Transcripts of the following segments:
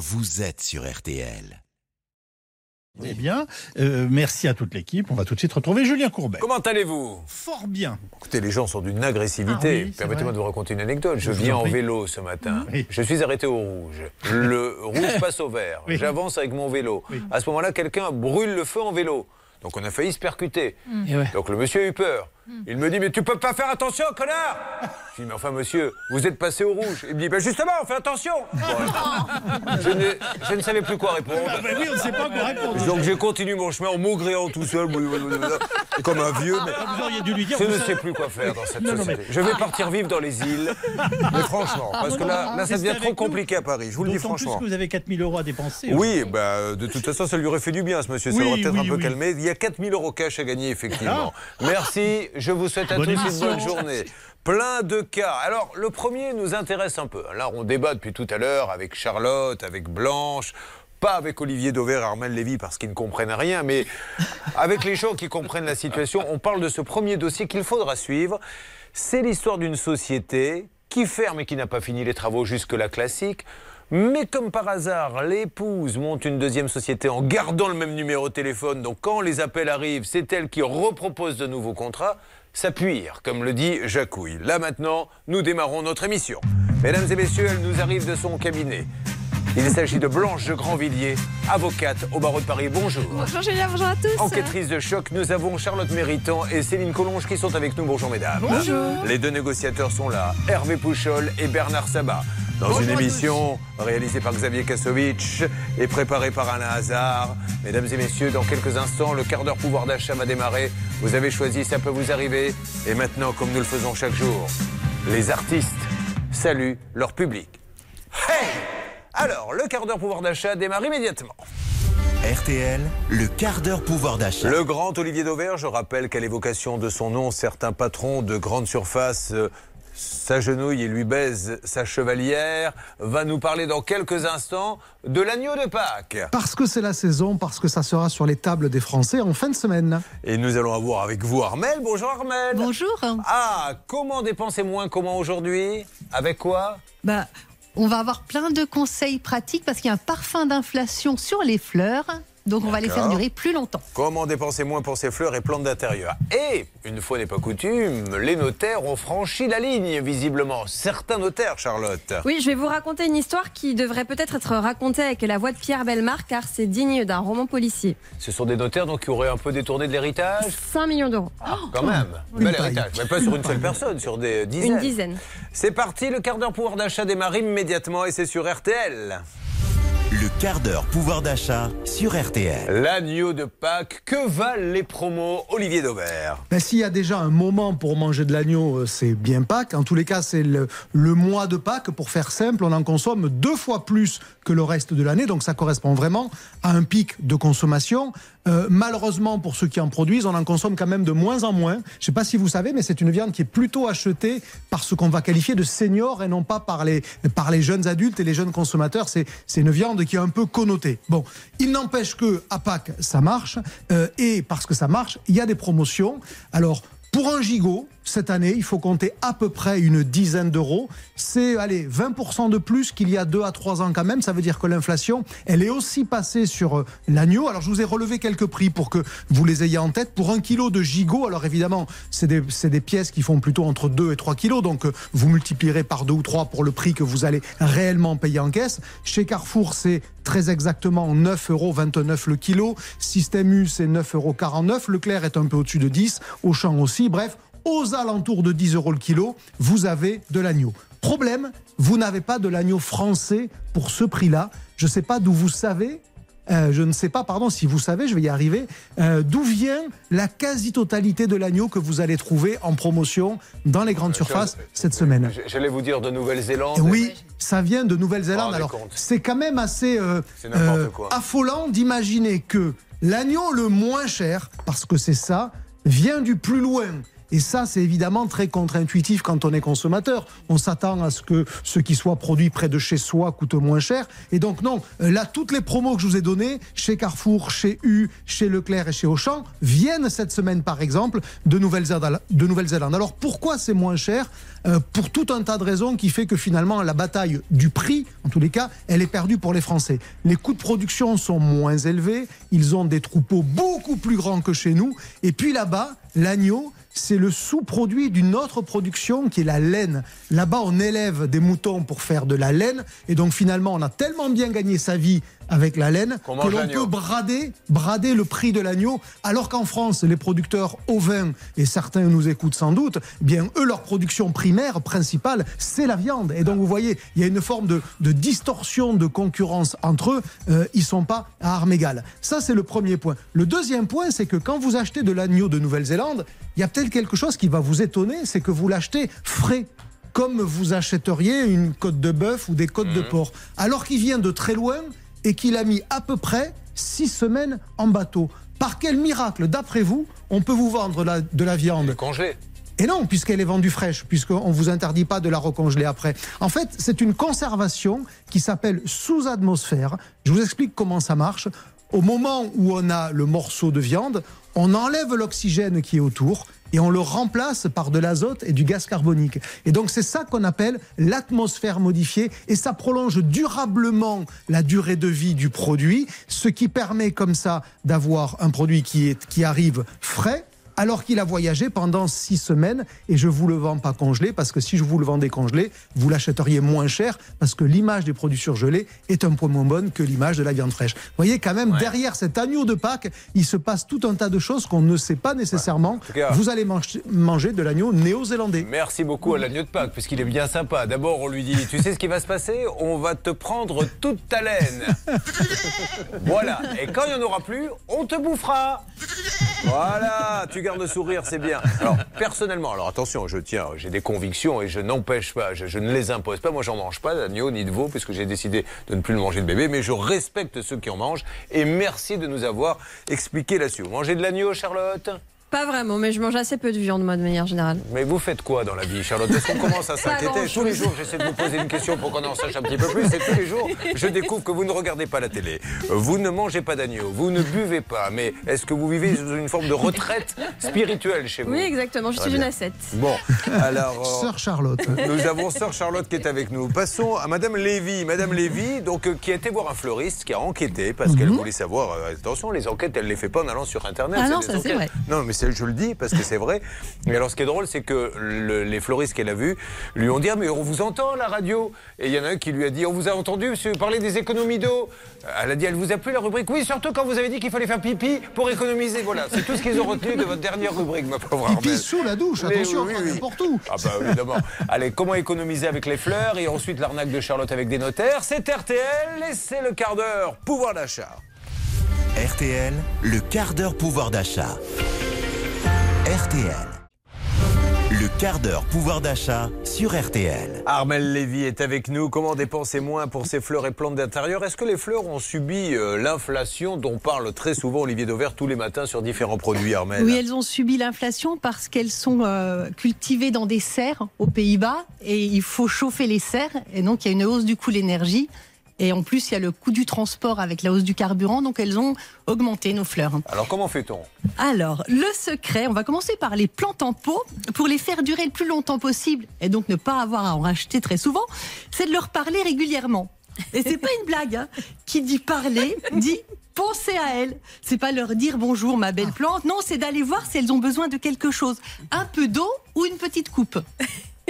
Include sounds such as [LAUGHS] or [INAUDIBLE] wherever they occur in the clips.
vous êtes sur RTL. Eh bien, euh, merci à toute l'équipe. On va tout de suite retrouver Julien Courbet. Comment allez-vous? Fort bien. Écoutez, les gens sont d'une agressivité. Ah oui, Permettez-moi de vous raconter une anecdote. Je viens en en prie. vélo ce matin. Oui. Je suis arrêté au rouge. Le rouge [LAUGHS] passe au vert. Oui. J'avance avec mon vélo. Oui. À ce moment-là, quelqu'un brûle le feu en vélo. Donc on a failli se percuter. Ouais. Donc le monsieur a eu peur. Il me dit Mais tu peux pas faire attention, connard Je dis Mais enfin, monsieur, vous êtes passé au rouge. Il me dit Ben justement, fais attention [LAUGHS] Bon, je, ne, je ne savais plus quoi répondre. Ah ben oui, on ne sait pas quoi répondre. Donc j'ai continué mon chemin en maugréant tout seul, comme un vieux. mais- Ah, Vous auriez dû lui dire. je ne savez- sais plus quoi faire dans cette Non, non, société. mais- Je vais partir vivre dans les îles. Mais franchement, parce que là, là ça devient trop nous. compliqué à Paris. Je vous le dis D'autant plus franchement. que vous avez 4000 euros à dépenser. Oui, bah, de toute façon, ça lui aurait fait du bien, ce monsieur. Ça Oui, l'aurait peut-être oui, un peu oui. calmé. Il y a 4000 euros cash à gagner, effectivement. Merci. Je vous souhaite à Bonne tous une bonne journée. Plein de cas. Alors, le premier nous intéresse un peu. Là, on débat depuis tout à l'heure avec Charlotte, avec Blanche. Pas avec Olivier Dauvert et Armel Lévy parce qu'ils ne comprennent rien, mais avec les gens qui comprennent la situation, on parle de ce premier dossier qu'il faudra suivre. C'est l'histoire d'une société qui ferme et qui n'a pas fini les travaux jusque-là classiques. Mais comme par hasard, l'épouse monte une deuxième société en gardant le même numéro de téléphone. Donc quand les appels arrivent, c'est elle qui repropose de nouveaux contrats. Ça puire, comme le dit Jacouille. Là maintenant, nous démarrons notre émission. Mesdames et messieurs, elle nous arrive de son cabinet. Il s'agit de Blanche de Grandvilliers, avocate au barreau de Paris. Bonjour. Bonjour Julien, bonjour à tous. Enquêtrice de choc, nous avons Charlotte Méritant et Céline Collonge qui sont avec nous. Bonjour mesdames. Bonjour. Les deux négociateurs sont là, Hervé Pouchol et Bernard Sabat. Dans une émission réalisée par Xavier Kassovitch et préparée par Alain Hazard. Mesdames et messieurs, dans quelques instants, le quart d'heure pouvoir d'achat va démarrer. Vous avez choisi, ça peut vous arriver. Et maintenant, comme nous le faisons chaque jour, les artistes saluent leur public. Hey Alors, le quart d'heure pouvoir d'achat démarre immédiatement. RTL, le quart d'heure pouvoir d'achat. Le grand Olivier Dauvert, je rappelle qu'à l'évocation de son nom, certains patrons de grandes surfaces s'agenouillent et lui baisent sa chevalière, va nous parler dans quelques instants de l'agneau de Pâques. Parce que c'est la saison, parce que ça sera sur les tables des Français en fin de semaine. Et nous allons avoir avec vous Armel. Bonjour Armel. Bonjour. Ah, comment dépenser moins Comment aujourd'hui? Avec quoi? Bah, on va avoir plein de conseils pratiques parce qu'il y a un parfum d'inflation sur les fleurs. Donc on va les faire durer plus longtemps. Comment dépenser moins pour ses fleurs et plantes d'intérieur Et, une fois n'est pas coutume, les notaires ont franchi la ligne, visiblement. Certains notaires, Charlotte. Oui, je vais vous raconter une histoire qui devrait peut-être être racontée avec la voix de Pierre Belmar, car c'est digne d'un roman policier. Ce sont des notaires donc, qui auraient un peu détourné de l'héritage 5 millions d'euros. Quand même. Une Bel héritage. Mais pas sur une seule personne, sur des dizaines. Une dizaine. C'est parti, le quart d'heure pouvoir d'achat démarre immédiatement et c'est sur RTL. Le quart d'heure pouvoir d'achat sur RTL. L'agneau de Pâques, que valent les promos Olivier Dauvert Ben, S'il y a déjà un moment pour manger de l'agneau, euh, c'est bien Pâques. En tous les cas, c'est le, le mois de Pâques. Pour faire simple, on en consomme deux fois plus que le reste de l'année. Donc ça correspond vraiment à un pic de consommation. Euh, malheureusement, pour ceux qui en produisent, on en consomme quand même de moins en moins. Je ne sais pas si vous savez, mais c'est une viande qui est plutôt achetée par ce qu'on va qualifier de seniors et non pas par les, par les jeunes adultes et les jeunes consommateurs. C'est une viande qui est un peu connotée. Bon, il n'empêche que à Pâques, ça marche. euh, et parce que ça marche, il y a des promotions. Alors, pour un gigot, cette année, il faut compter à peu près une dizaine d'euros. C'est, allez, 20% de plus qu'il y a deux à trois ans quand même. Ça veut dire que l'inflation, elle est aussi passée sur euh, l'agneau. Alors, je vous ai relevé quelques prix pour que vous les ayez en tête. Pour un kilo de gigot, alors évidemment, c'est des, pièces qui font plutôt entre 2 et 3 kilos. Donc, euh, vous multiplierez par deux ou trois pour le prix que vous allez réellement payer en caisse. Chez Carrefour, c'est très exactement 9,29 euros le kilo. Système U, c'est 9,49 euros. Leclerc est un peu au-dessus de 10. Auchan aussi. Bref, aux alentours de 10 euros le kilo, vous avez de l'agneau. Problème, vous n'avez pas de l'agneau français pour ce prix-là. Je ne sais pas d'où vous savez. euh, je ne sais pas, pardon, si vous savez, je vais y arriver, euh, d'où vient la quasi-totalité de l'agneau que vous allez trouver en promotion dans les grandes surfaces cette semaine. J'allais vous dire de Nouvelle-Zélande. Oui, ça vient de Nouvelle-Zélande. Rendez Alors, c'est quand même assez euh, euh, affolant d'imaginer que l'agneau le moins cher, parce que c'est ça, vient du plus loin Et ça, c'est évidemment très contre-intuitif quand on est consommateur. On s'attend à ce que ce qui soit produit près de chez soi coûte moins cher. Et donc non, euh, là, toutes les promos que je vous ai données, chez Carrefour, chez U, chez Leclerc et chez Auchan, viennent cette semaine, par exemple, de Nouvelle-Zélande. De Nouvelle-Zélande. Alors pourquoi c'est moins cher? Euh, Pour tout un tas de raisons qui fait que finalement, la bataille du prix, en tous les cas, elle est perdue pour les Français. Les coûts de production sont moins élevés, ils ont des troupeaux beaucoup plus grands que chez nous. Et puis là-bas, l'agneau, c'est le sous-produit d'une autre production qui est la laine. Là-bas, on élève des moutons pour faire de la laine. Et donc finalement, on a tellement bien gagné sa vie avec la laine Qu'on que l'on peut brader, brader le prix de l'agneau. Alors qu'en France, les producteurs ovins, et certains nous écoutent sans doute, eh bien eux, leur production primaire, principale, c'est la viande. Et donc vous voyez, il y a une forme de, de distorsion de concurrence entre eux. Euh, ils sont pas à armes égales. Ça, c'est le premier point. Le deuxième point, c'est que quand vous achetez de l'agneau de Nouvelle-Zélande, il y a peut-être quelque chose qui va vous étonner, c'est que vous l'achetez frais comme vous achèteriez une côte de bœuf ou des côtes de porc, alors qu'il vient de très loin et qu'il a mis à peu près six semaines en bateau. Par quel miracle, d'après vous, on peut vous vendre la- de la viande Congelé. et non, puisqu'elle est vendue fraîche, puisqu'on ne vous interdit pas de la recongeler après. En fait, c'est une conservation qui s'appelle sous atmosphère. Je vous explique comment ça marche. Au moment où on a le morceau de viande, on enlève l'oxygène qui est autour et on le remplace par de l'azote et du gaz carbonique. Et donc c'est ça qu'on appelle l'atmosphère modifiée et ça prolonge durablement la durée de vie du produit, ce qui permet comme ça d'avoir un produit qui, est, qui arrive frais alors qu'il a voyagé pendant six semaines et je vous le vends pas congelé parce que si je vous le vendais congelé, vous l'achèteriez moins cher parce que l'image des produits surgelés est un peu moins bonne que l'image de la viande fraîche. Vous voyez quand même derrière cet agneau de Pâques, il se passe tout un tas de choses qu'on ne sait pas nécessairement. cas- Vous allez manger, manger de l'agneau néo-zélandais. Merci beaucoup à l'agneau de Pâques, puisqu'il est bien sympa. D'abord, on lui dit Tu sais ce qui va se passer? On va te prendre toute ta laine. voilà. Et quand il n'y en aura plus, on te bouffera. Voilà. Tu gardes le sourire, c'est bien. Alors, personnellement, alors attention, je tiens, j'ai des convictions et je n'empêche pas, je, je ne les impose pas. Moi, j'en mange pas d'agneau ni de veau, puisque j'ai décidé de ne plus le manger de bébé, mais je respecte ceux qui en mangent. Et merci de nous avoir expliqué là-dessus. Vous mangez de l'agneau, Charlotte? Pas vraiment, mais je mange assez peu de viande, moi, de manière générale. Mais vous faites quoi dans la vie, Charlotte Parce qu'on commence à [LAUGHS] s'inquiéter. Tous les jours, j'essaie de vous poser une question pour qu'on en sache un petit peu plus. Et tous les jours, je découvre que vous ne regardez pas la télé. Vous ne mangez pas d'agneau. Vous ne buvez pas. Mais est-ce que vous vivez dans une forme de retraite spirituelle chez vous? Oui, exactement, je Très suis une ascète. Bon, alors. euh, [LAUGHS] Sœur Charlotte. Nous avons sœur Charlotte qui est avec nous. Passons à Madame Lévy. Madame Lévy, donc, euh, qui a été voir un fleuriste, qui a enquêté parce qu'elle voulait savoir. euh, attention, les enquêtes, elle ne les fait pas en allant sur Internet. Ah non, ça, c'est vrai. Non, mais je le dis parce que c'est vrai. Et alors, ce qui est drôle, c'est que le- les fleuristes qu'elle a vus lui ont dit Ah, mais on vous entend à la radio. Et il y en a un qui lui a dit On vous a entendu monsieur, parler des économies d'eau. Elle a dit Elle vous a plu la rubrique Oui, surtout quand vous avez dit qu'il fallait faire pipi pour économiser. Voilà, c'est tout ce qu'ils ont retenu de votre dernière rubrique, ma pauvre Pipi Armelle. sous la douche, Mais attention, oui, oui. n'importe où. Ah bah évidemment. Allez, comment économiser avec les fleurs et ensuite l'arnaque de Charlotte avec des notaires C'est RTL et c'est le quart d'heure pouvoir d'achat. RTL, le quart d'heure pouvoir d'achat. RTL. Le quart d'heure pouvoir d'achat sur RTL. Armel Lévy est avec nous. Comment dépenser moins pour ses fleurs et plantes d'intérieur? Est-ce que les fleurs ont subi euh, l'inflation dont parle très souvent Olivier Dauvert tous les matins sur différents produits, Armel? Oui, elles ont subi l'inflation parce qu'elles sont euh, cultivées dans des serres aux Pays-Bas et il faut chauffer les serres et donc il y a une hausse du coût de l'énergie. Et en plus, il y a le coût du transport avec la hausse du carburant, donc elles ont augmenté nos fleurs. Alors comment fait-on? Alors, le secret, on va commencer par les plantes en pot. Pour les faire durer le plus longtemps possible et donc ne pas avoir à en racheter très souvent, c'est de leur parler régulièrement. Et c'est pas une blague. hein. Qui dit parler dit penser à elles. C'est pas leur dire bonjour ma belle plante. Non, c'est d'aller voir si elles ont besoin de quelque chose. Un peu d'eau ou une petite coupe.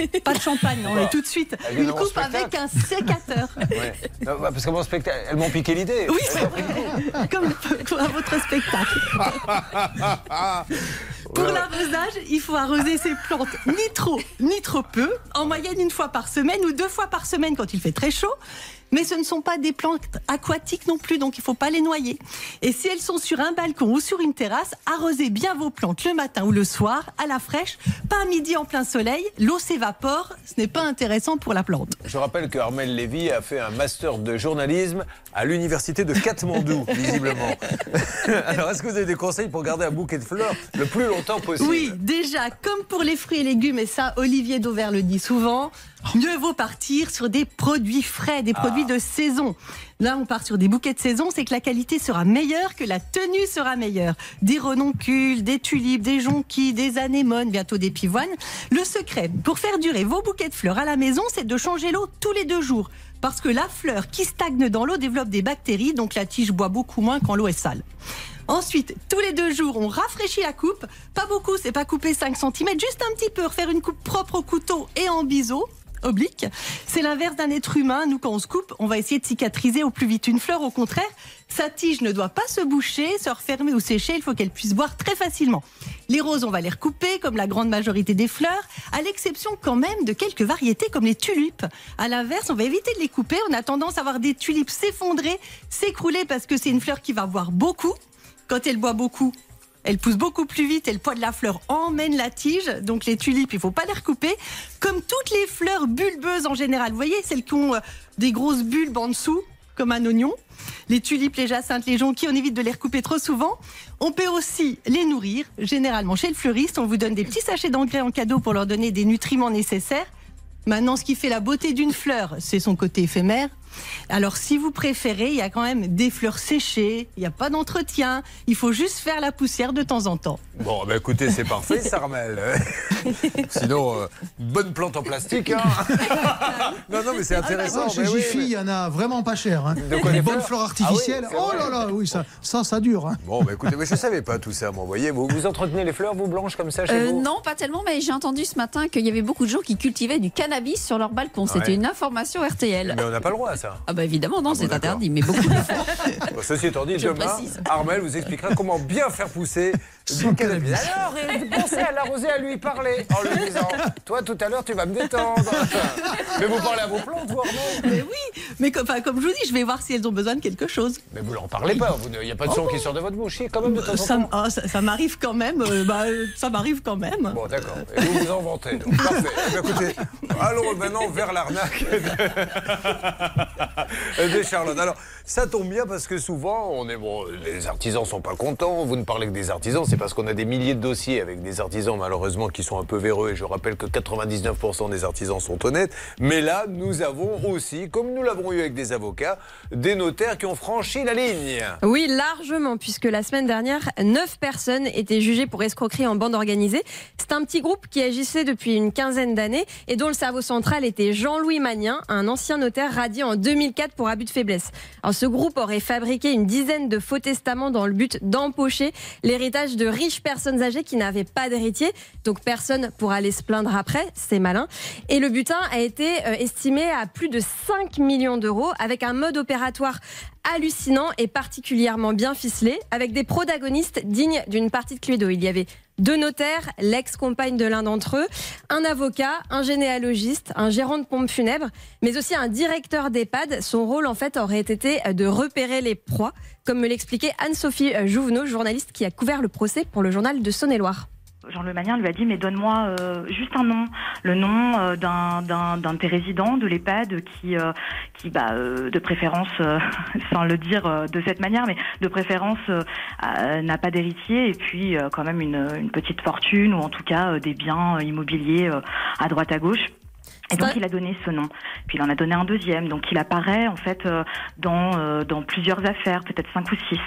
[LAUGHS] Pas de champagne, on est tout de suite. Une coupe avec un sécateur. [LAUGHS] Ouais. Non, bah, Parce que mon spectacle, elles m'ont piqué l'idée. Oui, c'est vrai. Comme à votre spectacle. [LAUGHS] Pour l'arrosage, il faut arroser ces plantes ni trop, ni trop peu, en moyenne une fois par semaine ou deux fois par semaine quand il fait très chaud. Mais ce ne sont pas des plantes aquatiques non plus, donc il ne faut pas les noyer. Et si elles sont sur un balcon ou sur une terrasse, arrosez bien vos plantes le matin ou le soir, à la fraîche, pas à midi en plein soleil, l'eau s'évapore, ce n'est pas intéressant pour la plante. Je rappelle que Armel Lévy a fait un master de journalisme à l'université de Katmandou, [LAUGHS] visiblement. [LAUGHS] Alors, est-ce que vous avez des conseils pour garder un bouquet de fleurs le plus longtemps possible? Oui, déjà, comme pour les fruits et légumes, et ça, Olivier Dauvert le dit souvent, mieux vaut partir sur des produits frais, des produits de saison. Là, on part sur des bouquets de saison, c'est que la qualité sera meilleure, que la tenue sera meilleure. Des renoncules, des tulipes, des jonquilles, des anémones, bientôt des pivoines. Le secret pour faire durer vos bouquets de fleurs à la maison, c'est de changer l'eau tous les deux jours. Parce que la fleur qui stagne dans l'eau développe des bactéries, donc la tige boit beaucoup moins quand l'eau est sale. Ensuite, tous les deux jours, on rafraîchit la coupe. Pas beaucoup, c'est pas couper 5 cm, juste un petit peu, refaire une coupe propre au couteau et en biseau oblique. C'est l'inverse d'un être humain. Nous, quand on se coupe, on va essayer de cicatriser au plus vite. Une fleur, au contraire, sa tige ne doit pas se boucher, se refermer ou sécher. Il faut qu'elle puisse boire très facilement. Les roses, on va les recouper, comme la grande majorité des fleurs, à l'exception quand même de quelques variétés comme les tulipes. À l'inverse, on va éviter de les couper. On a tendance à voir des tulipes s'effondrer, s'écrouler parce que c'est une fleur qui va boire beaucoup. Quand elle boit beaucoup, elle pousse beaucoup plus vite et le poids de la fleur emmène la tige. Donc les tulipes, il faut pas les recouper. Comme toutes les fleurs bulbeuses en général. Vous voyez, celles qui ont euh, des grosses bulbes en dessous, comme un oignon. Les tulipes, les jacinthes, les jonquilles, on évite de les recouper trop souvent. On peut aussi les nourrir. Généralement, chez le fleuriste, on vous donne des petits sachets d'engrais en cadeau pour leur donner des nutriments nécessaires. Maintenant, ce qui fait la beauté d'une fleur, c'est son côté éphémère. Alors, si vous préférez, il y a quand même des fleurs séchées, il n'y a pas d'entretien, il faut juste faire la poussière de temps en temps. Bon, bah écoutez, c'est parfait, Sarmel. [LAUGHS] Sinon, euh, bonne plante en plastique. Hein. [LAUGHS] non, non, mais c'est intéressant. Ah, chez mais oui, Jiffy, il y en a vraiment pas cher. Hein. De quoi, les des bonnes fleurs artificielles. Ah oui, c'est oh là là, oui, ça, ça, ça dure. hein. Bon, bah écoutez, mais je savais pas tout ça, moi. Vous voyez, vous, vous entretenez les fleurs, vous, Blanche, comme ça, chez Euh, vous non, pas tellement, mais j'ai entendu ce matin qu'il y avait beaucoup de gens qui cultivaient du cannabis sur leur balcon. C'était Ouais. une information RTL. Mais on n'a pas le droit à ça. Ah bah évidemment, non, Ah bon, c'est interdit, mais beaucoup le [LAUGHS] font. Ceci étant dit, Je demain, précise. Armel vous expliquera comment bien faire pousser cannabis. Alors, pensez à l'arroser, à lui parler, en lui [LAUGHS] disant Toi, tout à l'heure, tu vas me détendre. Mais vous parlez à vos plantes, vous, Armel Mais oui, mais comme, enfin, comme je vous dis, je vais voir si elles ont besoin de quelque chose. Mais vous n'en parlez pas, il n'y a pas de son qui sort de votre bouche, si, quand même, de temps en Ça, temps. ah, ça- ça m'arrive quand même. euh, bah, euh, ça m'arrive quand même. Bon, d'accord. Et vous vous en vantez. donc. [LAUGHS] Parfait. Eh bien, écoutez, allons maintenant vers l'arnaque [LAUGHS] de, de Charlotte. Alors, ça tombe bien parce que souvent, on est bon, les artisans sont pas contents. Vous ne parlez que des artisans, c'est parce qu'on a des milliers de dossiers avec des artisans malheureusement qui sont un peu véreux. Et je rappelle que 99% des artisans sont honnêtes. Mais là, nous avons aussi, comme nous l'avons eu avec des avocats, des notaires qui ont franchi la ligne. Oui, largement, puisque la semaine dernière, neuf personnes étaient jugées pour escroquerie en bande organisée. C'est un petit groupe qui agissait depuis une quinzaine d'années et dont le cerveau central était Jean-Louis Magnin, un ancien notaire radié en 2004 pour abus de faiblesse. Ce groupe aurait fabriqué une dizaine de faux testaments dans le but d'empocher l'héritage de riches personnes âgées qui n'avaient pas d'héritier. Donc personne pour aller se plaindre après, c'est malin. Et le butin a été euh, estimé à plus de 5 millions d'euros avec un mode opératoire hallucinant et particulièrement bien ficelé, avec des protagonistes dignes d'une partie de Cluedo. Il y avait deux notaires, l'ex-compagne de l'un d'entre eux, un avocat, un généalogiste, un gérant de pompe funèbre, mais aussi un directeur d'EHPAD. Son rôle, en fait, aurait été de repérer les proies, comme me l'expliquait Anne-Sophie Jouvenot, journaliste qui a couvert le procès pour le journal de Saône-et-Loire. Jean-Louis Magnin lui a dit mais donne-moi euh, juste un nom, le nom euh, d'un d'un d'un de tes résidents de l'EHPAD qui euh, qui bah euh, de préférence euh, [LAUGHS] sans le dire euh, de cette manière mais de préférence euh, euh, n'a pas d'héritier et puis euh, quand même une, une petite fortune ou en tout cas euh, des biens immobiliers euh, à droite à gauche. Et donc il a donné ce nom. Puis il en a donné un deuxième. Donc il apparaît en fait euh, dans euh, dans plusieurs affaires, peut-être cinq ou six.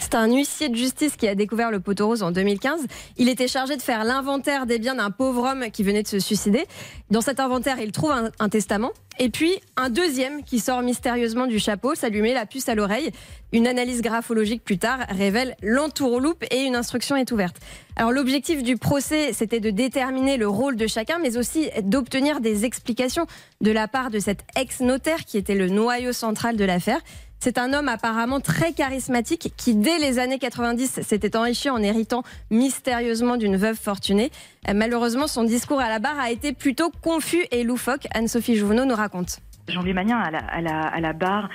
C'est un huissier de justice qui a découvert le poteau rose en 2015. Il était chargé de faire l'inventaire des biens d'un pauvre homme qui venait de se suicider. Dans cet inventaire, il trouve un, testament. Et puis, un deuxième qui sort mystérieusement du chapeau. Ça lui met la puce à l'oreille. Une analyse graphologique plus tard révèle l'entourloupe et une instruction est ouverte. Alors, l'objectif du procès, c'était de déterminer le rôle de chacun, mais aussi d'obtenir des explications de la part de cet ex-notaire qui était le noyau central de l'affaire. C'est un homme apparemment très charismatique qui, dès les années 90, s'était enrichi en héritant mystérieusement d'une veuve fortunée. Euh, Malheureusement, son discours à la barre a été plutôt confus et loufoque. Anne-Sophie Jouvenot nous raconte. Jean-Louis Magnin, à la, barre,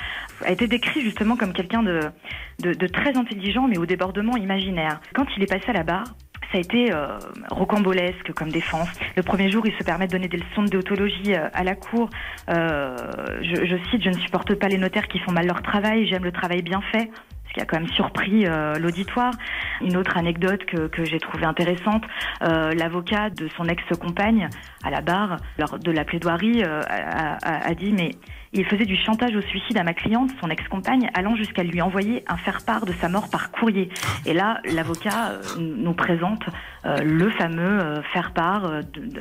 a été décrit justement comme quelqu'un de très intelligent, mais au débordement imaginaire. Quand il est passé à la barre, ça a été euh, rocambolesque comme défense. Le premier jour, il se permet de donner des leçons de déontologie euh, à la cour. Euh, je, cite, je ne supporte pas les notaires qui font mal leur travail, j'aime le travail bien fait ce qui a quand même surpris l'auditoire. Une autre anecdote que, j'ai trouvée intéressante, l'avocat de son ex-compagne à la barre, lors de la plaidoirie, a dit mais il faisait du chantage au suicide à ma cliente, son ex-compagne, allant jusqu'à lui envoyer un faire-part de sa mort par courrier. Et là, l'avocat euh, nous présente euh, le fameux euh, faire-part,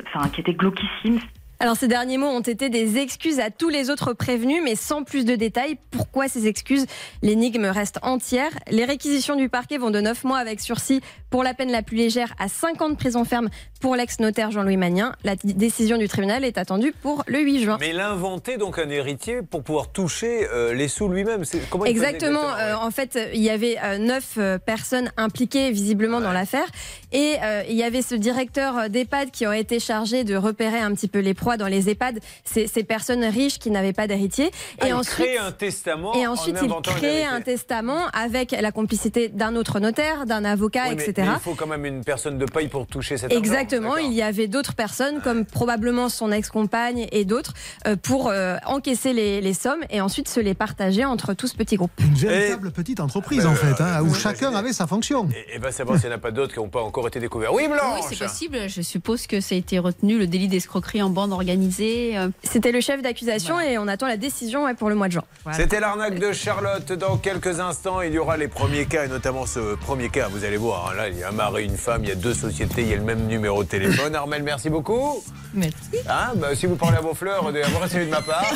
enfin qui était glauquissime. Alors ces derniers mots ont été des excuses à tous les autres prévenus, mais sans plus de détails. Pourquoi ces excuses? L'énigme reste entière. Les réquisitions du parquet vont de 9 mois avec sursis pour la peine la plus légère à 5 ans de prison ferme pour l'ex-notaire Jean-Louis Magnin. La décision du tribunal est attendue pour le 8 juin. Mais inventé donc un héritier pour pouvoir toucher euh, les sous lui-même. C'est- comment Exactement. exactement Euh, en fait, il y avait euh, neuf euh, personnes impliquées visiblement dans l'affaire, et il y avait ce directeur d'EHPAD qui aurait été chargé de repérer un petit peu les dans les EHPAD, ces, ces personnes riches qui n'avaient pas d'héritier. Ah, et ensuite, crée un testament. et ensuite, en il crée un testament avec la complicité d'un autre notaire, d'un avocat, Oui, etc. mais il faut quand même une personne de paille pour toucher cet. Exactement, il y avait d'autres personnes, comme probablement son ex-compagne et d'autres, euh, pour euh, encaisser les, les sommes et ensuite se les partager entre tout ce petit groupe. Une véritable petite entreprise, Ah, en fait, hein, où chacun imaginez. avait sa fonction. Et, et ben savoir s'il n'y en a pas d'autres qui n'ont pas encore été découverts. Oui, Blanche Oui, c'est possible. Je suppose que ça a été retenu, le délit d'escroquerie en bande organisée. euh. C'était le chef d'accusation et on attend la décision ouais, pour le mois de juin. C'était l'arnaque de Charlotte. Dans quelques instants, il y aura les premiers cas, et notamment ce premier cas. Vous allez voir, hein, là, il y a un mari, une femme, il y a deux sociétés, il y a le même numéro de téléphone. [LAUGHS] Armel, merci beaucoup. Merci. Hein, bah, si vous parlez à vos fleurs, de avoir salué de ma part. [LAUGHS]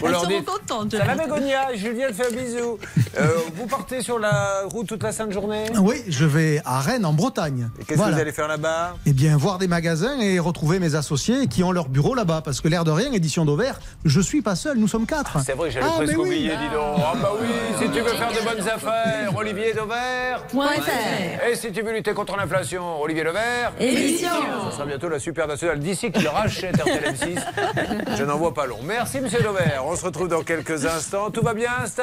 Vous Elles leur dites, contentes. Ça va, Bégonia Julien te fait un bisou. Euh, vous partez sur la route toute la sainte journée? Oui, je vais à Rennes, en Bretagne. Et qu'est-ce Voilà. que vous allez faire là-bas? Eh bien, voir des magasins et retrouver mes associés qui ont leur bureau là-bas. Parce que l'air de rien, édition d'Auvert, je suis pas seul, nous sommes quatre. C'est vrai, j'avais Ah, presque mais oui. oublié, dis donc. Ah bah oui, si tu veux faire de bonnes affaires, Olivier Dauvert. Et si tu veux lutter contre l'inflation, Olivier Levert. Édition. Ce sera bientôt la super nationale d'ici qui le rachète RTL M6. Je n'en vois pas long. Merci, monsieur Dauvert. On se retrouve dans quelques instants. Tout va bien, Stan?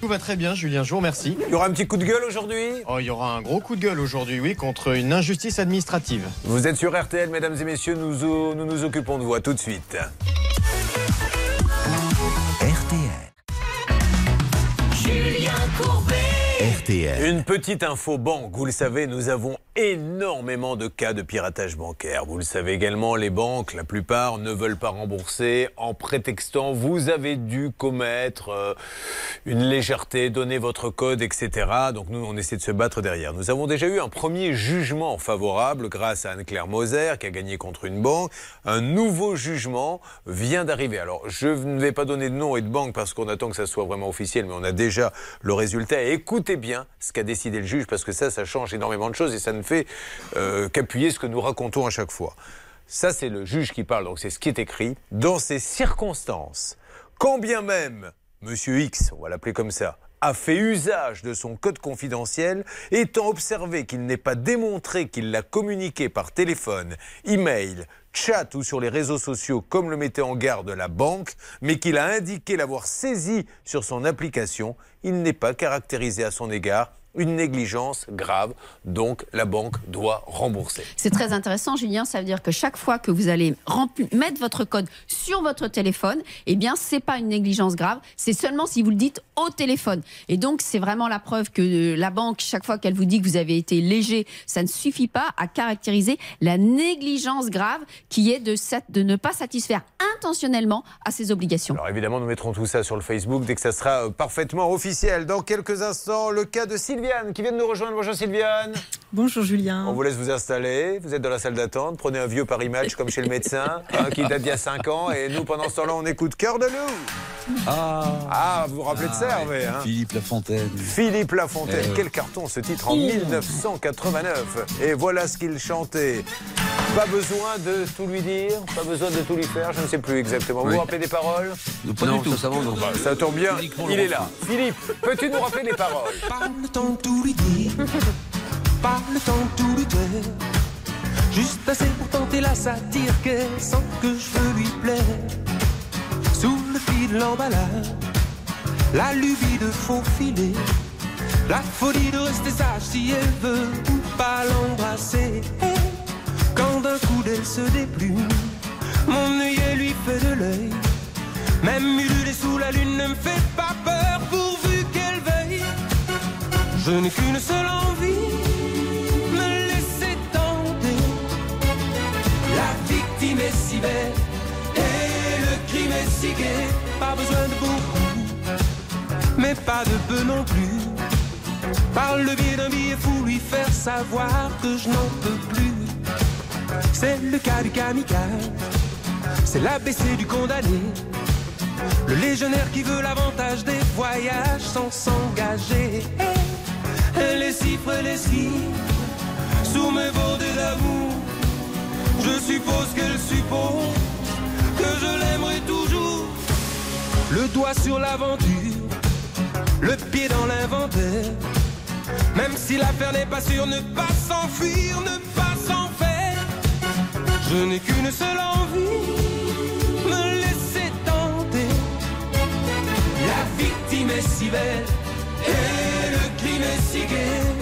Tout va très bien, Julien. Je vous remercie. Il y aura un petit coup de gueule aujourd'hui? Oh, il y aura un gros coup de gueule aujourd'hui, oui, contre une injustice administrative. Vous êtes sur RTL, mesdames et messieurs. Nous nous, nous, nous occupons de. À tout de suite. Une petite info banque. Vous le savez, nous avons énormément de cas de piratage bancaire. Vous le savez également, les banques, la plupart, ne veulent pas rembourser en prétextant vous avez dû commettre euh, une légèreté, donner votre code, etc. Donc nous, on essaie de se battre derrière. Nous avons déjà eu un premier jugement favorable grâce à Anne-Claire Moser qui a gagné contre une banque. Un nouveau jugement vient d'arriver. Alors, je ne vais pas donner de nom et de banque parce qu'on attend que ça soit vraiment officiel, mais on a déjà le résultat. Écoutez bien ce qu'a décidé le juge parce que ça, ça change énormément de choses et ça ne fait euh, qu'appuyer ce que nous racontons à chaque fois. Ça, c'est le juge qui parle, donc c'est ce qui est écrit. Dans ces circonstances, quand bien même Monsieur X, on va l'appeler comme ça, a fait usage de son code confidentiel, étant observé qu'il n'est pas démontré qu'il l'a communiqué par téléphone, email, chat ou sur les réseaux sociaux comme le mettait en garde la banque, mais qu'il a indiqué l'avoir saisi sur son application, il n'est pas caractérisé à son égard une négligence grave, donc la banque doit rembourser. C'est très intéressant, Julien. Ça veut dire que chaque fois que vous allez mettre votre code sur votre téléphone, eh bien, c'est pas une négligence grave. C'est seulement si vous le dites au téléphone. Et donc, c'est vraiment la preuve que euh, la banque, chaque fois qu'elle vous dit que vous avez été léger, ça ne suffit pas à caractériser la négligence grave qui est de, de ne pas satisfaire intentionnellement à ses obligations. Alors évidemment, nous mettrons tout ça sur le Facebook dès que ça sera euh, parfaitement officiel. Dans quelques instants, le cas de Sylviane qui vient de nous rejoindre. Bonjour Sylviane. Bonjour Julien. On vous laisse vous installer. Vous êtes dans la salle d'attente. Prenez un vieux Paris Match comme chez le médecin, [LAUGHS] hein, qui date d'il y a 5 ans. Et nous, pendant ce temps-là, on écoute Cœur de loup. Ah, vous vous rappelez de ça, Hervé hein Philippe Lafontaine. Philippe Lafontaine. Eh. Quel carton ce titre en 1989. Et voilà ce qu'il chantait. Pas besoin de tout lui dire, pas besoin de tout lui faire, je ne sais plus exactement. Vous Oui. vous rappelez des paroles Pas du tout. Ça, va, non. Bah, Ça tombe bien, il est là. Philippe, peux-tu nous rappeler les paroles? Temps tout lui dire, pas le temps tout lui dire. Juste assez pour tenter la satire qu'elle sent que je lui plaire. Sous le lubie de l'emballage, la lubie de faufiler, la folie de rester sage si elle veut ou pas l'embrasser. Quand d'un coup d'elle se déplume, mon œillet lui fait de l'œil. Même ululer sous la lune ne me fait pas peur qu'elle veille. Je n'ai qu'une seule envie, me laisser tenter. La victime est si belle et le crime est si gai. Pas besoin de beaucoup, mais pas de peu non plus. Par le biais d'un billet fou, lui faire savoir que je n'en peux plus. C'est le cas du kamikaze, c'est l'ABC du condamné. Le légionnaire qui veut l'avantage des voyages sans s'engager. Les chiffres, les chiffres, sous mes bordées d'amour. Je suppose qu'elle suppose que je l'aimerai toujours. Le doigt sur l'aventure, le pied dans l'inventaire. Même si l'affaire n'est pas sûre, ne pas s'enfuir, ne pas s'en faire. Je n'ai qu'une seule envie, me laisser tenter. La victime est si belle le crime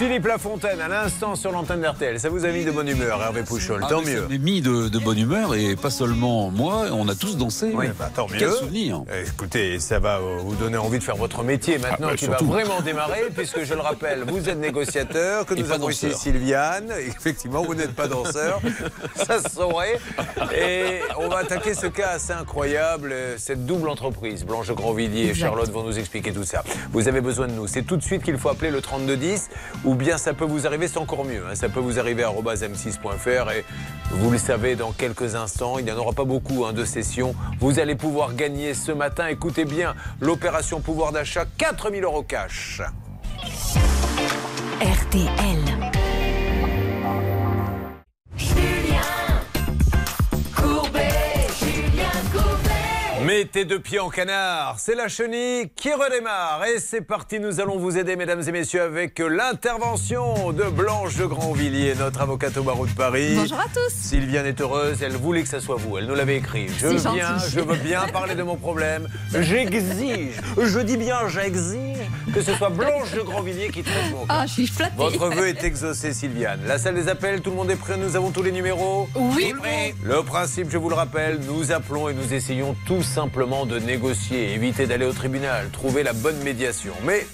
Philippe Lafontaine à l'instant sur l'antenne d'RTL. Ça vous a mis de bonne humeur, Hervé Pouchol. Ah, Tant mieux. Ça mis de, de bonne humeur et pas seulement moi, on a tous dansé. Oui, bah, tant mieux. Quel souvenir. Écoutez, ça va vous donner envie de faire votre métier maintenant Ah, bah, qui surtout. va vraiment démarrer, puisque je le rappelle, vous êtes négociateur, que Et nous avons ici. Sylviane. Effectivement, vous n'êtes pas danseur, [LAUGHS] ça se saurait. Et on va attaquer ce cas assez incroyable, cette double entreprise. Blanche Grandvilliers et. Charlotte vont nous expliquer tout ça. Vous avez besoin de nous. C'est tout de suite qu'il faut appeler le 3210, ou bien ça peut vous arriver, c'est encore mieux. hein. Ça peut vous arriver à m6.fr et vous le savez, dans quelques instants, il n'y en aura pas beaucoup hein, de sessions. Vous allez pouvoir gagner ce matin, écoutez bien, l'opération pouvoir d'achat, 4000 euros cash. RTL. Mettez deux pieds en canard, c'est la chenille qui redémarre. Et c'est parti, nous allons vous aider, mesdames et messieurs, avec l'intervention de Blanche de Grandvilliers, notre avocate au barreau de Paris. Bonjour à tous. Sylviane est heureuse, elle voulait que ça soit vous, elle nous l'avait écrit. Je viens, gentil. je veux bien parler de mon problème. J'exige, je dis bien j'exige que ce soit Blanche de Grandvilliers qui traite mon cas. Ah, je suis flattée. Votre vœu est exaucé, Sylviane. La salle des appels, tout le monde est prêt, nous avons tous les numéros Oui. Le principe, je vous le rappelle, nous appelons et nous essayons tout simplement de négocier, éviter d'aller au tribunal, trouver la bonne médiation. Mais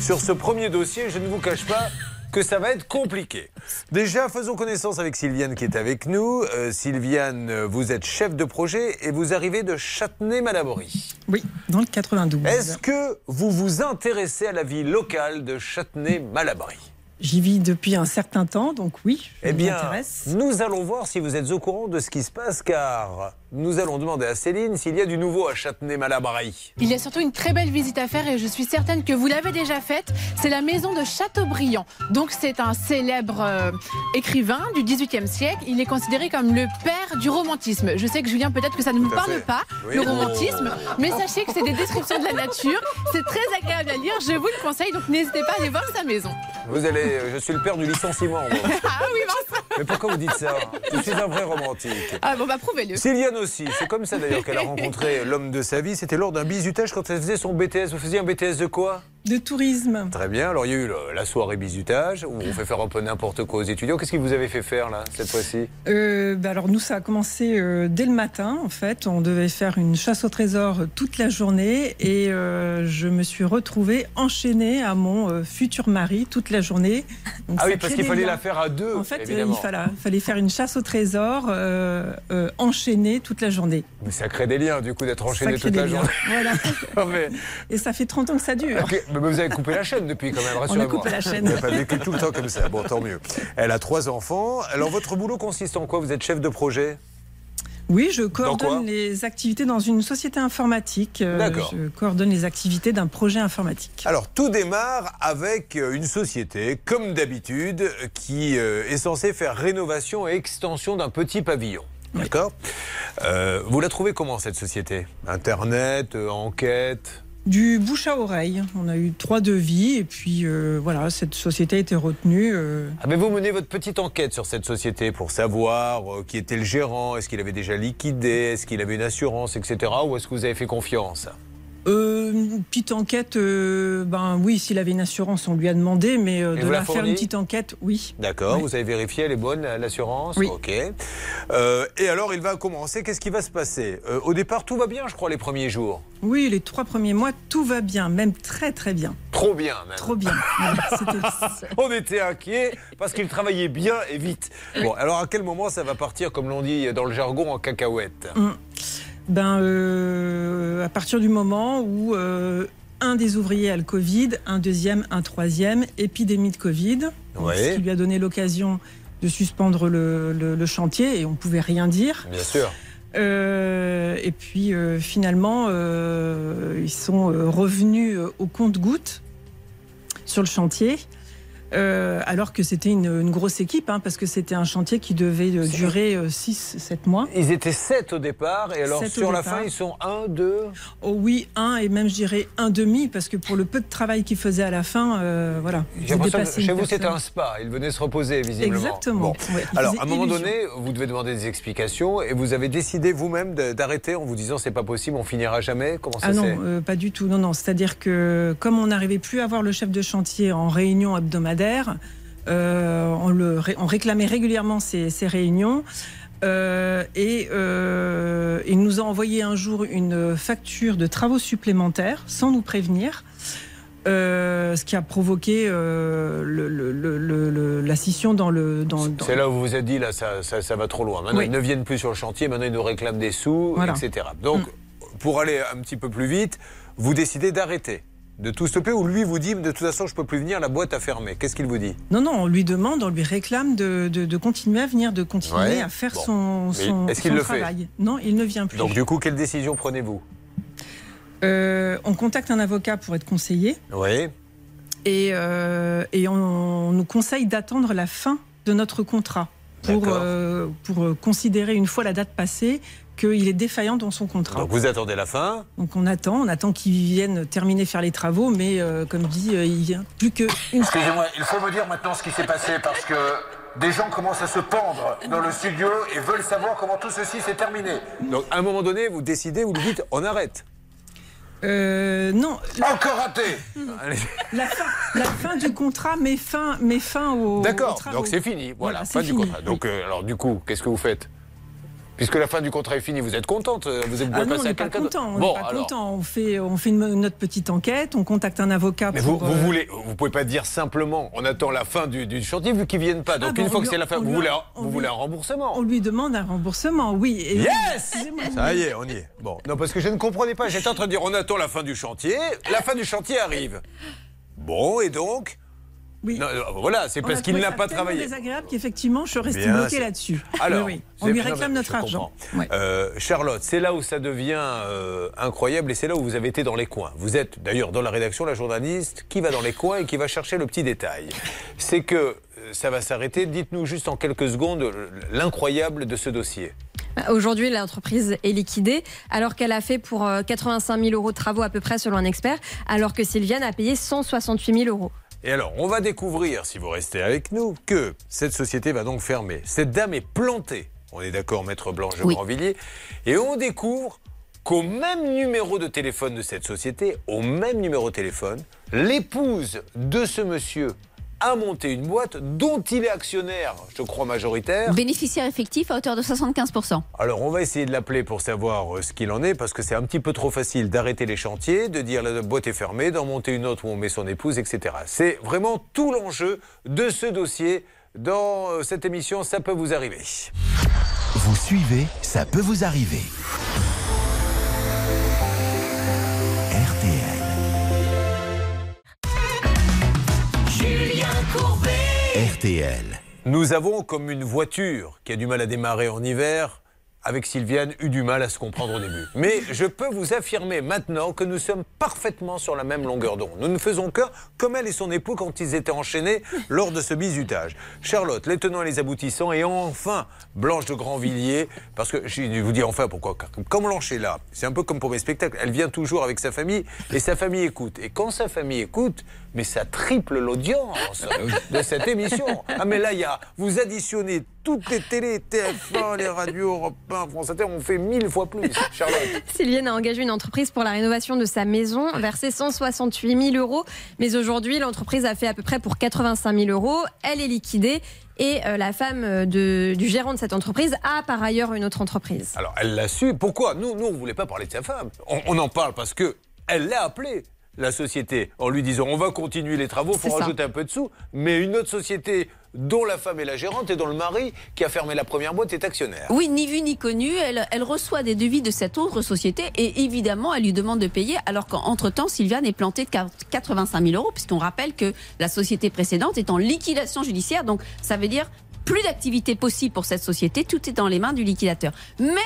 sur ce premier dossier, je ne vous cache pas que ça va être compliqué. Déjà, faisons connaissance avec Sylviane qui est avec nous. Euh, Sylviane, vous êtes chef de projet et vous arrivez de Châtenay-Malabry. Oui, dans le 92. Est-ce que vous vous intéressez à la vie locale de Châtenay-Malabry? J'y vis depuis un certain temps, donc oui, je Eh bien, nous allons voir si vous êtes au courant de ce qui se passe, car nous allons demander à Céline s'il y a du nouveau à Châtenay-Malabry. Il y a surtout une très belle visite à faire et je suis certaine que vous l'avez déjà faite. C'est la maison de Chateaubriand. Donc c'est un célèbre euh, écrivain du XVIIIe siècle. Il est considéré comme le père du romantisme. Je sais que Julien, peut-être que ça ne vous parle fait. pas, Oui. le romantisme, mais sachez que c'est des descriptions de la nature. C'est très agréable à lire, je vous le conseille, donc n'hésitez pas à aller voir sa maison. Vous allez, je suis le père du licenciement. moi. [LAUGHS] Ah oui, Vincent Mais pourquoi vous dites ça? Je suis un vrai romantique. Ah bon, bah prouvez-le. C'est comme ça d'ailleurs qu'elle a rencontré l'homme de sa vie. C'était lors d'un bisutage quand elle faisait son BTS. Vous faisiez un BTS de quoi? De tourisme. Très bien. Alors, il y a eu la soirée bisutage, où on fait faire un peu n'importe quoi aux étudiants. Qu'est-ce qui vous avez fait faire, là, cette fois-ci? Euh, bah alors nous, ça a commencé euh, dès le matin. En fait, on devait faire une chasse au trésor euh, toute la journée et euh, je me suis retrouvée enchaînée à mon futur mari toute la journée. Donc, Ah oui, parce qu'il fallait liens. la faire à deux, En fait, il fallait, fallait faire une chasse au trésor enchaînée toute la journée. Mais ça crée des liens, du coup, d'être enchaîné Ça crée toute la liens. journée. Voilà. [LAUGHS] Non, mais- Et ça fait 30 ans que ça dure. Mais vous avez coupé la chaîne depuis quand même, [LAUGHS] On a rassurez-moi. coupé la chaîne. Vous n'avez pas vécu tout le temps comme ça. Bon, tant mieux. Elle a trois enfants. Alors, votre boulot consiste en quoi? Vous êtes chef de projet? Oui, je coordonne les activités dans une société informatique. Euh, D'accord. Je coordonne les activités d'un projet informatique. Alors, tout démarre avec euh, une société, comme d'habitude, qui euh, est censée faire rénovation et extension d'un petit pavillon. D'accord? Euh, Vous la trouvez comment, cette société? Internet, enquête? Du bouche à oreille. On a eu trois devis et puis euh, voilà, cette société a été retenue. euh, Avez-vous mené votre petite enquête sur cette société pour savoir euh, qui était le gérant? Est-ce qu'il avait déjà liquidé? Est-ce qu'il avait une assurance, etc. Ou est-ce que vous avez fait confiance? Euh, une petite enquête, euh, ben oui, s'il avait une assurance, on lui a demandé, mais euh, de la faire une petite enquête, oui. D'accord, Oui. vous avez vérifié, elle est bonne, l'assurance Oui. Ok. Et alors, il va commencer, qu'est-ce qui va se passer Au départ, tout va bien, je crois, les premiers jours. Oui, les trois premiers mois, tout va bien, même très très bien. Trop bien, même. Trop bien. [LAUGHS] On était inquiets parce qu'il travaillait bien et vite. Bon, alors à quel moment ça va partir, comme l'on dit dans le jargon, en cacahuète Hum. Ben, euh, à partir du moment où euh, un des ouvriers a le Covid, un deuxième, un troisième, épidémie de Covid, Ouais. ce qui lui a donné l'occasion de suspendre le, le- le chantier et on pouvait rien dire. Bien sûr. Euh, et puis finalement, ils sont revenus au compte-gouttes sur le chantier. Euh, alors que c'était une, une grosse équipe, hein, parce que c'était un chantier qui devait euh, durer 6-7 mois. Ils étaient sept au départ, et alors Sept sur la départ. fin, ils sont un, deux. Oh oui, un et même je dirais un demi, parce que pour le peu de travail qu'ils faisaient à la fin, euh, voilà. J'ai l'impression chez vous, c'était un spa. Ils venaient se reposer, visiblement. Exactement. Bon. Ouais, Alors, à un moment illusion. donné, vous devez demander des explications, et vous avez décidé vous-même d'arrêter en vous disant c'est pas possible, on finira jamais. Comment ça Ah non, euh, pas du tout. Non, non. C'est-à-dire que comme on n'arrivait plus à voir le chef de chantier en réunion hebdomadaire, euh, on, le, ré- on réclamait régulièrement ces, ces réunions. Euh, et euh, il nous a envoyé un jour une facture de travaux supplémentaires sans nous prévenir. euh, ce qui a provoqué euh, le- le- le- le- le- la scission dans le. Dans, dans- C'est là où vous vous êtes dit, là, ça, ça, ça va trop loin. Maintenant, Oui. ils ne viennent plus sur le chantier, maintenant, ils nous réclament des sous, Voilà. etc. Donc, pour aller un petit peu plus vite, vous décidez d'arrêter, de tout stopper, ou lui vous dit, de toute façon, je peux plus venir, la boîte a fermé. Qu'est-ce qu'il vous dit? Non, non, on lui demande, on lui réclame de, de- de continuer à venir, de continuer Ouais. à faire Bon. son, son, est-ce qu'il le fait? travail. Non, il ne vient plus. Donc, du coup, quelle décision prenez-vous? Euh, on contacte un avocat pour être conseillé Oui. et, euh, et on, on nous conseille d'attendre la fin de notre contrat pour, euh, pour considérer une fois la date passée qu'il est défaillant dans son contrat. Donc, vous attendez la fin Donc on attend, on attend qu'ils viennent terminer faire les travaux, mais euh, comme dit, euh, il vient plus qu'une Excusez-moi, il faut me dire maintenant ce qui s'est passé parce que des gens commencent à se pendre dans le studio et veulent savoir comment tout ceci s'est terminé. Donc, à un moment donné, vous décidez, vous lui dites, on arrête. Euh, non. Encore raté. La fin, la fin du contrat met fin, met fin au. D'accord, donc c'est fini. Voilà, fin du fini. contrat. Donc, euh, alors, du coup, qu'est-ce que vous faites? Puisque la fin du contrat est finie, vous êtes contente euh, Vous êtes Ah non, on à n'est pas quelqu'un d'autre content. On Bon, pas alors. content. On fait, on fait une- notre petite enquête, on contacte un avocat Mais vous, pour. vous euh, voulez, vous pouvez pas dire simplement, on attend la fin du, du chantier vu qu'ils viennent pas. Donc Ah, bon, une fois on que lui- c'est la fin, vous lui- voulez, vous lui- voulez un remboursement. On lui demande un remboursement, oui. Et- Yes. Ça y est, on y est. Bon, non, parce que je ne comprenais pas. J'étais en train de dire, on attend la fin du chantier. La fin du chantier arrive. [LAUGHS] Bon, et donc Oui. Non, euh, Voilà, c'est On parce qu'il n'a pas tellement travaillé. désagréable qu'effectivement, je suis restée Bien bloquée là-dessus. Alors, Oui. On c'est- lui réclame notre argent. Euh, Charlotte, c'est là où ça devient euh, incroyable et c'est là où vous avez été dans les coins. Vous êtes d'ailleurs dans la rédaction la journaliste qui va dans les coins et qui va chercher le petit détail. C'est que ça va s'arrêter. Dites-nous juste en quelques secondes l'incroyable de ce dossier. Aujourd'hui, l'entreprise est liquidée alors qu'elle a fait pour euh, 85 000 euros de travaux à peu près selon un expert, alors que Sylviane a payé 168 000 euros. Et alors, on va découvrir, si vous restez avec nous, que cette société va donc fermer. Cette dame est plantée. On est d'accord, maître Blanche de Oui. Grandvilliers. Et on découvre qu'au même numéro de téléphone de cette société, au même numéro de téléphone, L'épouse de ce monsieur a monté une boîte dont il est actionnaire, je crois majoritaire. Bénéficiaire effectif à hauteur de 75%. Alors on va essayer de l'appeler pour savoir euh, ce qu'il en est, parce que c'est un petit peu trop facile d'arrêter les chantiers, de dire la boîte est fermée, d'en monter une autre où on met son épouse, etc. C'est vraiment tout l'enjeu de ce dossier dans euh, cette émission Ça peut vous arriver. Vous suivez, ça peut vous arriver. Nous avons comme une voiture qui a du mal à démarrer en hiver. Avec Sylviane, eu du mal à se comprendre au début. Mais je peux vous affirmer maintenant que nous sommes parfaitement sur la même longueur d'onde. Nous ne faisons que comme elle et son époux quand ils étaient enchaînés lors de ce bizutage. Charlotte, les tenants et les aboutissants, et enfin Blanche de Grandvilliers, parce que je vous dis enfin pourquoi. Comme Blanche est là, c'est un peu comme pour mes spectacles, elle vient toujours avec sa famille et sa famille écoute. Et quand sa famille écoute, mais ça triple l'audience de cette émission. Ah mais là, il y a, vous additionnez toutes les télés, TF1, les radios, Europe 1, France Inter, on fait mille fois plus. Charlotte. [LAUGHS] Sylviane a engagé une entreprise pour la rénovation de sa maison, versé 168 000 euros. Mais aujourd'hui, l'entreprise a fait à peu près pour 85 000 euros. Elle est liquidée. Et euh, la femme euh, de- du gérant de cette entreprise a par ailleurs une autre entreprise. Alors, elle l'a su. Pourquoi? Nous, nous, on ne voulait pas parler de sa femme. On, on en parle parce que elle l'a appelé. La société, en lui disant on va continuer les travaux, C'est faut rajouter un peu de sous. Mais une autre société dont la femme est la gérante et dont le mari, qui a fermé la première boîte, est actionnaire. Oui, ni vu ni connu, elle, elle reçoit des devis de cette autre société et évidemment, elle lui demande de payer alors qu'entre-temps, Sylviane est plantée de 85 000 euros puisqu'on rappelle que la société précédente est en liquidation judiciaire. Donc, ça veut dire plus d'activité possible pour cette société. Tout est dans les mains du liquidateur. Mais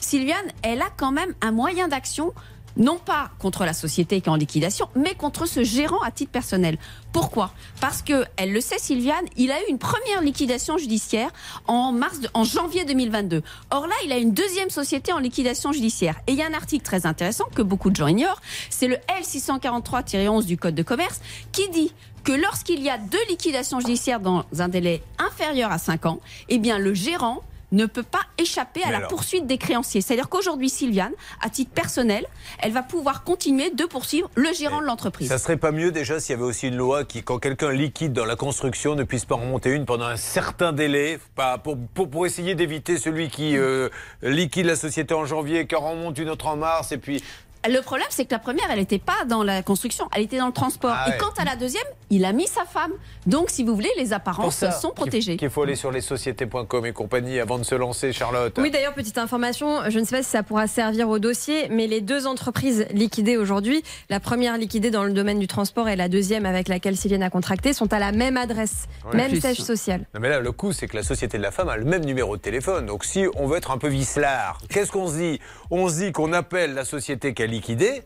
Sylviane, elle a quand même un moyen d'action non pas contre la société qui est en liquidation, mais contre ce gérant à titre personnel. Pourquoi? Parce que, elle le sait, Sylviane, il a eu une première liquidation judiciaire en mars, en janvier 2022. Or là, il a une deuxième société en liquidation judiciaire. Et il y a un article très intéressant que beaucoup de gens ignorent, c'est le L643-11 du Code de commerce qui dit que lorsqu'il y a deux liquidations judiciaires dans un délai inférieur à 5 ans, eh bien le gérant ne peut pas échapper à Mais la alors poursuite des créanciers. C'est-à-dire qu'aujourd'hui, Sylviane, à titre personnel, elle va pouvoir continuer de poursuivre le gérant de l'entreprise. Ça serait pas mieux déjà s'il y avait aussi une loi qui, quand quelqu'un liquide dans la construction, ne puisse pas remonter une pendant un certain délai, pas pour, pour, pour essayer d'éviter celui qui euh, liquide la société en janvier, qui en remonte une autre en mars, et puis Le problème, c'est que la première, elle n'était pas dans la construction, elle était dans le transport. Ah ouais. Et quant à la deuxième, il a mis sa femme. Donc, si vous voulez, les apparences ça sont protégées. Qu'il faut aller sur les sociétés.com et compagnie avant de se lancer, Charlotte. Oui, d'ailleurs, petite information, je ne sais pas si ça pourra servir au dossier, mais les deux entreprises liquidées aujourd'hui, la première liquidée dans le domaine du transport et la deuxième avec laquelle Sylviane a contracté, sont à la même adresse, Ouais. même siège social. Non mais là, le coup, c'est que la société de la femme a le même numéro de téléphone. Donc si on veut être un peu vicelard, qu'est-ce qu'on se dit? On se dit qu'on appelle la société qui a liquidé.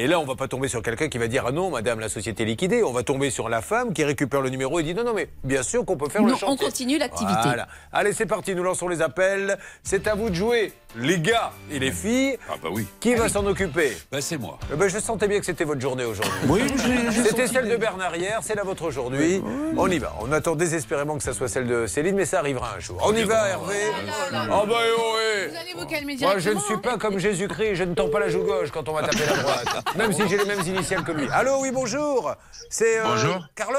Et là, on va pas tomber sur quelqu'un qui va dire ah non, madame, la société est liquidée. On va tomber sur la femme qui récupère le numéro et dit non, non, mais bien sûr qu'on peut faire le chantier. on continue l'activité. Voilà. Allez, c'est parti, nous lançons les appels. C'est à vous de jouer, les gars et les filles. Ah bah oui. Qui va s'en occuper? Bah c'est moi. Eh ben, je sentais bien que c'était votre journée aujourd'hui. Oui, C'était celle de. Bernard hier, c'est la vôtre aujourd'hui. On y va. On attend désespérément que ça soit celle de Céline, mais ça arrivera un jour. On y va, Hervé Oh bah eh, oh, eh. Vous allez vous calmer Moi, je ne directement. suis pas comme Jésus-Christ, je ne tends pas la joue gauche quand on va taper la droite. Même si j'ai les mêmes initiales que lui. Allô, oui, bonjour. C'est euh, Bonjour. Carlos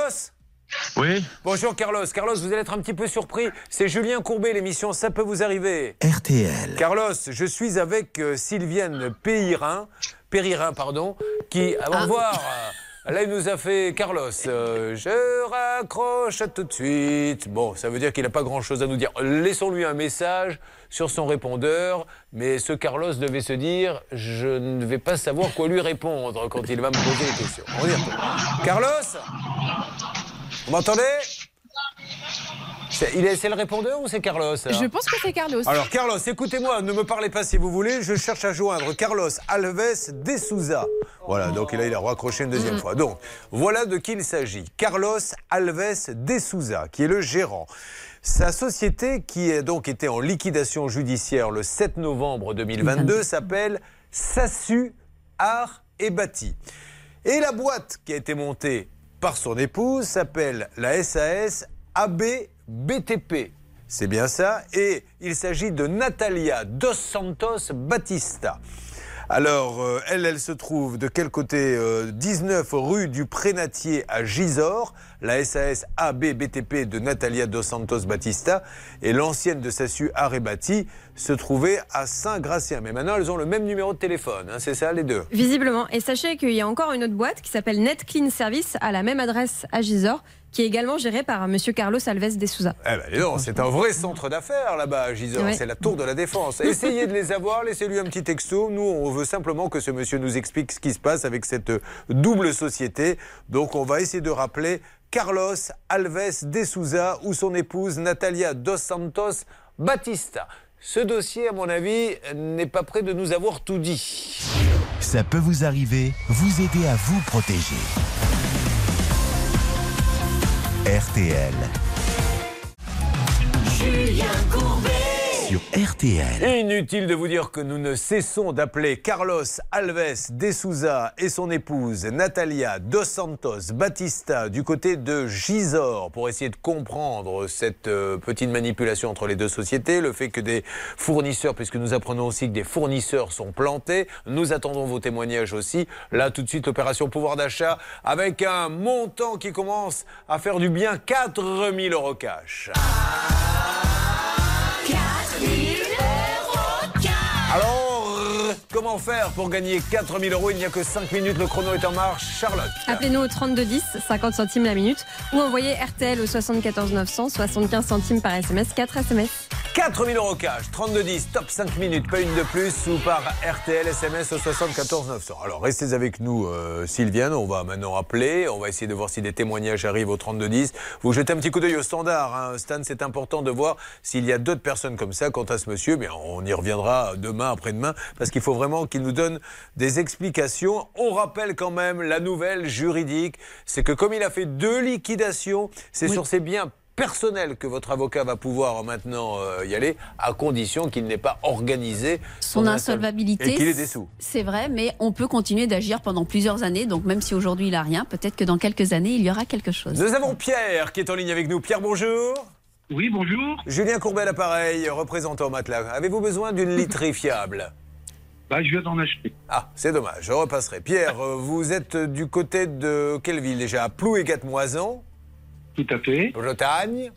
Oui. Bonjour Carlos. Carlos, vous allez être un petit peu surpris. C'est Julien Courbet, l'émission Ça peut vous arriver. RTL. Carlos, je suis avec euh, Sylviane Péirin, Péririn, pardon, qui, Ah. à revoir. euh, Là, il nous a fait Carlos. euh, je raccroche à tout de suite. Bon, ça veut dire qu'il n'a pas grand-chose à nous dire. Laissons-lui un message sur son répondeur. Mais ce Carlos devait se dire je ne vais pas savoir quoi lui répondre quand il va me poser des questions. On y retourne. Carlos Vous m'entendez? C'est il est- c'est le répondeur ou c'est Carlos ça Je pense que c'est Carlos. alors, Carlos, écoutez-moi, ne me parlez pas si vous voulez. Je cherche à joindre Carlos Alves de Souza. Voilà, donc là, il a raccroché une deuxième fois. Donc, voilà de qui il s'agit. Carlos Alves de Souza, qui est le gérant. Sa société, qui a donc été en liquidation judiciaire le 7 novembre 2022, s'appelle Sassu Art et Bâti. Et la boîte qui a été montée par son épouse s'appelle la SAS AB BTP. C'est bien ça. Et il s'agit de Natalia Dos Santos Batista. Alors, euh, elle, elle se trouve de quel côté Euh, 19 rue du Prénatier à Gisors, la SAS AB BTP de Natalia Dos Santos Batista et l'ancienne de Sassu Arebati se trouvait à Saint-Gratien. Mais maintenant, elles ont le même numéro de téléphone, hein, c'est ça les deux? Visiblement. Et sachez qu'il y a encore une autre boîte qui s'appelle Net Clean Service à la même adresse à Gisors, qui est également gérée par Monsieur Carlos Alves de Souza. Eh ben, c'est un vrai centre d'affaires là-bas à Gisors. Ouais. C'est la tour de la défense. [LAUGHS] Essayez de les avoir, laissez-lui un petit texto. Nous, on veut simplement que ce monsieur nous explique ce qui se passe avec cette double société. Donc, on va essayer de rappeler Carlos Alves de Souza ou son épouse Natalia Dos Santos Batista. Ce dossier, à mon avis, n'est pas prêt de nous avoir tout dit. Ça peut vous arriver, vous aider à vous protéger. RTL. Julien Courbet. RTL. Inutile de vous dire que nous ne cessons d'appeler Carlos Alves de Souza et son épouse Natalia Dos Santos Batista du côté de Gisors pour essayer de comprendre cette euh, petite manipulation entre les deux sociétés, le fait que des fournisseurs, puisque nous apprenons aussi que des fournisseurs sont plantés, nous attendons vos témoignages aussi. Là, tout de suite, l'opération pouvoir d'achat avec un montant qui commence à faire du bien 4000 euros cash. 4000 comment faire pour gagner 4000 euros? Il n'y a que 5 minutes, le chrono est en marche. Charlotte. Appelez-nous au 3210, 50 centimes la minute, ou envoyez RTL au 74 900, 75 centimes par SMS, 4 SMS. 4000 euros cash, 32-10, top 5 minutes, pas une de plus, ou par RTL SMS au 74 900. Alors restez avec nous, euh, Sylviane, on va maintenant appeler, on va essayer de voir si des témoignages arrivent au 32-10. Vous jetez un petit coup d'œil au standard, hein. Stan, c'est important de voir s'il y a d'autres personnes comme ça quant à ce monsieur, mais on y reviendra demain, après-demain, parce qu'il faut vraiment qu'il nous donne des explications. On rappelle quand même la nouvelle juridique, c'est que comme il a fait deux liquidations, c'est sur ses biens personnels que votre avocat va pouvoir maintenant euh, y aller, à condition qu'il n'ait pas organisé Son insolvabilité. Et qu'il ait des sous. C'est vrai, mais on peut continuer d'agir pendant plusieurs années. Donc même si aujourd'hui il a rien, peut-être que dans quelques années il y aura quelque chose. Nous avons Pierre qui est en ligne avec nous. Pierre, bonjour. Oui, bonjour. Julien Courbet, l'appareil, représentant Matelas. Avez-vous besoin d'une literie fiable? Bah, je viens d'en acheter. Ah, c'est dommage, je repasserai. Pierre, euh, vous êtes du côté de quelle ville déjà? Plou et Gatmoison Tout à fait. Bretagne?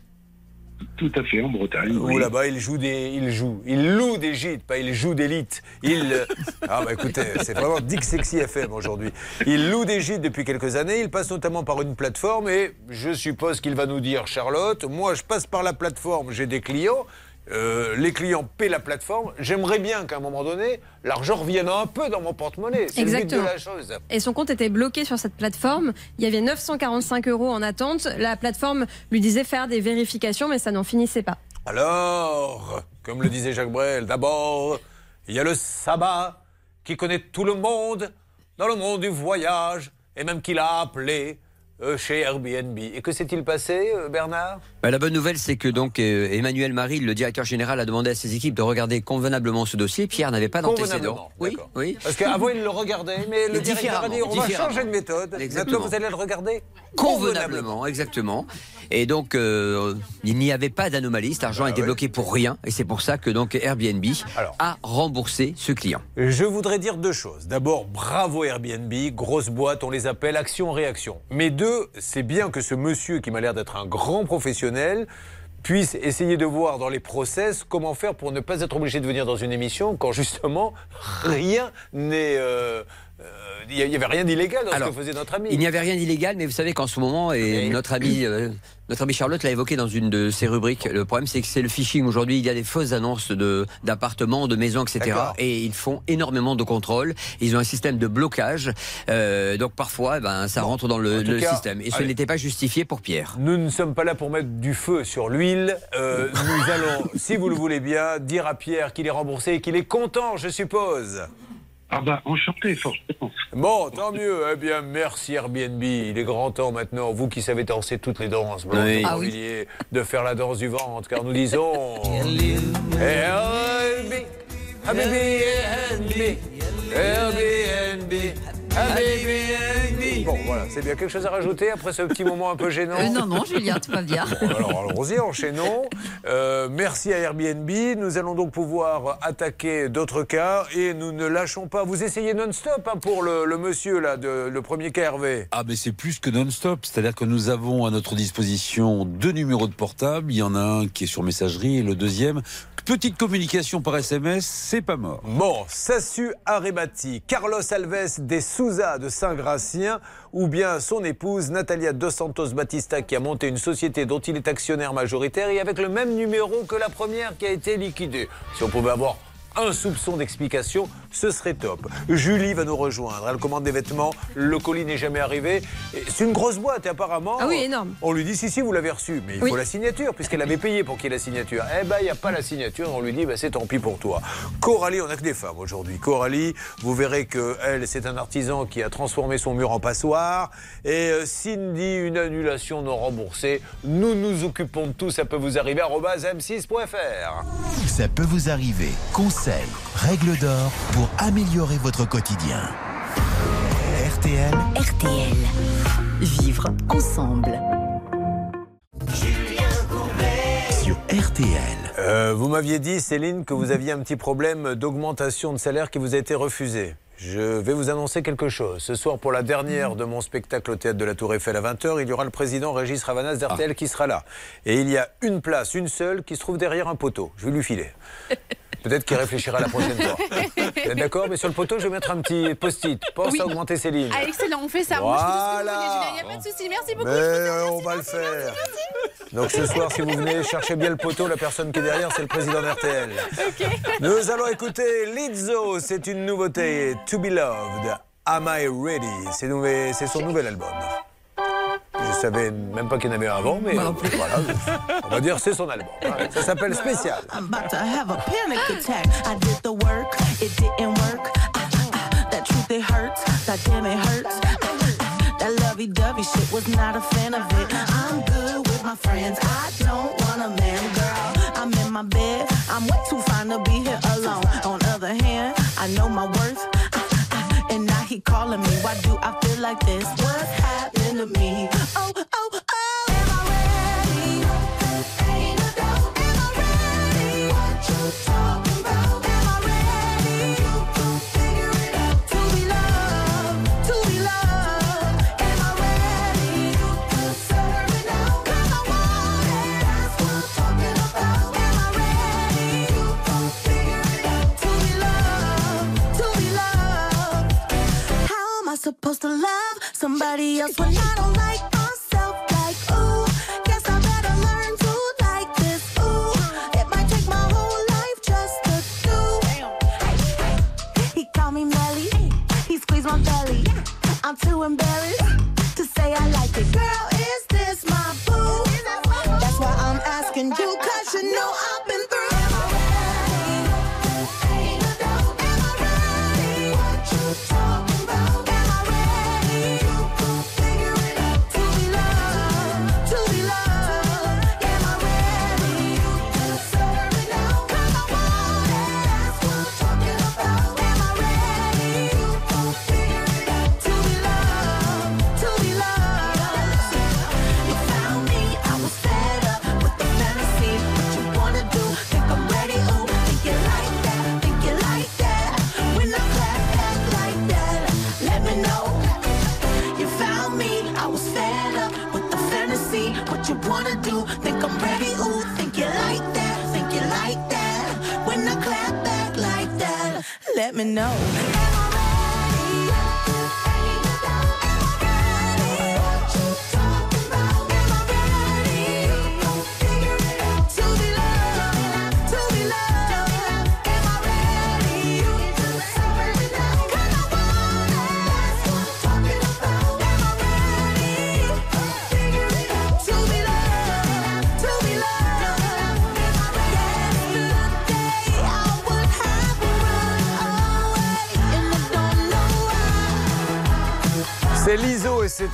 Tout à fait, en Bretagne. Où oui. là-bas, il joue des, il joue, il loue des gîtes, pas il joue des lites. Il, euh, [LAUGHS] ah bah écoutez, c'est vraiment Dick Sexy FM aujourd'hui. Il loue des gîtes depuis quelques années. Il passe notamment par une plateforme et je suppose qu'il va nous dire, Charlotte, moi je passe par la plateforme, j'ai des clients. Euh, les clients paient la plateforme. J'aimerais bien qu'à un moment donné, l'argent revienne un peu dans mon porte-monnaie. C'est le but de Exactement. la chose. Et son compte était bloqué sur cette plateforme. Il y avait 945 euros en attente. La plateforme lui disait faire des vérifications, mais ça n'en finissait pas. Alors, comme le disait Jacques Brel, d'abord, il y a le sabbat qui connaît tout le monde dans le monde du voyage et même qu'il a appelé chez Airbnb. Et que s'est-il passé, euh, Bernard? Bah, la bonne nouvelle, c'est que donc euh, Emmanuel Marie, le directeur général, a demandé à ses équipes de regarder convenablement ce dossier. Pierre n'avait pas d'antécédent. Oui, oui. Parce qu'avant, il le regardait, mais le directeur a dit on va changer de méthode. Exactement. Maintenant, vous allez le regarder Convenablement, exactement. Et donc, euh, il n'y avait pas d'anomalie. Cet argent Bah était ouais. bloqué pour rien. Et c'est pour ça que donc Airbnb Alors. a remboursé ce client. Je voudrais dire deux choses. D'abord, bravo Airbnb, grosse boîte, on les appelle action-réaction. Mais deux, c'est bien que ce monsieur qui m'a l'air d'être un grand professionnel puisse essayer de voir dans les process comment faire pour ne pas être obligé de venir dans une émission quand justement [LAUGHS] rien n'est... euh, euh, Il n'y avait rien d'illégal dans Alors, ce que faisait notre ami. Il n'y avait rien d'illégal, mais vous savez qu'en ce moment, et Oui. notre ami, euh, notre ami Charlotte l'a évoqué dans une de ses rubriques. Le problème, c'est que c'est le phishing. Aujourd'hui, il y a des fausses annonces de d'appartements, de maisons, etc. D'accord. Et ils font énormément de contrôles. Ils ont un système de blocage. Euh, donc parfois, ben, ça rentre dans le, cas, système. Et ce allez. n'était pas justifié pour Pierre. Nous ne sommes pas là pour mettre du feu sur l'huile. [LAUGHS] Nous allons, si vous le voulez bien, dire à Pierre qu'il est remboursé et qu'il est content, je suppose. Ah bah, enchanté, forcément. Bon, tant mieux. Eh bien, merci Airbnb. Il est grand temps maintenant, vous qui savez danser toutes les danses, Blanc Oui. Ah oui. De faire la danse du ventre, car nous disons... [LAUGHS] Airbnb, Airbnb, Airbnb, Airbnb, Bon, voilà, c'est bien. Quelque chose à rajouter après ce petit moment un peu gênant Euh, non, non, Julien, tout va bien. [LAUGHS] Bon, alors allons-y, enchaînons. Euh, merci à Airbnb. Nous allons donc pouvoir attaquer d'autres cas et nous ne lâchons pas. Vous essayez non-stop hein, pour le, le monsieur là, de, le premier cas Hervé. Ah, mais c'est plus que non-stop. C'est-à-dire que nous avons à notre disposition deux numéros de portable. Il y en a un qui est sur messagerie et le deuxième, petite communication par SMS, c'est pas mort. Bon, Sassu Arrebati, Carlos Alves de De Saint-Gratien ou bien son épouse Natalia Dos Santos Batista qui a monté une société dont il est actionnaire majoritaire et avec le même numéro que la première qui a été liquidée. Si on pouvait avoir un soupçon d'explication, ce serait top. Julie va nous rejoindre. Elle commande des vêtements. Le colis n'est jamais arrivé. C'est une grosse boîte et apparemment. Ah oui, énorme. On lui dit si, si, vous l'avez reçu. Mais il Oui. faut la signature puisqu'elle avait payé pour qu'il y ait la signature. Eh ben, il n'y a pas la signature. On lui dit, bah, c'est tant pis pour toi. Coralie, on n'a que des femmes aujourd'hui. Coralie, vous verrez que elle, c'est un artisan qui a transformé son mur en passoire. Et euh, Cindy, une annulation non remboursée. Nous nous occupons de tout. Ça peut vous arriver. arobase m6.fr. Ça peut vous arriver. Conseils, règles d'or pour améliorer votre quotidien. RTL. RTL. Vivre ensemble. Sur RTL. Euh, vous m'aviez dit, Céline, que vous aviez un petit problème d'augmentation de salaire qui vous a été refusé. Je vais vous annoncer quelque chose. Ce soir, pour la dernière de mon spectacle au théâtre de la Tour Eiffel à 20h, il y aura le président Régis Ravanas d'RTL qui sera là. Et il y a une place, une seule, qui se trouve derrière un poteau. Je vais lui filer. [LAUGHS] Peut-être qu'il réfléchira la prochaine fois. Vous êtes d'accord Mais sur le poteau, je vais mettre un petit post-it. Pense Oui. à augmenter Céline. Ah, excellent, on fait ça. Voilà. il n'y a pas de souci. Merci beaucoup. Mais on va le faire. Donc ce soir, si vous venez, cherchez bien le poteau. La personne qui est derrière, c'est le président d'RTL. Nous allons écouter Lizzo. C'est une nouveauté. To be loved. Am I ready? C'est son nouvel album. Je savais même pas qu'il y en avait un avant, mais voilà. On va dire c'est son album. hein. Ça s'appelle Spécial. I'm about to have a panic attack. I did the work, it didn't work. Ah, that truth, it hurts. That damn, it hurts. Ah, that lovey dovey shit was not a fan of it. I'm good with my friends. I don't want a man, girl. I'm in my bed. I'm way too fine to be here alone. On other hand, I know my worth. And now he calling me. Why do I feel like this? What's happened to me? Oh, oh, to love somebody else when I don't like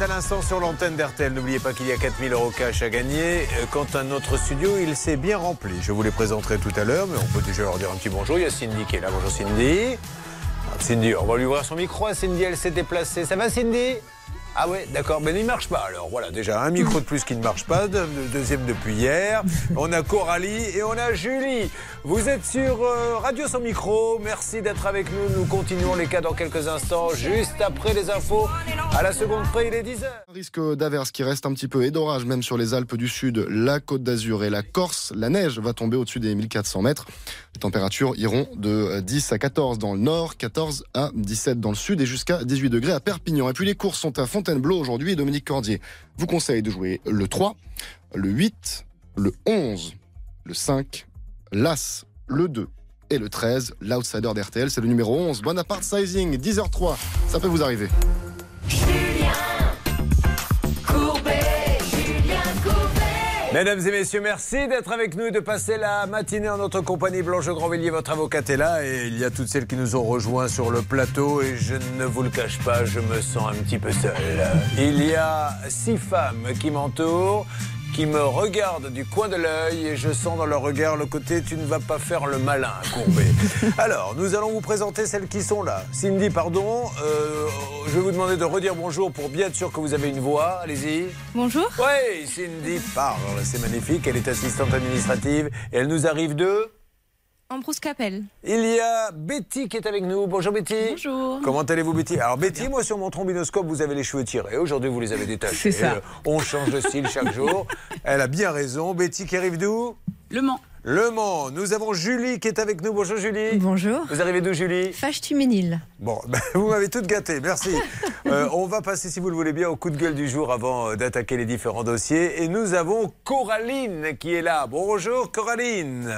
à l'instant sur l'antenne d'RTL. N'oubliez pas qu'il y a 4000 euros cash à gagner. Euh, Quant à notre studio, il s'est bien rempli. Je vous les présenterai tout à l'heure, mais on peut déjà leur dire un petit bonjour. Il y a Cindy qui est là. Bonjour Cindy. Ah, Cindy, on va lui ouvrir son micro à Cindy. Elle s'est déplacée. Ça va Cindy? Ah ouais, d'accord, mais il ne marche pas. Alors voilà, déjà un micro de plus qui ne marche pas, le deuxième depuis hier. On a Coralie et on a Julie. Vous êtes sur euh, Radio sans micro. Merci d'être avec nous. Nous continuons les cas dans quelques instants, juste après les infos. À la seconde près, il est 10h. Risque d'averse qui reste un petit peu et d'orage même sur les Alpes du Sud, la Côte d'Azur et la Corse. La neige va tomber au-dessus des 1400 mètres. Les températures iront de 10 à 14 dans le nord, 14 à 17 dans le sud et jusqu'à 18 degrés à Perpignan. Et puis les courses sont à Fontainebleau aujourd'hui Dominique Cordier vous conseille de jouer le 3, le 8, le 11, le 5, l'As, le 2 et le 13. L'outsider d'RTL, c'est le numéro 11. Bonaparte Sizing, 10h03. Ça peut vous arriver. Mesdames et messieurs, merci d'être avec nous et de passer la matinée en notre compagnie. Blanche Grandvilliers, votre avocate est là et il y a toutes celles qui nous ont rejoints sur le plateau et je ne vous le cache pas, je me sens un petit peu seul. Il y a six femmes qui m'entourent qui me regardent du coin de l'œil et je sens dans leur regard le côté tu ne vas pas faire le malin, Courbet. [LAUGHS] Alors, nous allons vous présenter celles qui sont là. Cindy, pardon, euh, je vais vous demander de redire bonjour pour bien être sûr que vous avez une voix. Allez-y. Bonjour. Oui, Cindy parle, c'est magnifique. Elle est assistante administrative et elle nous arrive de. Ambrose Capel. Il y a Betty qui est avec nous. Bonjour Betty. Bonjour. Comment allez-vous Betty? Alors Betty, moi sur mon trombinoscope, vous avez les cheveux tirés. Aujourd'hui, vous les avez détachés. C'est ça. Euh, On change de style chaque jour. Elle a bien raison. Betty qui arrive d'où? Le Mans. Le Mans. Nous avons Julie qui est avec nous. Bonjour Julie. Bonjour. Vous arrivez d'où Julie? Fâche-tu-Ménil. Bon, [LAUGHS] ben, vous m'avez toute gâtée, merci. [LAUGHS] Euh, on va passer, si vous le voulez bien, au coup de gueule du jour avant euh, d'attaquer les différents dossiers. Et nous avons Coraline qui est là. Bonjour Coraline.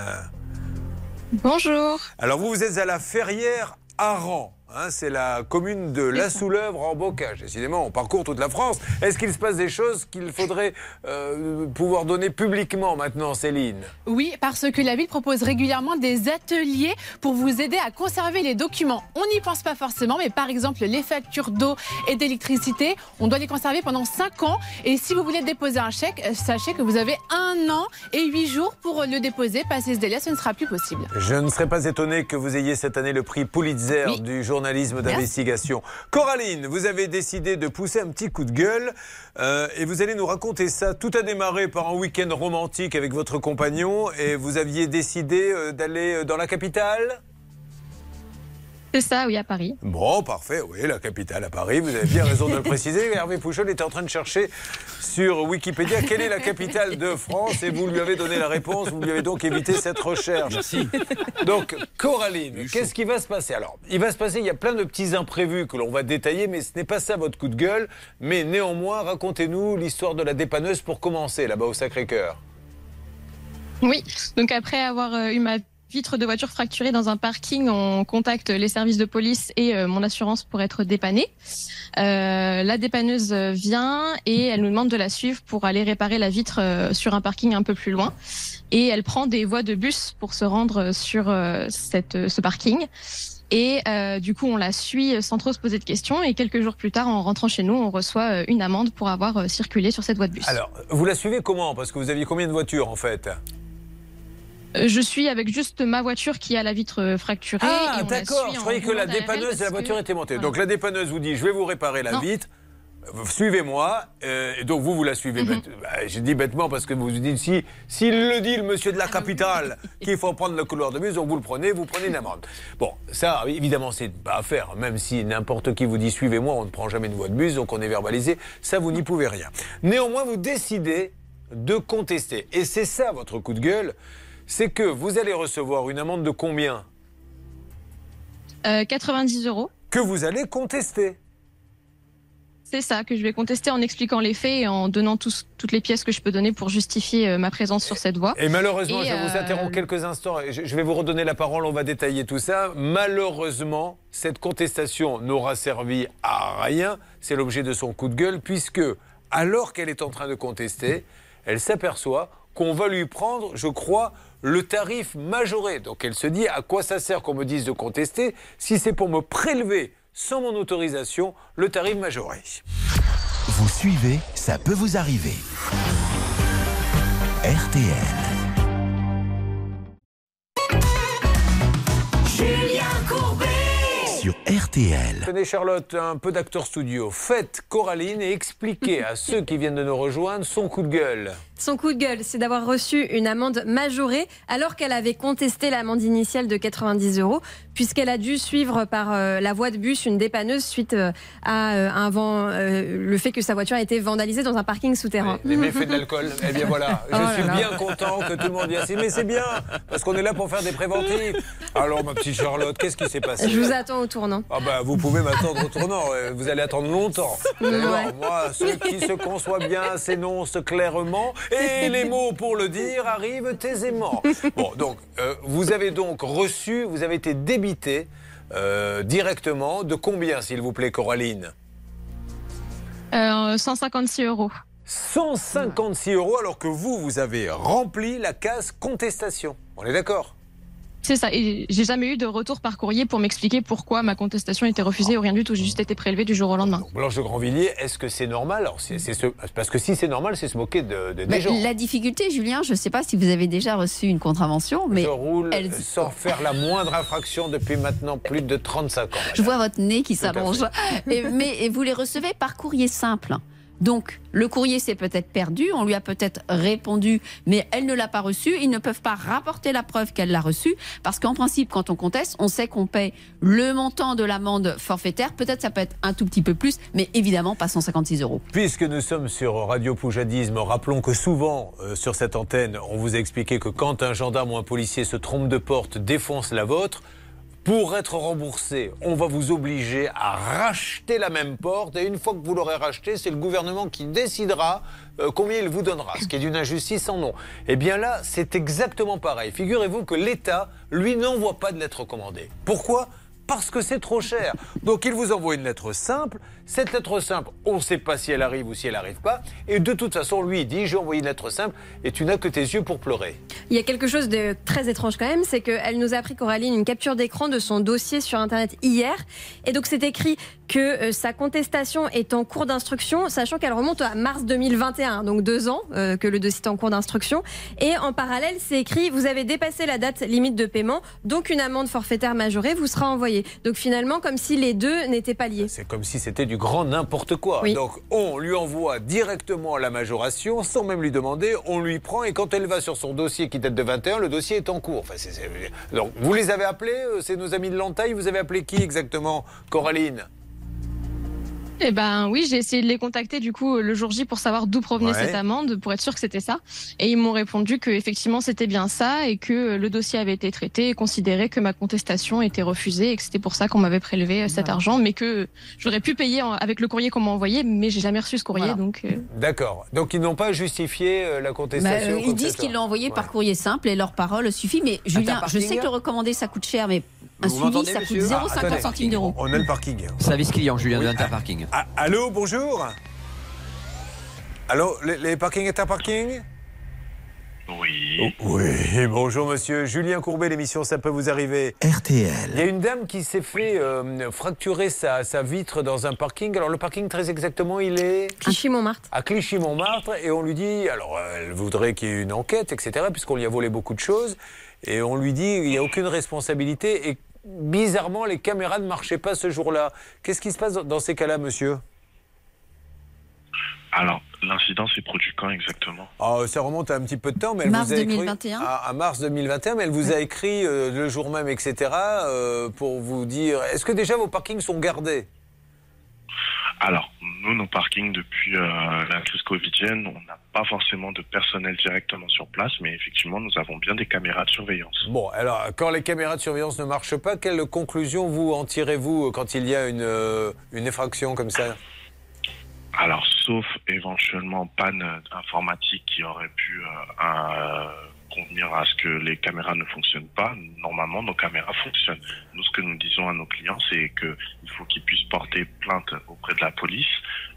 Bonjour. Alors vous, vous êtes à la Ferrière Aran. Hein, c'est la commune de La Souleuvre en Bocage. Décidément, on parcourt toute la France. Est-ce qu'il se passe des choses qu'il faudrait euh, pouvoir donner publiquement maintenant, Céline? Oui, parce que la ville propose régulièrement des ateliers pour vous aider à conserver les documents. On n'y pense pas forcément, mais par exemple, les factures d'eau et d'électricité, on doit les conserver pendant 5 ans. Et si vous voulez déposer un chèque, euh, sachez que vous avez un an et 8 jours pour le déposer. Passé ce délai, ce ne sera plus possible. Je ne serais pas étonné que vous ayez cette année le prix Pulitzer du journalisme d'investigation. Coraline, vous avez décidé de pousser un petit coup de gueule euh, et vous allez nous raconter ça. Tout a démarré par un week-end romantique avec votre compagnon et vous aviez décidé euh, d'aller euh, dans la capitale? C'est ça, oui, à Paris. Bon, parfait, oui, la capitale à Paris, vous avez bien raison de le préciser. [LAUGHS] Hervé Pouchol était en train de chercher sur Wikipédia quelle est la capitale de France et vous lui avez donné la réponse, vous lui avez donc évité cette recherche. Merci. Donc, Coraline, qu'est-ce qui va se passer? Alors, il va se passer, il y a plein de petits imprévus que l'on va détailler, mais ce n'est pas ça votre coup de gueule. Mais néanmoins, racontez-nous l'histoire de la dépanneuse pour commencer, là-bas au Sacré-Cœur. Oui, donc après avoir euh, eu ma vitre de voiture fracturée dans un parking, on contacte les services de police et euh, mon assurance pour être dépannée. Euh, la dépanneuse vient et elle nous demande de la suivre pour aller réparer la vitre euh, sur un parking un peu plus loin. Et elle prend des voies de bus pour se rendre sur cette, ce parking. Et du coup, on la suit sans trop se poser de questions. Et quelques jours plus tard, en rentrant chez nous, on reçoit une amende pour avoir circulé sur cette voie de bus. Alors, vous la suivez comment? Parce que vous aviez combien de voitures en fait? Je suis avec juste ma voiture qui a la vitre euh, fracturée. Ah, d'accord. Je croyais que la dépanneuse et la voiture que- étaient montées. Voilà. Donc la dépanneuse vous dit je vais vous réparer la Non. vitre. Euh, Suivez-moi. Euh, et donc vous, vous la suivez. Bête- bah, J'ai dit bêtement parce que vous vous dites si s'il le dit, le monsieur de la capitale, [LAUGHS] qu'il faut prendre le couloir de bus, donc vous le prenez, vous prenez une amende. Bon, ça, évidemment, c'est pas à faire. Même si n'importe qui vous dit suivez-moi, on ne prend jamais une voie de bus, donc on est verbalisé. Ça, vous n'y pouvez rien. Néanmoins, vous décidez de contester. Et c'est ça votre coup de gueule. C'est que vous allez recevoir une amende de combien? Euh, 90 euros. que vous allez contester. C'est ça que je vais contester en expliquant les faits et en donnant tous- toutes les pièces que je peux donner pour justifier euh, ma présence sur cette voie. Et malheureusement, Et, je vous euh, interromps quelques instants. et Je je vais vous redonner la parole, on va détailler tout ça. Malheureusement, cette contestation n'aura servi à rien. C'est l'objet de son coup de gueule, puisque, alors qu'elle est en train de contester, elle s'aperçoit qu'on va lui prendre, je crois, le tarif majoré. Donc elle se dit à quoi ça sert qu'on me dise de contester si c'est pour me prélever sans mon autorisation le tarif majoré? Vous suivez, ça peut vous arriver. RTL. Julien Courbet. Sur RTL. RTL. Tenez Charlotte, un peu d'acteur studio. Faites Coraline et expliquez à ceux qui viennent de nous rejoindre son coup de gueule. Son coup de gueule, c'est d'avoir reçu une amende majorée alors qu'elle avait contesté l'amende initiale de 90 euros, puisqu'elle a dû suivre par euh, la voie de bus une dépanneuse suite euh, à euh, un vent, le fait que sa voiture a été vandalisée dans un parking souterrain. Les méfaits de l'alcool. Eh bien voilà, [LAUGHS] je Oh là suis là. bien content que tout le monde vienne. Mais c'est bien, parce qu'on est là pour faire des préventifs. Alors ma petite Charlotte, qu'est-ce qui s'est passé? Je vous attends au tournant. Ah bah vous pouvez m'attendre au tournant, vous allez attendre longtemps. Ouais. moi, ceux qui se conçoivent bien s'énoncent clairement et les mots pour le dire arrivent aisément. Bon, donc euh, vous avez donc reçu, vous avez été débité euh, directement de combien, s'il vous plaît, Coraline? Euh, 156 euros. 156 euros alors que vous, vous avez rempli la case contestation. On est d'accord? C'est ça. Et j'ai jamais eu de retour par courrier pour m'expliquer pourquoi ma contestation était refusée ou rien du tout. J'ai juste été prélevée du jour au lendemain. Blanche de Grandvilliers, est-ce que c'est normal? Alors, c'est- c'est ce- Parce que si c'est normal, c'est se moquer de, de- des gens. la difficulté, Julien, je ne sais pas si vous avez déjà reçu une contravention, mais Je roule elle- sans faire la moindre infraction depuis maintenant plus de 35 ans. je vois votre nez qui s'allonge. Et- Mais et vous les recevez par courrier simple. Donc, le courrier s'est peut-être perdu, on lui a peut-être répondu, mais elle ne l'a pas reçu. Ils ne peuvent pas rapporter la preuve qu'elle l'a reçu, parce qu'en principe, quand on conteste, on sait qu'on paie le montant de l'amende forfaitaire. Peut-être ça peut être un tout petit peu plus, mais évidemment pas 156 euros. Puisque nous sommes sur Radio Poujadisme, rappelons que souvent, euh, sur cette antenne, on vous a expliqué que quand un gendarme ou un policier se trompe de porte, défonce la vôtre, pour être remboursé, on va vous obliger à racheter la même porte. Et une fois que vous l'aurez rachetée, c'est le gouvernement qui décidera euh, combien il vous donnera, ce qui est d'une injustice sans nom. Eh bien là, c'est exactement pareil. Figurez-vous que l'État, lui, n'envoie pas de lettre recommandée. Pourquoi? Parce que c'est trop cher. Donc il vous envoie une lettre simple. Cette lettre simple, on ne sait pas si elle arrive ou si elle n'arrive pas. Et de toute façon, lui, il dit, j'ai envoyé une lettre simple et tu n'as que tes yeux pour pleurer. Il y a quelque chose de très étrange quand même, c'est qu'elle nous a appris, Coraline, une capture d'écran de son dossier sur Internet hier. Et donc c'est écrit que euh, sa contestation est en cours d'instruction, sachant qu'elle remonte à mars 2021, donc deux ans euh, que le dossier est en cours d'instruction. Et en parallèle, c'est écrit, vous avez dépassé la date limite de paiement, donc une amende forfaitaire majorée vous sera envoyée. Donc finalement, comme si les deux n'étaient pas liés. C'est comme si c'était du grand n'importe quoi. Oui. Donc on lui envoie directement la majoration sans même lui demander, on lui prend et quand elle va sur son dossier qui date de 21, le dossier est en cours. Enfin, Donc vous les avez appelés, euh, c'est nos amis de l'entaille, vous avez appelé qui exactement? Coraline? Eh ben oui, j'ai essayé de les contacter du coup le jour J pour savoir d'où provenait Ouais. cette amende, pour être sûr que c'était ça. Et ils m'ont répondu que effectivement c'était bien ça et que le dossier avait été traité et considéré que ma contestation était refusée et que c'était pour ça qu'on m'avait prélevé euh, cet argent, mais que j'aurais pu payer avec le courrier qu'on m'a envoyé, mais j'ai jamais reçu ce courrier, donc. euh, D'accord. Donc ils n'ont pas justifié euh, la Bah, contestation euh, ils disent qu'ils l'ont envoyé Ouais. par courrier simple et leur parole suffit. Mais Julien, je sais que le recommander ça coûte cher, mais un Vous suivi ça coûte monsieur 0,50 Ah, centimes d'euros. On a le parking. Service client, Julien de l'Interparking. Ah, allô, bonjour Allô, les, les parkings est un parking? Oui. Oui, bonjour monsieur. Julien Courbet, l'émission Ça peut vous arriver. RTL. Il y a une dame qui s'est fait euh, fracturer sa, sa vitre dans un parking. Alors le parking très exactement, il est Clichy-Montmartre. à Clichy-Montmartre et on lui dit, alors euh, elle voudrait qu'il y ait une enquête, etc., puisqu'on lui a volé beaucoup de choses, et on lui dit, il n'y a aucune responsabilité, et bizarrement, les caméras ne marchaient pas ce jour-là. Qu'est-ce qui se passe dans- ces cas-là, monsieur? Alors, l'incident s'est produit quand exactement? Ah, Ça remonte à un petit peu de temps, mais elle Mars vous a écrit- 2021. à, à mars 2021, mais elle vous a écrit euh, le jour même, etc., euh, pour vous dire, est-ce que déjà vos parkings sont gardés? Alors, nous, nos parkings, depuis euh, la crise covidienne, on n'a pas forcément de personnel directement sur place, mais effectivement, nous avons bien des caméras de surveillance. Bon, alors, quand les caméras de surveillance ne marchent pas, quelle conclusion vous en tirez-vous euh, quand il y a une, euh, une effraction comme ça? Alors, sauf éventuellement panne informatique qui aurait pu euh, convenir à ce que les caméras ne fonctionnent pas, normalement, nos caméras fonctionnent. Nous, ce que nous disons à nos clients, c'est qu'il faut qu'ils puissent porter plainte auprès de la police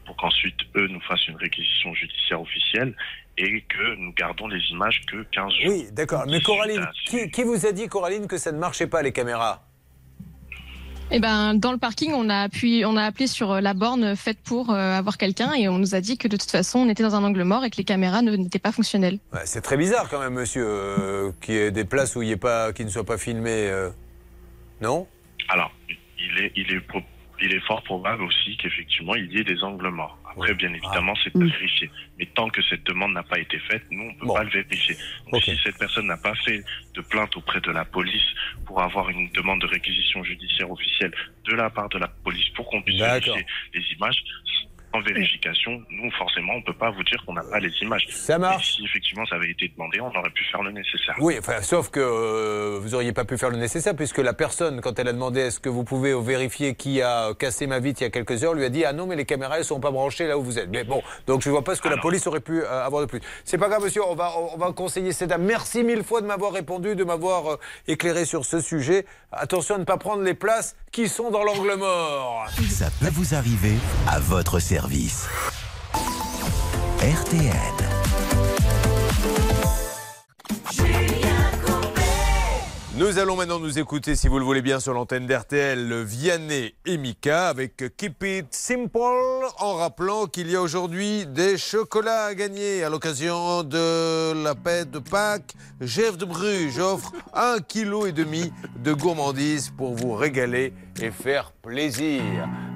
pour qu'ensuite, eux, nous fassent une réquisition judiciaire officielle et que nous gardons les images que 15 jours. Oui, d'accord. Mais Coraline, qui, qui vous a dit, Coraline, que ça ne marchait pas, les caméras? Eh ben, dans le parking, on a, appuyé, on a appelé sur euh, la borne faite pour euh, avoir quelqu'un et on nous a dit que de toute façon, on était dans un angle mort et que les caméras ne- n'étaient pas fonctionnelles. Ouais, C'est très bizarre quand même, monsieur, euh, qu'il y ait des places où il y ait pas, qui ne soient pas filmées. euh, Non? Alors, il il est, il est, pro- il est fort probable aussi qu'effectivement il y ait des angles morts. Après, bien évidemment, c'est à vérifier. Mais tant que cette demande n'a pas été faite, nous, on ne peut pas le vérifier. Donc, si cette personne n'a pas fait de plainte auprès de la police pour avoir une demande de réquisition judiciaire officielle de la part de la police pour qu'on puisse D'accord. vérifier les images, en vérification, nous, forcément, on ne peut pas vous dire qu'on n'a pas les images. Ça marche. Si effectivement ça avait été demandé, on aurait pu faire le nécessaire. Oui, enfin, sauf que euh, vous auriez pas pu faire le nécessaire puisque la personne, quand elle a demandé est-ce que vous pouvez vérifier qui a cassé ma vitre il y a quelques heures, lui a dit ah non mais les caméras elles sont pas branchées là où vous êtes. Mais bon, donc je vois pas ce que la police aurait pu euh, avoir de plus. C'est pas grave monsieur, on va on va conseiller cette dame. Merci mille fois de m'avoir répondu, de m'avoir euh, éclairé sur ce sujet. Attention à ne pas prendre les places qui sont dans l'angle mort. Ça peut vous arriver à votre service. Nous allons maintenant nous écouter, si vous le voulez bien, sur l'antenne d'RTL, Vianney et Mika avec Keep It Simple, en rappelant qu'il y a aujourd'hui des chocolats à gagner à l'occasion de la fête de Pâques. Jeff de Bruges offre un kilo et demi de gourmandise pour vous régaler et faire plaisir.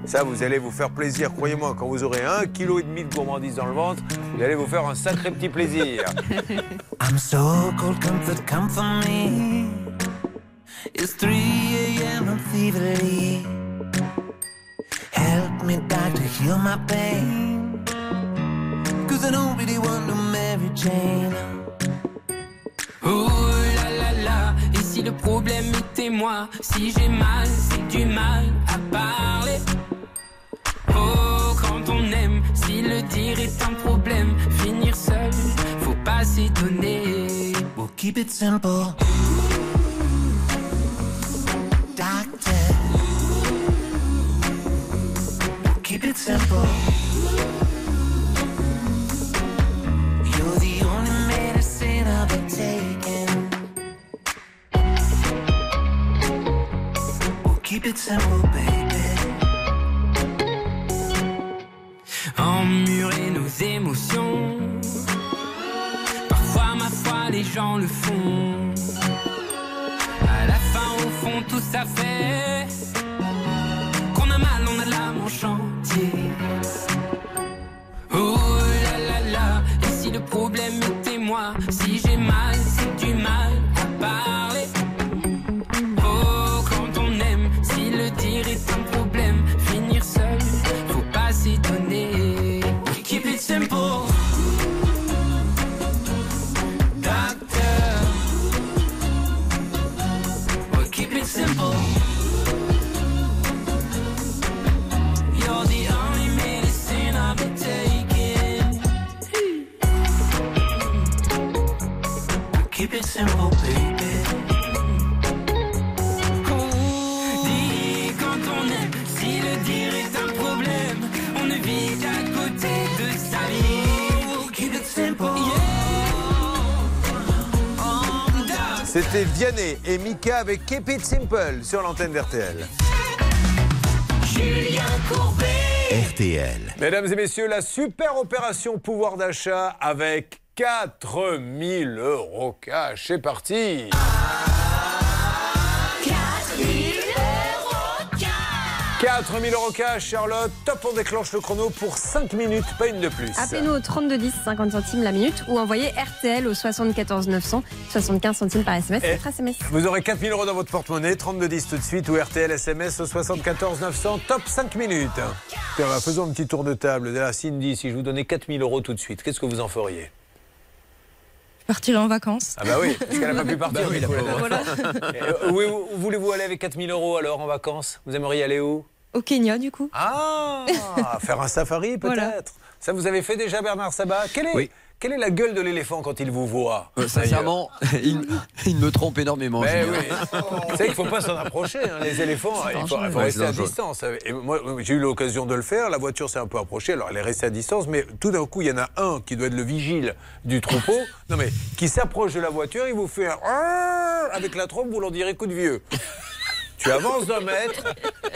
Ça, vous allez vous faire plaisir, croyez-moi, quand vous aurez un kilo et demi de gourmandise dans le ventre, vous allez vous faire un sacré petit plaisir. [LAUGHS] I'm so cold, comfort, come for me. It's 3 a.m. and feverly. Help me, doctor, heal my pain. Cause I don't really want to marry Jane. Oh le problème était moi Si j'ai mal, c'est du mal à parler Oh, quand on aime, si le dire est un problème Finir seul, faut pas s'étonner We'll keep it simple. Doctor. We'll keep it simple. Keep it simple, baby. Emmurer nos émotions. Parfois, ma foi, les gens le font. À la fin, au fond, tout ça fait Qu'on a mal, on a l'âme en chantier C'était Vianney et Mika avec Keep It Simple sur l'antenne d'RTL. Julien Courbet. RTL. Mesdames et messieurs, la super opération pouvoir d'achat avec 4000 euros cash. C'est parti 4000 euros cash, Charlotte. Top, on déclenche le chrono pour 5 minutes, pas une de plus. Appelez-nous au 32 10 50 centimes la minute ou envoyez RTL au 74 900 75 centimes par SMS. Et- SMS. Vous aurez 4000 euros dans votre porte-monnaie, 3210 tout de suite ou RTL SMS au 74 900, top 5 minutes. Tiens, bah, faisons un petit tour de table. Là, Cindy, si je vous donnais 4000 euros tout de suite, qu'est-ce que vous en feriez? Je partirai en vacances. Ah bah oui, parce qu'elle n'a pas pu [LAUGHS] partir. Bah oui, la euh, où, où voulez-vous aller avec 4000 euros alors en vacances? Vous aimeriez aller où? Au Kenya, du coup. Ah [LAUGHS] Faire un safari peut-être Voilà. Ça vous avez fait déjà Bernard Sabat quelle est, Oui. quelle est la gueule de l'éléphant quand il vous voit Euh, sincèrement, [LAUGHS] il, il me trompe énormément. Mais oui. [LAUGHS] Vous savez qu'il ne faut pas s'en approcher, hein, les éléphants. Il faut, il rester à distance. Et moi, j'ai eu l'occasion de le faire. La voiture s'est un peu approchée. Alors, elle est restée à distance. Mais tout d'un coup, il y en a un qui doit être le vigile du troupeau. Non, mais qui s'approche de la voiture. Il vous fait un avec la trompe. Vous l'en direz coup de vieux. Tu avances d'un mètre,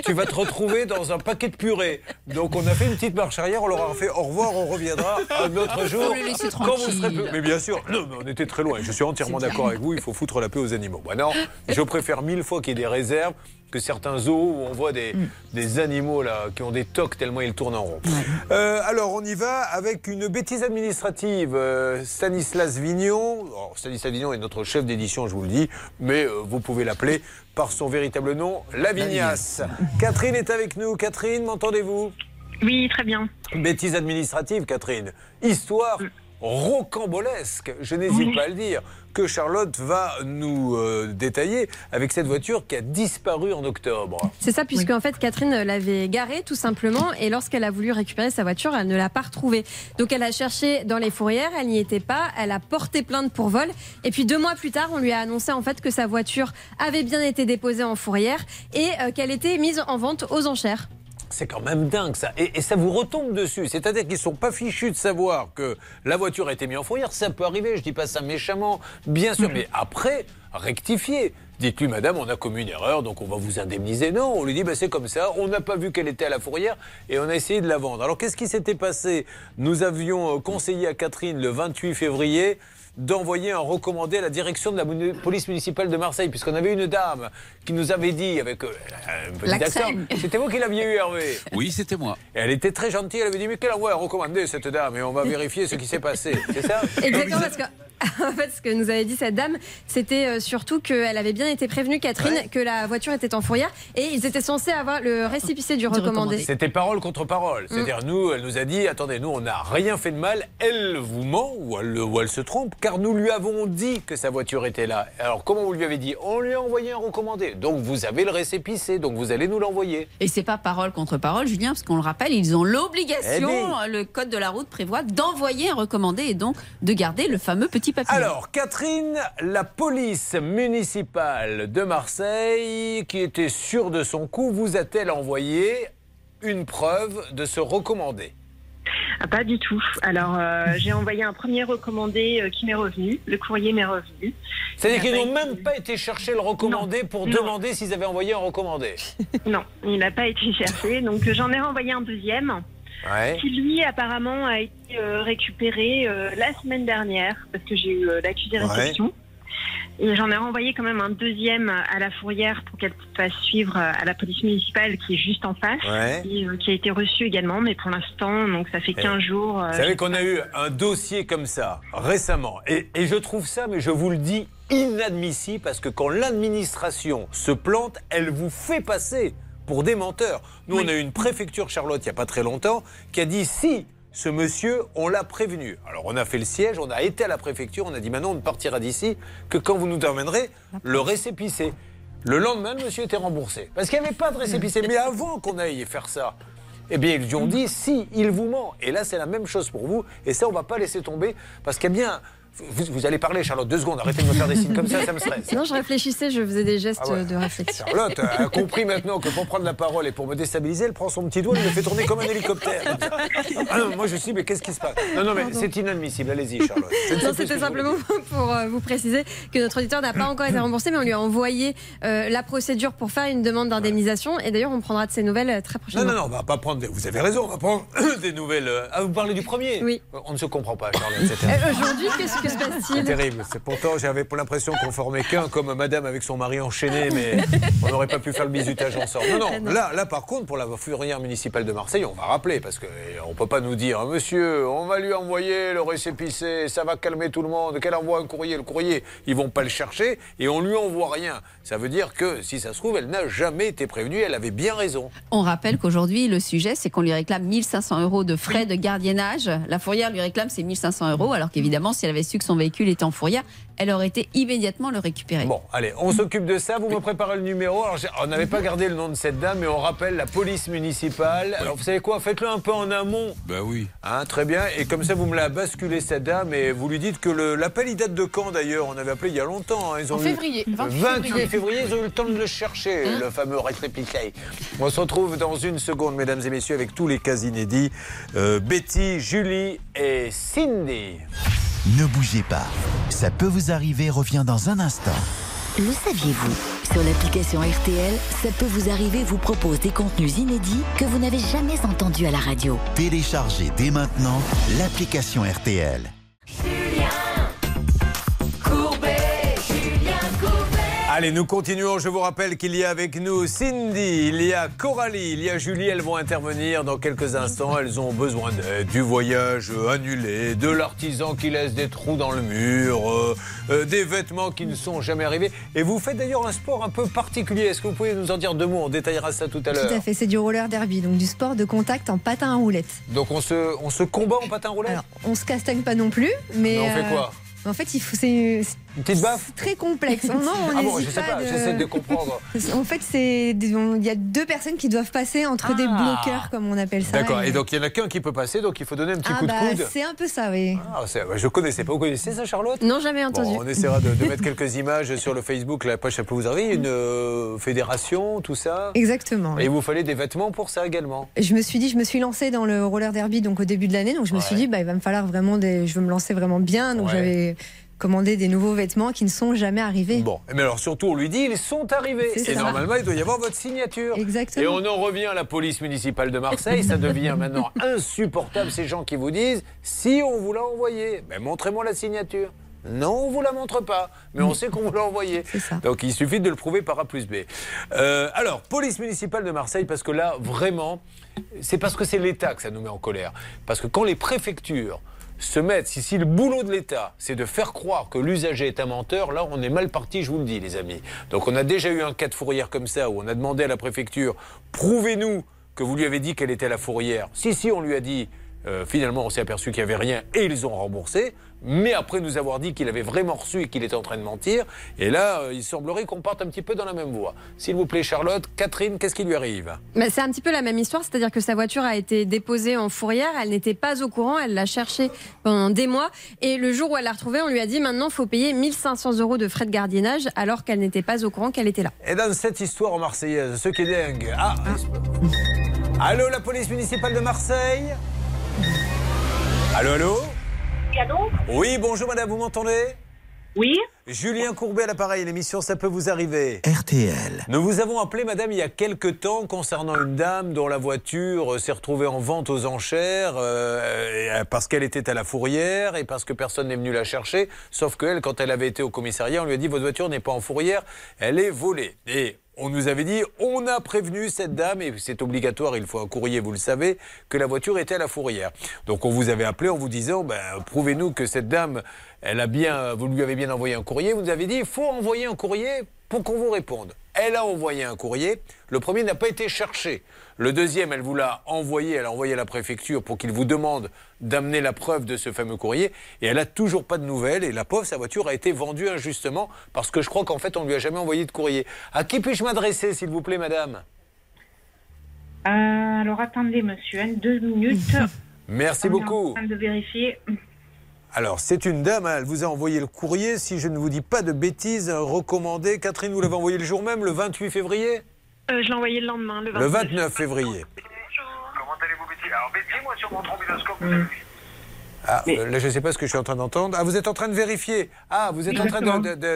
tu vas te retrouver dans un paquet de purée. Donc on a fait une petite marche arrière, on leur a fait au revoir, on reviendra un autre jour. Quand vous serez plus- Mais bien sûr, non, mais on était très loin. Je suis entièrement d'accord avec vous, il faut foutre la paix aux animaux. Bah non, je préfère mille fois qu'il y ait des réserves que certains zoos où on voit des, des animaux là qui ont des tocs tellement ils tournent en rond. Euh, alors on y va avec une bêtise administrative. Euh, Stanislas Vignon, alors, Stanislas Vignon est notre chef d'édition, je vous le dis, mais euh, vous pouvez l'appeler par son véritable nom, Lavignas. Catherine est avec nous. Catherine, m'entendez-vous? Oui, très bien. Bêtise administrative, Catherine. Histoire rocambolesque, je n'hésite Oui. pas à le dire, que Charlotte va nous euh, détailler avec cette voiture qui a disparu en octobre. C'est ça, puisque en fait Catherine l'avait garée tout simplement, et lorsqu'elle a voulu récupérer sa voiture, elle ne l'a pas retrouvée. Donc elle a cherché dans les fourrières, elle n'y était pas, elle a porté plainte pour vol, et puis deux mois plus tard, on lui a annoncé en fait que sa voiture avait bien été déposée en fourrière et euh, qu'elle était mise en vente aux enchères. C'est quand même dingue ça. Et, et ça vous retombe dessus. C'est-à-dire qu'ils ne sont pas fichus de savoir que la voiture a été mise en fourrière. Ça peut arriver, je dis pas ça méchamment, bien sûr. Mais après, rectifier. Dites-lui, madame, on a commis une erreur, donc on va vous indemniser. Non, on lui dit, bah, c'est comme ça. On n'a pas vu qu'elle était à la fourrière et on a essayé de la vendre. Alors, qu'est-ce qui s'était passé? Nous avions euh, conseillé à Catherine le 28 février d'envoyer un recommandé à la direction de la police municipale de Marseille, puisqu'on avait une dame qui nous avait dit, avec euh, un petit accent, c'était vous qui l'aviez eu, Hervé? Oui, c'était moi. et elle était très gentille, elle avait dit, mais quel envoi a recommandé cette dame Et on va vérifier ce qui s'est passé. C'est ça? Exactement, parce que [LAUGHS] en fait, ce que nous avait dit cette dame, c'était euh, surtout qu'elle avait bien été prévenue, Catherine, que la voiture était en fourrière et ils étaient censés avoir le récépissé du recommandé. C'était parole contre parole. C'est-à-dire, nous, elle nous a dit attendez, nous, on n'a rien fait de mal. Elle vous ment ou elle, ou elle se trompe, car nous lui avons dit que sa voiture était là. Alors, comment vous lui avez dit? On lui a envoyé un recommandé. Donc, vous avez le récépissé, donc vous allez nous l'envoyer. Et c'est pas parole contre parole, Julien, parce qu'on le rappelle, ils ont l'obligation, Eh le code de la route prévoit d'envoyer un recommandé et donc de garder le fameux petit papier. Alors, Catherine, la police municipale de Marseille, qui était sûre de son coup, vous a-t-elle envoyé une preuve de ce recommandé? Ah, pas du tout. Alors, euh, [LAUGHS] j'ai envoyé un premier recommandé euh, qui m'est revenu. Le courrier m'est revenu. C'est-à-dire Il qu'ils n'ont même pas été chercher le recommandé pour Non. demander s'ils avaient envoyé un recommandé. [LAUGHS] Non, il n'a pas été cherché. Donc, j'en ai renvoyé un deuxième. Ouais. Qui lui apparemment a été euh, récupéré euh, la semaine dernière parce que j'ai eu euh, l'accusé Ouais. réception. Et j'en ai renvoyé quand même un deuxième à la fourrière pour qu'elle fasse suivre euh, à la police municipale qui est juste en face, Ouais. et, euh, qui a été reçu également, mais pour l'instant, donc ça fait 15 jours. euh, Vous savez qu'on a eu un dossier comme ça récemment. Et, et je trouve ça, mais je vous le dis, inadmissible parce que quand l'administration se plante, elle vous fait passer pour des menteurs. Nous, on a eu une préfecture, Charlotte, il n'y a pas très longtemps, qui a dit si. Ce monsieur, on l'a prévenu. Alors on a fait le siège, on a été à la préfecture, on a dit maintenant on ne partira d'ici que quand vous nous emmènerez le récépissé. Le lendemain, le monsieur était remboursé. Parce qu'il n'y avait pas de récépissé. Mais avant qu'on aille faire ça, eh bien, ils lui ont dit si, il vous ment. Et là, c'est la même chose pour vous. Et ça, on ne va pas laisser tomber. Parce qu'il y a bien. Vous, vous allez parler, Charlotte, deux secondes. Arrêtez de me faire des signes comme ça, ça me stresse. Sinon, je réfléchissais, je faisais des gestes Ah ouais. de réflexion. Charlotte a compris maintenant que pour prendre la parole et pour me déstabiliser, elle prend son petit doigt et le fait tourner comme un hélicoptère. Ah non, moi je suis, mais qu'est-ce qui se passe? Non, non, mais c'est inadmissible. Allez-y, Charlotte. Non, c'était simplement [LAUGHS] pour euh, vous préciser que notre auditeur n'a pas encore été remboursé, mais on lui a envoyé euh, la procédure pour faire une demande d'indemnisation. Et d'ailleurs, on prendra de ces nouvelles euh, très Non, prochainement. non, non, on va pas prendre. Des... Vous avez raison, on va prendre [COUGHS] des nouvelles. euh, Ah, vous parlez du premier? Oui. On ne se comprend pas, Charlotte. [LAUGHS] Euh, Aujourd'hui, qu'est-ce que se C'est passe-t-il terrible. C'est pourtant, j'avais pour l'impression qu'on formait qu'un, comme madame avec son mari enchaîné, mais on n'aurait pas pu faire le bisutage ensemble. Non, non, non. là, là, par contre, pour la fourrière municipale de Marseille, on va rappeler, parce qu'on ne peut pas nous dire, monsieur, on va lui envoyer le récépissé, ça va calmer tout le monde, qu'elle envoie un courrier, le courrier, ils vont pas le chercher, et on lui envoie rien. Ça veut dire que, si ça se trouve, elle n'a jamais été prévenue, elle avait bien raison. On rappelle qu'aujourd'hui, le sujet, c'est qu'on lui réclame 1500 euros de frais de gardiennage. La fourrière lui réclame ses 1500 euros, alors qu'évidemment, si elle avait su que son véhicule était en fourrière, elle aurait été immédiatement le récupérer. Bon, allez, on s'occupe de ça. Vous me préparez le numéro. Alors, on n'avait pas gardé le nom de cette dame, mais on rappelle la police municipale. Alors, vous savez quoi Faites-le un peu en amont. Bah oui. Hein, très bien. Et comme ça, vous me la basculez, cette dame, et vous lui dites que le- l'appel, il date de quand d'ailleurs? On avait appelé il y a longtemps. hein. Ils ont En eu- février, 28 28 février, ils ont eu le temps de le chercher, le fameux rétrépiquet. On se retrouve dans une seconde, mesdames et messieurs, avec tous les cas inédits. Euh, Betty, Julie et Cindy. Ne bougez pas. Ça peut vous arriver revient dans un instant. Le saviez-vous? Sur l'application RTL, ça peut vous arriver vous propose des contenus inédits que vous n'avez jamais entendus à la radio. Téléchargez dès maintenant l'application RTL. Allez, nous continuons. Je vous rappelle qu'il y a avec nous Cindy, il y a Coralie, il y a Julie. Elles vont intervenir dans quelques instants. Elles ont besoin d'aide, du voyage annulé, de l'artisan qui laisse des trous dans le mur, euh, euh, des vêtements qui ne sont jamais arrivés. Et vous faites d'ailleurs un sport un peu particulier. Est-ce que vous pouvez nous en dire deux mots? On détaillera ça tout à l'heure. Tout à fait, c'est du roller derby, donc du sport de contact en patin à roulettes. Donc on se, on se combat en patin roulette Alors, on se castagne pas non plus, mais. Mais on fait euh, quoi? En fait, il faut, c'est Une petite baffe c'est très complexe. Non, on Ah bon, je sais pas, de- j'essaie de comprendre. [LAUGHS] En fait, il y a deux personnes qui doivent passer entre des bloqueurs, comme on appelle ça. D'accord. Et donc il y en a qu'un qui peut passer, donc il faut donner un petit ah coup bah, de coude. c'est un peu ça, oui. Ah, bah, je connaissais pas. Vous connaissez ça, Charlotte? Non, jamais entendu. Bon, on essaiera de, de [LAUGHS] mettre quelques images sur le Facebook. La page, ça peut vous arriver. Une euh, fédération, tout ça. Exactement. Et vous fallait des vêtements pour ça également. Je me suis dit, je me suis lancée dans le roller derby donc au début de l'année, donc je me suis dit, bah, il va me falloir vraiment des, je veux me lancer vraiment bien, donc Ouais. j'avais commandé des nouveaux vêtements qui ne sont jamais arrivés. Bon, mais alors surtout, on lui dit, ils sont arrivés. Et ça. normalement, il doit y avoir votre signature. Exactement. Et on en revient à la police municipale de Marseille. Ça devient maintenant [LAUGHS] insupportable, ces gens qui vous disent, si on vous l'a envoyé, ben, montrez-moi la signature. Non, on vous la montre pas, mais on sait qu'on vous l'a envoyé. [LAUGHS] Donc il suffit de le prouver par A plus B. Euh, alors, police municipale de Marseille, parce que là, vraiment, c'est parce que c'est l'État que ça nous met en colère. Parce que quand les préfectures se mettent, si, si le boulot de l'État, c'est de faire croire que l'usager est un menteur, là, on est mal parti, je vous le dis, les amis. Donc on a déjà eu un cas de fourrière comme ça, où on a demandé à la préfecture, prouvez-nous que vous lui avez dit qu'elle était la fourrière. Si, si, on lui a dit, euh, finalement, on s'est aperçu qu'il n'y avait rien et ils ont remboursé. Mais après nous avoir dit qu'il avait vraiment reçu et qu'il était en train de mentir. Et là, euh, il semblerait qu'on parte un petit peu dans la même voie. S'il vous plaît, Charlotte, Catherine, qu'est-ce qui lui arrive? Bah, c'est un petit peu la même histoire, c'est-à-dire que sa voiture a été déposée en fourrière, elle n'était pas au courant, elle l'a cherchée pendant des mois, et le jour où elle l'a retrouvée, on lui a dit maintenant il faut payer 1500 euros de frais de gardiennage, alors qu'elle n'était pas au courant qu'elle était là. Et dans cette histoire en Marseillaise, ce qui est dingue. Ah, Allô, la police municipale de Marseille? Allô, allô? Oui, bonjour madame, vous m'entendez? Oui. Julien Courbet à l'appareil, l'émission Ça peut vous arriver. RTL. Nous vous avons appelé, madame, il y a quelque temps concernant une dame dont la voiture euh, s'est retrouvée en vente aux enchères euh, euh, parce qu'elle était à la fourrière et parce que personne n'est venu la chercher. Sauf qu'elle, quand elle avait été au commissariat, on lui a dit Votre voiture n'est pas en fourrière, elle est volée. Et on nous avait dit On a prévenu cette dame, et c'est obligatoire, il faut un courrier, vous le savez, que la voiture était à la fourrière. Donc on vous avait appelé en vous disant ben, Prouvez-nous que cette dame, elle a bien, vous lui avez bien envoyé un courrier. Vous nous avez dit Il faut envoyer un courrier pour qu'on vous réponde. Elle a envoyé un courrier. Le premier n'a pas été cherché. Le deuxième, elle vous l'a envoyé. Elle a envoyé à la préfecture pour qu'il vous demande d'amener la preuve de ce fameux courrier. Et elle n'a toujours pas de nouvelles. Et la pauvre, sa voiture a été vendue injustement parce que je crois qu'en fait, on ne lui a jamais envoyé de courrier. À qui puis-je m'adresser, s'il vous plaît, madame? Euh, alors attendez, monsieur, hein, deux minutes. [LAUGHS] Merci On est beaucoup. en train de vérifier. Alors, c'est une dame, hein, elle vous a envoyé le courrier, si je ne vous dis pas de bêtises, recommandé. Catherine, vous l'avez envoyé le jour même, le 28 février Euh, je l'ai envoyé le lendemain, le 29. Le 29 février. Comment allez-vous, Betty Alors, Betty, moi, sur mon trombinoscope, vous Mm. avez Ah, euh, là, je ne sais pas ce que je suis en train d'entendre. Ah, vous êtes en train de vérifier. Ah, vous êtes en train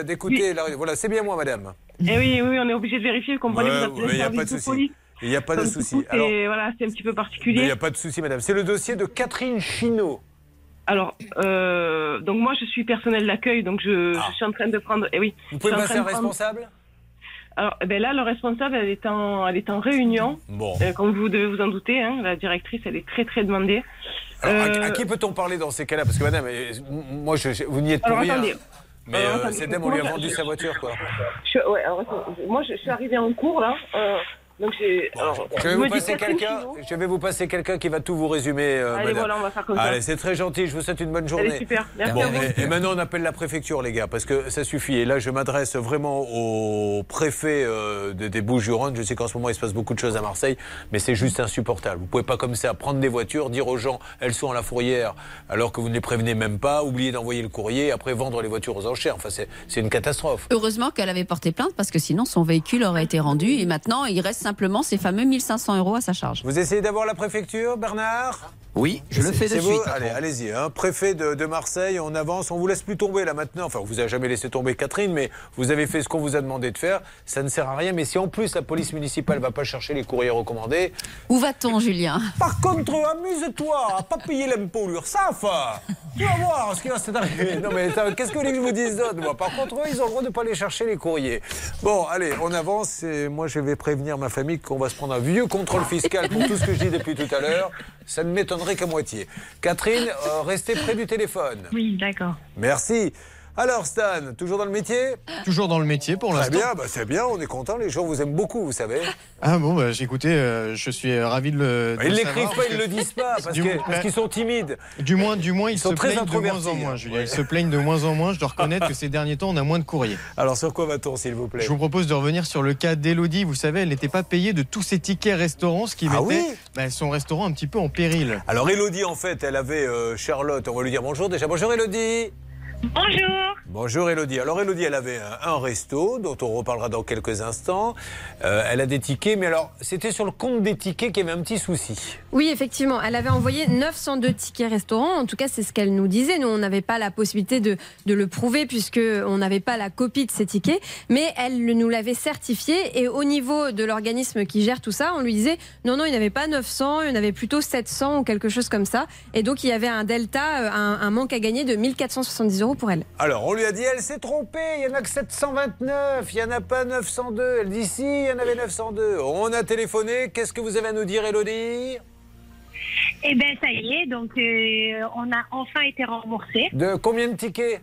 d'écouter. la- Voilà, c'est bien moi, madame. Eh oui, oui, on est obligé de vérifier, vous comprenez, Ouais, vous il n'y a service pas de souci. police. Il n'y a pas de souci. voilà, c'est un petit peu il particulier. n'y a pas de souci, madame. C'est le dossier de Catherine Chinaud. Alors, euh, donc moi, je suis personnel d'accueil, donc je, je suis en train de prendre. Eh oui. Ah. Vous pouvez passer un prendre- responsable? Alors, eh ben là, le responsable, elle est en, elle est en réunion. Bon. Euh, comme vous devez vous en douter, hein, la directrice, elle est très très demandée. Alors, à- Euh, à, qui peut-on parler dans ces cas-là? Parce que, madame, euh, moi, je- vous n'y êtes pour Alors, rien. attendez. Mais euh, cette dame, on lui a vendu sa voiture, quoi. Je, ouais, alors, moi, je, je suis arrivée en cours là. Donc j'ai. alors, Je vais vous passer quelqu'un. Je vais vous passer quelqu'un qui va tout vous résumer, euh, Allez, madame. voilà, on va faire comme ça. Allez, c'est très gentil. Je vous souhaite une bonne journée. Allez, super. Merci Bon, à vous. et, et maintenant, on appelle la préfecture, les gars, parce que ça suffit. Et là, je m'adresse vraiment au préfet euh, de- des Bouches-du-Rhône. Je sais qu'en ce moment, il se passe beaucoup de choses à Marseille, mais c'est juste insupportable. Vous pouvez pas comme ça prendre des voitures, dire aux gens, elles sont à la fourrière, alors que vous ne les prévenez même pas, oublier d'envoyer le courrier, après vendre les voitures aux enchères. Enfin, c'est c'est une catastrophe. Heureusement qu'elle avait porté plainte parce que sinon son véhicule aurait été rendu et maintenant il reste simplement ces fameux 1500 euros à sa charge. Vous essayez d'avoir la préfecture, Bernard? Oui, je le fais de c'est suite. vous Allez, allez-y. hein. Préfet de, de Marseille, on avance. On vous laisse plus tomber là maintenant. Enfin, on vous a jamais laissé tomber Catherine, mais vous avez fait ce qu'on vous a demandé de faire. Ça ne sert à rien. Mais si en plus la police municipale va pas chercher les courriers recommandés, Où va-t-on, Julien? Par contre, amuse-toi à pas payer l'impôt l'URSSAF. Tu vas voir ce qui va s'arriver. Non mais qu'est-ce que vous voulez que je vous dise d'autre moi? Par contre, eux, ils ont le droit de pas aller chercher les courriers. Bon, allez, on avance. Et moi, je vais prévenir ma famille qu'on va se prendre un vieux contrôle fiscal pour tout ce que je dis depuis tout à l'heure. Ça ne qu'à moitié. Catherine, euh, restez près du téléphone. Oui, d'accord. Merci. Alors Stan, toujours dans le métier? Toujours dans le métier pour l'instant. bien, bah, c'est bien, on est content. Les gens vous aiment beaucoup, vous savez. Ah bon, bah, écoutez, euh, je suis ravi de le. de Ils le l'écrivent pas, ils que- le disent pas, [LAUGHS] parce qu'ils sont timides. Du moins, du moins, ils, Ils sont se très plaignent de moins en moins, hein. Julien. Ouais. Ils se plaignent de moins en moins. Je dois reconnaître que [LAUGHS] ces derniers temps, on a moins de courriers. Alors sur quoi va-t-on, s'il vous plaît? Je vous propose de revenir sur le cas d'Elodie. Vous savez, elle n'était pas payée de tous ses tickets restaurants, ce qui Ah mettait oui? Bah, son restaurant un petit peu en péril. Alors Elodie, en fait, elle avait euh, Charlotte. On va lui dire bonjour déjà. Bonjour Elodie. Bonjour. Bonjour Elodie. Alors Elodie, elle avait un, un resto dont on reparlera dans quelques instants. Euh, elle a des tickets, mais alors c'était sur le compte des tickets qu'il y avait un petit souci. Oui, effectivement, elle avait envoyé 902 tickets restaurants. En tout cas, c'est ce qu'elle nous disait. Nous, on n'avait pas la possibilité de, de le prouver puisque on n'avait pas la copie de ces tickets, mais elle nous l'avait certifié. Et au niveau de l'organisme qui gère tout ça, on lui disait non, non, il n'y avait pas 900, il y en avait plutôt 700 ou quelque chose comme ça. Et donc, il y avait un delta, euh, un, un manque à gagner de 1470 euros pour elle. Alors on lui a dit, elle s'est trompée, il n'y en a que 729, il n'y en a pas 902. Elle dit si, il y en avait 902. On a téléphoné, qu'est-ce que vous avez à nous dire Elodie Eh bien, ça y est, donc euh, on a enfin été remboursé De combien de tickets?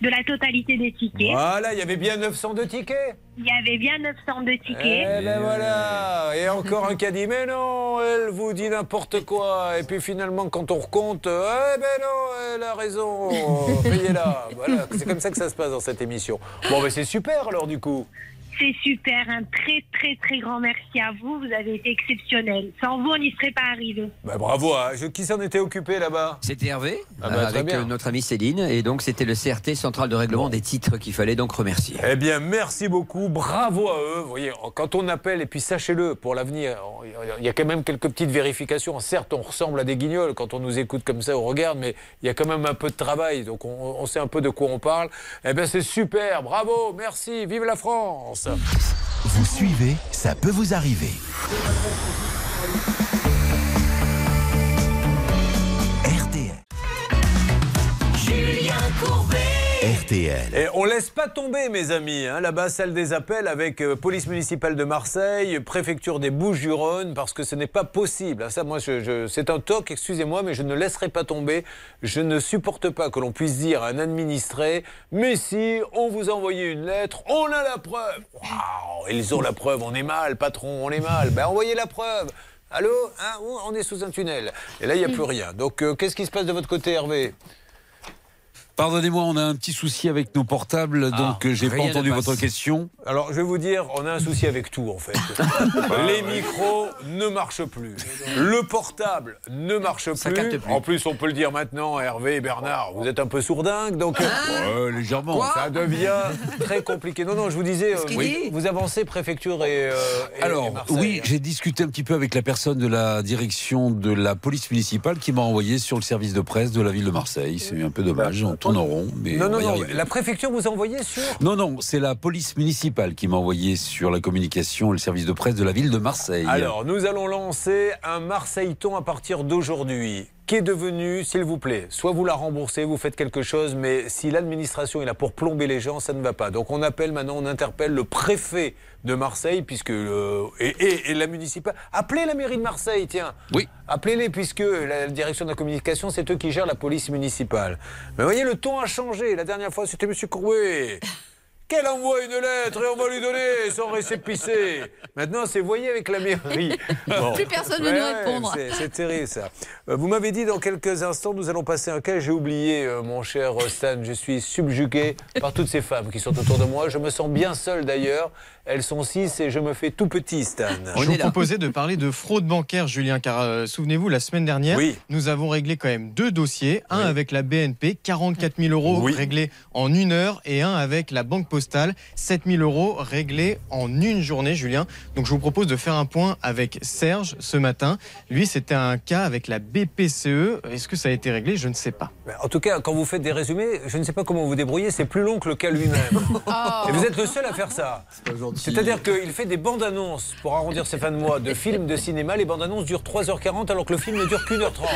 De la totalité des tickets. Voilà, il y avait bien 902 tickets. Il y avait bien 902 tickets. Eh ben voilà Et encore un qui a dit Mais non, elle vous dit n'importe quoi. Et puis finalement, quand on recompte, Eh ben non, elle a raison, [LAUGHS] payez-la. Voilà, c'est comme ça que ça se passe dans cette émission. Bon, ben c'est super alors du coup. C'est super, un très très très grand merci à vous, vous avez été exceptionnel. Sans vous, on n'y serait pas arrivé. Bah, bravo, hein. Je- qui s'en était occupé là-bas C'était Hervé, Ah bah, euh, avec bien. euh, notre amie Céline, et donc c'était le CRT, Central de Règlement des Titres, qu'il fallait donc remercier. Eh bien, merci beaucoup, bravo à eux. Vous voyez, quand on appelle, et puis sachez-le, pour l'avenir, il y a quand même quelques petites vérifications. Certes, on ressemble à des guignols quand on nous écoute comme ça, on regarde, mais il y a quand même un peu de travail, donc on, on sait un peu de quoi on parle. Eh bien, c'est super, bravo, merci, vive la France Vous suivez, ça peut vous arriver. RTL. Et on laisse pas tomber, mes amis. hein. Là-bas, salle des appels avec euh, police municipale de Marseille, préfecture des Bouches-du-Rhône, parce que ce n'est pas possible. Ah, Ça, moi, c'est un toc, excusez-moi, mais je ne laisserai pas tomber. Je ne supporte pas que l'on puisse dire à un administré Mais si, on vous a envoyé une lettre, on a la preuve. Waouh, ils ont la preuve, on est mal, patron, on est mal. Ben, envoyez la preuve. Allô Hein On est sous un tunnel. Et là, il n'y a plus rien. Donc, euh, qu'est-ce qui se passe de votre côté, Hervé? Pardonnez-moi, on a un petit souci avec nos portables, donc euh, j'ai pas entendu votre question. Alors, je vais vous dire, on a un souci avec tout, en fait. [LAUGHS] Les micros ne marchent plus. Le portable ne marche capte plus. plus. En plus, on peut le dire maintenant, Hervé et Bernard, vous êtes un peu sourdingues, donc... Ouais, légèrement. ça devient très compliqué. Non, non, je vous disais, euh, oui, vous avancez préfecture et, euh, Alors, Marseille, oui, j'ai discuté un petit peu avec la personne de la direction de la police municipale qui m'a envoyé sur le service de presse de la ville de Marseille. C'est un peu dommage, tourne en rond, mais Non, on non, non, la préfecture vous a envoyé sur... Non, non, c'est la police municipale qui m'a envoyé sur la communication et le service de presse de la ville de Marseille. Alors, nous allons lancer un Marseilleton à partir d'aujourd'hui. Qui est devenu, s'il vous plaît, soit vous la remboursez, vous faites quelque chose, mais si l'administration est là pour plomber les gens, ça ne va pas. Donc on appelle maintenant, on interpelle le préfet de Marseille, puisque euh, et, et- et la municipale. Appelez la mairie de Marseille, tiens. Oui. Appelez-les, puisque la direction de la communication, c'est eux qui gèrent la police municipale. Mais voyez, le ton a changé. La dernière fois, c'était Monsieur Courbet. [LAUGHS] Qu'elle envoie une lettre et on va lui donner son récépissé. Maintenant, c'est voyez avec la mairie. [LAUGHS] Plus personne ne veut nous répondre. c'est- C'est terrible ça. Euh, Vous m'avez dit dans quelques instants, nous allons passer un cas. J'ai oublié, euh, mon cher Stan. Je suis subjugué par toutes ces femmes qui sont autour de moi. Je me sens bien seul d'ailleurs. Elles sont six et je me fais tout petit, Stan. Je vous proposais de parler de fraude bancaire, Julien, car euh, souvenez-vous, la semaine dernière, Oui. nous avons réglé quand même deux dossiers. Un avec la BNP, 44 000 euros réglés en une heure, et un avec la Banque Postale. postale. 7000 euros réglés en une journée, Julien. Donc je vous propose de faire un point avec Serge ce matin. Lui, c'était un cas avec la BPCE. Est-ce que ça a été réglé? Je ne sais pas. En tout cas, quand vous faites des résumés, je ne sais pas comment vous débrouillez, c'est plus long que le cas lui-même. [LAUGHS] Et vous êtes le seul à faire ça. C'est-à-dire qu'il fait des bandes annonces pour arrondir ses fins de mois de films de cinéma. Les bandes annonces durent 3h40 alors que le film ne dure qu'une heure 30.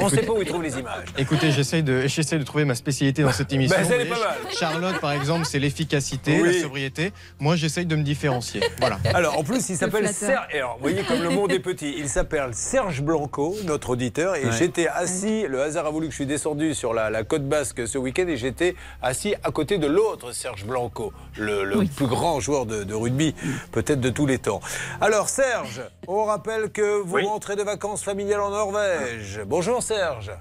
On ne sait pas où il trouve les images. Écoutez, j'essaye de, j'essaye de trouver ma spécialité dans cette émission. [LAUGHS] Ben, ça, elle est Vous pas mal. Charlotte, par exemple, c'est l'efficacité, Oui. la sobriété. Moi, j'essaye de me différencier. Voilà. [LAUGHS] Alors, en plus, il s'appelle. Serge. et Alors, vous voyez comme le monde est petit. Il s'appelle Serge Blanco, notre auditeur. Et Ouais. j'étais assis, le hasard a voulu que je suis descendu sur la, la côte basque ce week-end. Et j'étais assis à côté de l'autre Serge Blanco, le, le plus grand joueur de, de rugby, peut-être de tous les temps. Alors, Serge, on rappelle que vous rentrez de vacances familiales en Norvège. Bonjour, Serge.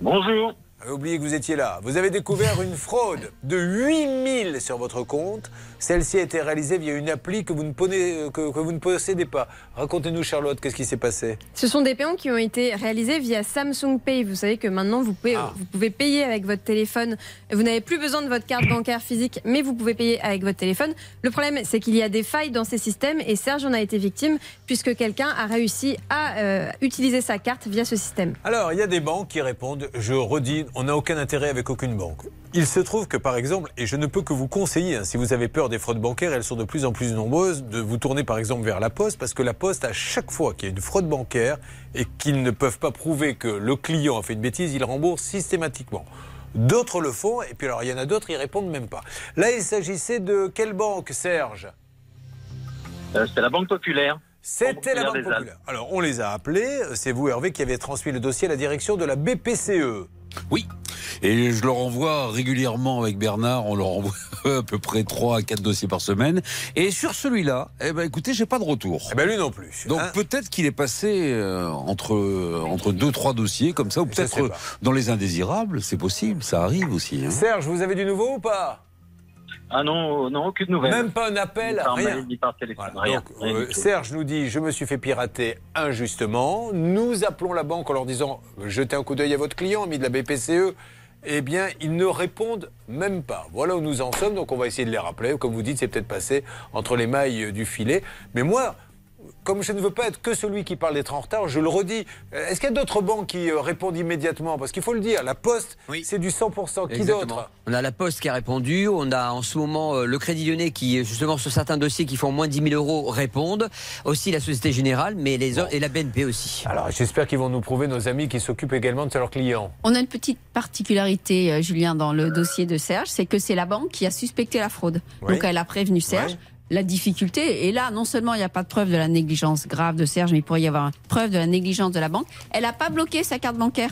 Bonjour. Oubliez que vous étiez là. Vous avez découvert une fraude de 8000 sur votre compte. Celle-ci a été réalisée via une appli que vous ne, prenez- que, que vous ne possédez pas. Racontez-nous, Charlotte, qu'est-ce qui s'est passé? Ce sont des paiements qui ont été réalisés via Samsung Pay. Vous savez que maintenant, vous pouvez, Ah. vous pouvez payer avec votre téléphone. Vous n'avez plus besoin de votre carte bancaire physique, mais vous pouvez payer avec votre téléphone. Le problème, c'est qu'il y a des failles dans ces systèmes et Serge en a été victime puisque quelqu'un a réussi à euh, utiliser sa carte via ce système. Alors, il y a des banques qui répondent, je redis, on n'a aucun intérêt avec aucune banque. Il se trouve que, par exemple, et je ne peux que vous conseiller, hein, si vous avez peur des fraudes bancaires, elles sont de plus en plus nombreuses, de vous tourner, par exemple, vers la Poste, parce que la Poste, à chaque fois qu'il y a une fraude bancaire et qu'ils ne peuvent pas prouver que le client a fait une bêtise, ils remboursent systématiquement. D'autres le font, et puis alors il y en a d'autres, ils répondent même pas. Là, il s'agissait de quelle banque, Serge? Euh, C'était la Banque Populaire. C'était la Banque. Populaire. Alors, on les a appelés. C'est vous, Hervé, qui avez transmis le dossier à la direction de la BPCE. Oui. Et je leur envoie régulièrement avec Bernard, on leur envoie [LAUGHS] à peu près 3 à 4 dossiers par semaine. Et sur celui-là, eh ben écoutez, j'ai pas de retour. Eh ben lui non plus. Donc hein. peut-être qu'il est passé euh, entre entre deux trois dossiers comme ça, ou peut-être dans les indésirables, c'est possible, ça arrive aussi. hein. Serge, vous avez du nouveau ou pas? Ah non, non, aucune nouvelle. Même pas un appel, Ni par rien. mail, ni par téléphone, rien. Donc, rien euh. Serge nous dit Je me suis fait pirater injustement. Nous appelons la banque en leur disant Jetez un coup d'œil à votre client, ami de la BPCE. Eh bien, ils ne répondent même pas. Voilà où nous en sommes. Donc, on va essayer de les rappeler. Comme vous dites, c'est peut-être passé entre les mailles du filet. Mais moi. Comme je ne veux pas être que celui qui parle d'être en retard, je le redis. Euh, Est-ce qu'il y a d'autres banques qui euh, répondent immédiatement? Parce qu'il faut le dire, la Poste, c'est du 100%. Qui d'autre? On a la Poste qui a répondu, on a en ce moment euh, le Crédit Lyonnais qui, justement, sur certains dossiers qui font moins de 10 000 euros, répondent. Aussi la Société Générale, mais les autres- et la BNP aussi. Alors, j'espère qu'ils vont nous prouver, nos amis qui s'occupent également de leurs clients. On a une petite particularité, Julien, dans le dossier de Serge, c'est que c'est la banque qui a suspecté la fraude. Oui. Donc elle a prévenu Serge. Ouais. La difficulté, et là, non seulement il n'y a pas de preuve de la négligence grave de Serge, mais il pourrait y avoir une preuve de la négligence de la banque. Elle n'a pas bloqué sa carte bancaire.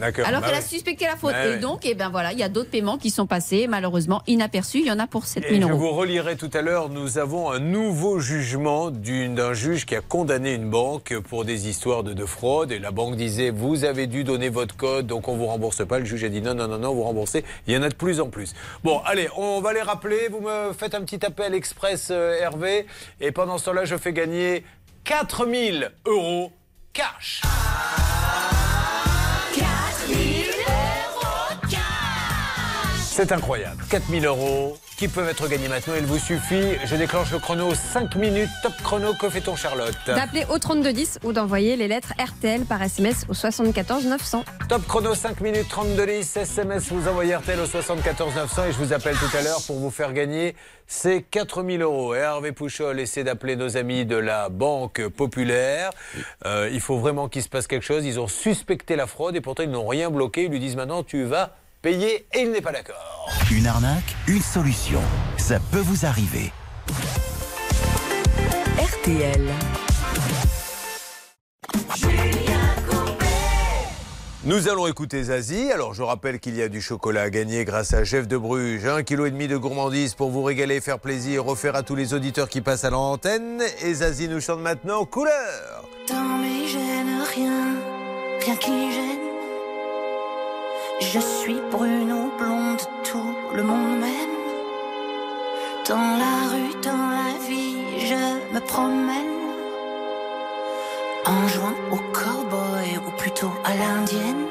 Alors Bah qu'elle a suspecté la faute. Bah et ouais. donc, eh ben voilà, il y a d'autres paiements qui sont passés, malheureusement inaperçus. Il y en a pour 7 Et 000 je euros. vous relirai tout à l'heure, nous avons un nouveau jugement d'un juge qui a condamné une banque pour des histoires de, de fraude. Et la banque disait, vous avez dû donner votre code, donc on vous rembourse pas. Le juge a dit, non, non, non, non, vous remboursez. Il y en a de plus en plus. Bon, allez, on va les rappeler. Vous me faites un petit appel express, euh, Hervé. Et pendant ce temps-là, je fais gagner 4000 euros cash. C'est incroyable. 4000 euros qui peuvent être gagnés maintenant. Il vous suffit, je déclenche le chrono 5 minutes, top chrono. Que fait-on, Charlotte D'appeler au 3210 ou d'envoyer les lettres RTL par SMS au 74 900. Top chrono 5 minutes 32 10 SMS, vous envoyez RTL au 74 900 et je vous appelle tout à l'heure pour vous faire gagner ces 4000 euros. Et Hervé Pouchol essaie d'appeler nos amis de la Banque Populaire. Euh, il faut vraiment qu'il se passe quelque chose. Ils ont suspecté la fraude et pourtant ils n'ont rien bloqué. Ils lui disent maintenant tu vas payer et il n'est pas d'accord. Une arnaque, une solution. Ça peut vous arriver. RTL. Nous allons écouter Zazie. Alors, je rappelle qu'il y a du chocolat à gagner grâce à Jeff de Bruges. Un kilo et demi de gourmandise pour vous régaler, faire plaisir, refaire à tous les auditeurs qui passent à l'antenne. Et Zazie nous chante maintenant Couleur. Dans mes gènes, rien, rien qui gêne. Je suis brune ou blonde, tout le monde m'aime. Dans la rue, dans la vie, je me promène. En jouant au cowboy ou plutôt à l'indienne.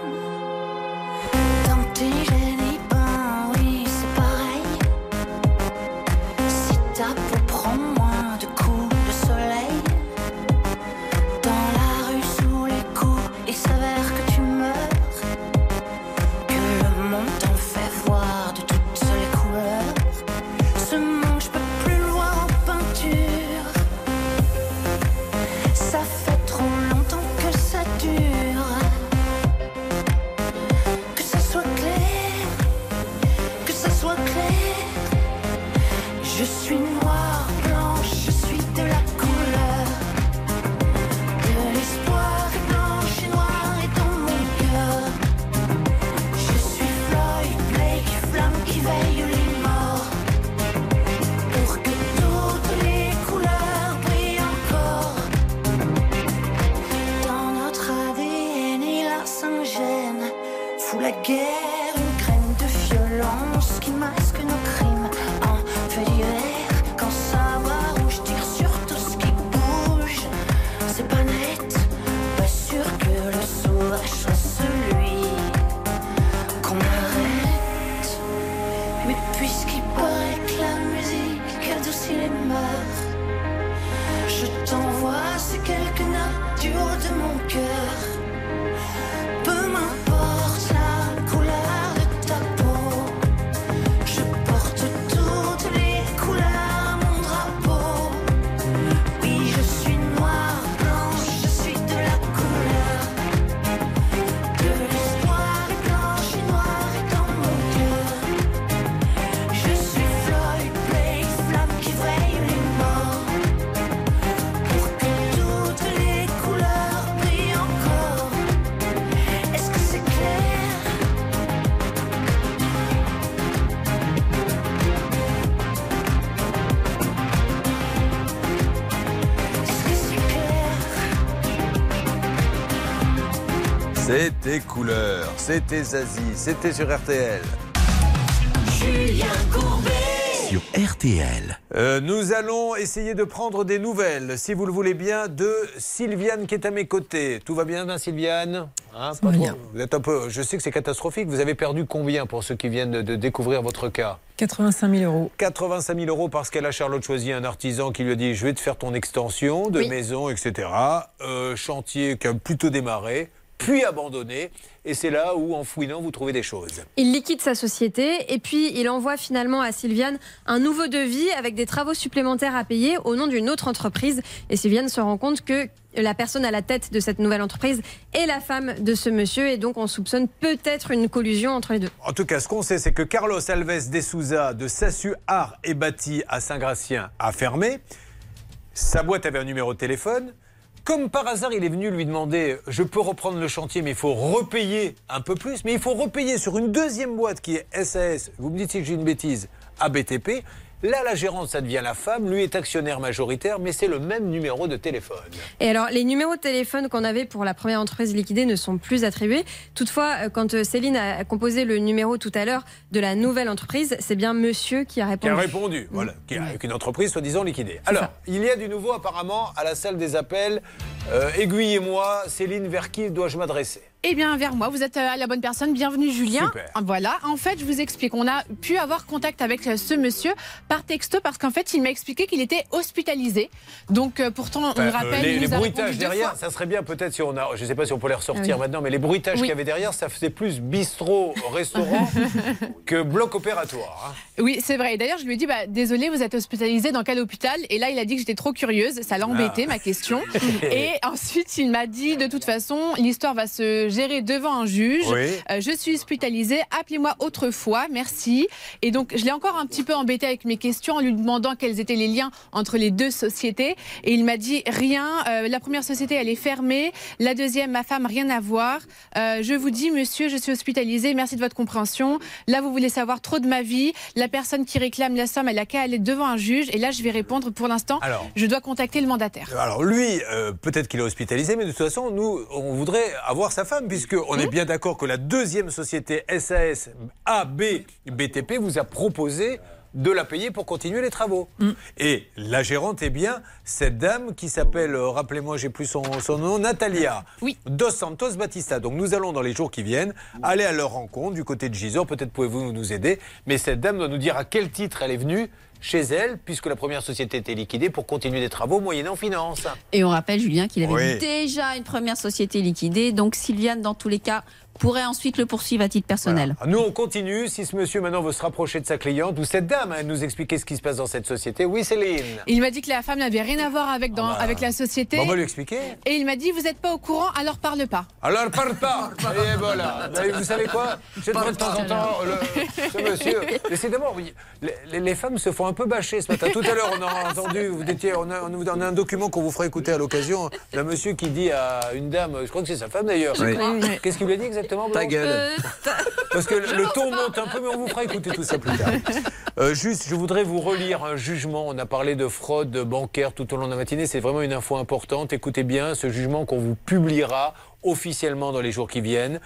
C'était couleur, c'était Zazie, c'était sur RTL. Julien Courbet. Sur RTL. Euh, nous allons essayer de prendre des nouvelles, si vous le voulez bien, de Sylviane qui est à mes côtés. Tout va bien, hein, Sylviane? Hein, pas trop Vous êtes un peu. Je sais que c'est catastrophique. Vous avez perdu combien pour ceux qui viennent de, de découvrir votre cas? 85 000 euros. 85 000 euros parce qu'elle a Charlotte choisi un artisan qui lui a dit je vais te faire ton extension de Oui. maison, etc. Euh, chantier qui a plutôt démarré, puis abandonné. Et c'est là où, en fouinant, vous trouvez des choses. Il liquide sa société et puis il envoie finalement à Sylviane un nouveau devis avec des travaux supplémentaires à payer au nom d'une autre entreprise. Et Sylviane se rend compte que la personne à la tête de cette nouvelle entreprise est la femme de ce monsieur et donc on soupçonne peut-être une collusion entre les deux. En tout cas, ce qu'on sait, c'est que Carlos Alves de Souza de Sassu Art et Bâti à Saint-Gratien a fermé. Sa boîte avait un numéro de téléphone. Comme par hasard, il est venu lui demander Je peux reprendre le chantier, mais il faut repayer un peu plus. Mais il faut repayer sur une deuxième boîte qui est SAS. Vous me dites si j'ai une bêtise, à BTP. Là, la gérante, ça devient la femme. Lui est actionnaire majoritaire, mais c'est le même numéro de téléphone. Et alors, les numéros de téléphone qu'on avait pour la première entreprise liquidée ne sont plus attribués. Toutefois, euh, quand euh, Céline a composé le numéro tout à l'heure de la nouvelle entreprise, c'est bien monsieur qui a Qui répondu. a répondu, voilà, qui a- avec une entreprise soi-disant liquidée. Alors, il y a du nouveau apparemment à la salle des appels. Euh, Aiguillez-moi, Céline, vers qui dois-je m'adresser? Eh bien, vers moi, vous êtes euh, la bonne personne. Bienvenue, Julien. Super. Voilà, en fait, je vous explique. On a pu avoir contact avec euh, ce monsieur par texto parce qu'en fait, il m'a expliqué qu'il était hospitalisé. Donc, euh, pourtant, on le rappelle, les, il les nous a bruitages répondu deux derrière, fois. ça serait bien peut-être si on a, je ne sais pas si on peut les ressortir Ah oui. maintenant, mais les bruitages Oui. qu'il y avait derrière, ça faisait plus bistrot, restaurant [LAUGHS] que bloc opératoire. hein. Oui, c'est vrai. Et D'ailleurs, je lui ai dit, bah, désolé, vous êtes hospitalisé dans quel hôpital? Et là, il a dit que j'étais trop curieuse. Ça l'a embêté, Ah. ma question. [LAUGHS] Et ensuite, il m'a dit, de toute façon, l'histoire va se gérer devant un juge. Oui. Euh, je suis hospitalisée. Appelez-moi autrefois. Merci. Et donc, je l'ai encore un petit peu embêté avec mes questions en lui demandant quels étaient les liens entre les deux sociétés. Et il m'a dit rien. Euh, la première société, elle est fermée. La deuxième, ma femme, rien à voir. Euh, je vous dis, monsieur, je suis hospitalisée. Merci de votre compréhension. Là, vous voulez savoir trop de ma vie. La personne qui réclame la somme, elle a qu'à aller devant un juge. Et là, je vais répondre. Pour l'instant, je dois contacter le mandataire. Alors lui, peut-être qu'il est hospitalisé, mais de toute façon, nous, on voudrait avoir sa femme, puisqu'on Mmh. est bien d'accord que la deuxième société SAS AB BTP vous a proposé de la payer pour continuer les travaux. Mmh. Et la gérante est bien cette dame qui s'appelle, euh, rappelez-moi, j'ai plus son, son nom, Natalia Dos Santos Batista. Donc nous allons dans les jours qui viennent aller à leur rencontre du côté de Gisors. Peut-être pouvez-vous nous aider. Mais cette dame doit nous dire à quel titre elle est venue chez elle, puisque la première société était liquidée pour continuer des travaux moyennant finance. Et on rappelle, Julien, qu'il avait Oui. déjà une première société liquidée. Donc, Sylviane, dans tous les cas, pourrait ensuite le poursuivre à titre personnel. Ah, Nous, on continue. Si ce monsieur maintenant veut se rapprocher de sa cliente ou cette dame, hein, nous expliquer ce qui se passe dans cette société. Oui, Céline. Il m'a dit que la femme n'avait rien à voir avec, dans, avec la société. Bon, on va lui expliquer. Et il m'a dit Vous n'êtes pas au courant, alors parle pas. Alors, parle pas. [LAUGHS] Et voilà. Et vous savez quoi? J'ai de temps en temps, le- ce monsieur. [LAUGHS] Décidément, oui, les, femmes se font un peu bâcher ce matin. Tout à l'heure, on a entendu, vous étiez, on a, on a un document qu'on vous fera écouter à l'occasion d'un monsieur qui dit à une dame, je crois que c'est sa femme d'ailleurs. Oui. Qu'est-ce qu'il lui a dit exactement? Ta gueule. [LAUGHS] Parce que le ton monte un peu, mais on vous fera écouter tout ça plus tard. [LAUGHS] Euh, juste, je voudrais vous relire un jugement. On a parlé de fraude bancaire tout au long de la matinée. C'est vraiment une info importante. Écoutez bien ce jugement qu'on vous publiera officiellement dans les jours qui viennent.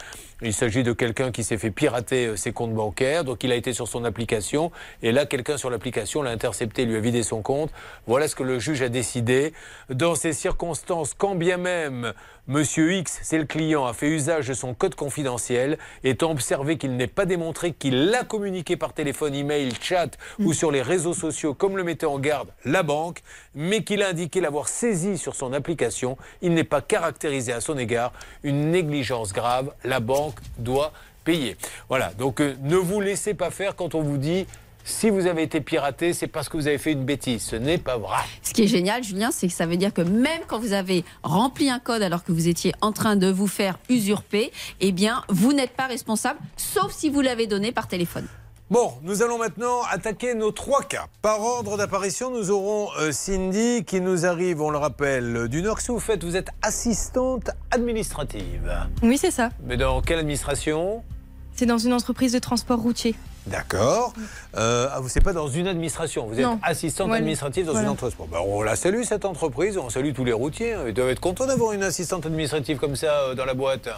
Il s'agit de quelqu'un qui s'est fait pirater euh, ses comptes bancaires. Donc il a été sur son application. Et là, quelqu'un sur l'application l'a intercepté, lui a vidé son compte. Voilà ce que le juge a décidé. Dans ces circonstances, quand bien même Monsieur X, c'est le client, a fait usage de son code confidentiel, étant observé qu'il n'est pas démontré qu'il l'a communiqué par téléphone, email, chat ou sur les réseaux sociaux, comme le mettait en garde la banque, mais qu'il a indiqué l'avoir saisi sur son application, il n'est pas caractérisé à son égard une négligence grave. La banque doit payer. Voilà, donc euh, ne vous laissez pas faire quand on vous dit si vous avez été piraté, c'est parce que vous avez fait une bêtise. Ce n'est pas vrai. Ce qui est génial, Julien, c'est que ça veut dire que même quand vous avez rempli un code alors que vous étiez en train de vous faire usurper, eh bien, vous n'êtes pas responsable, sauf si vous l'avez donné par téléphone. Bon, nous allons maintenant attaquer nos trois cas. Par ordre d'apparition, nous aurons euh, Cindy qui nous arrive, on le rappelle, du Nord. Que vous faites? Vous êtes assistante administrative. Oui, c'est ça. Mais dans quelle administration? C'est dans une entreprise de transport routier. D'accord. Euh, ah, vous n'êtes pas dans une administration, vous êtes Non. assistante Voilà. administrative dans Voilà. une entreprise. Ben, on la salue cette entreprise, on salue tous les routiers. hein. Ils doivent être contents d'avoir une assistante administrative comme ça euh, dans la boîte.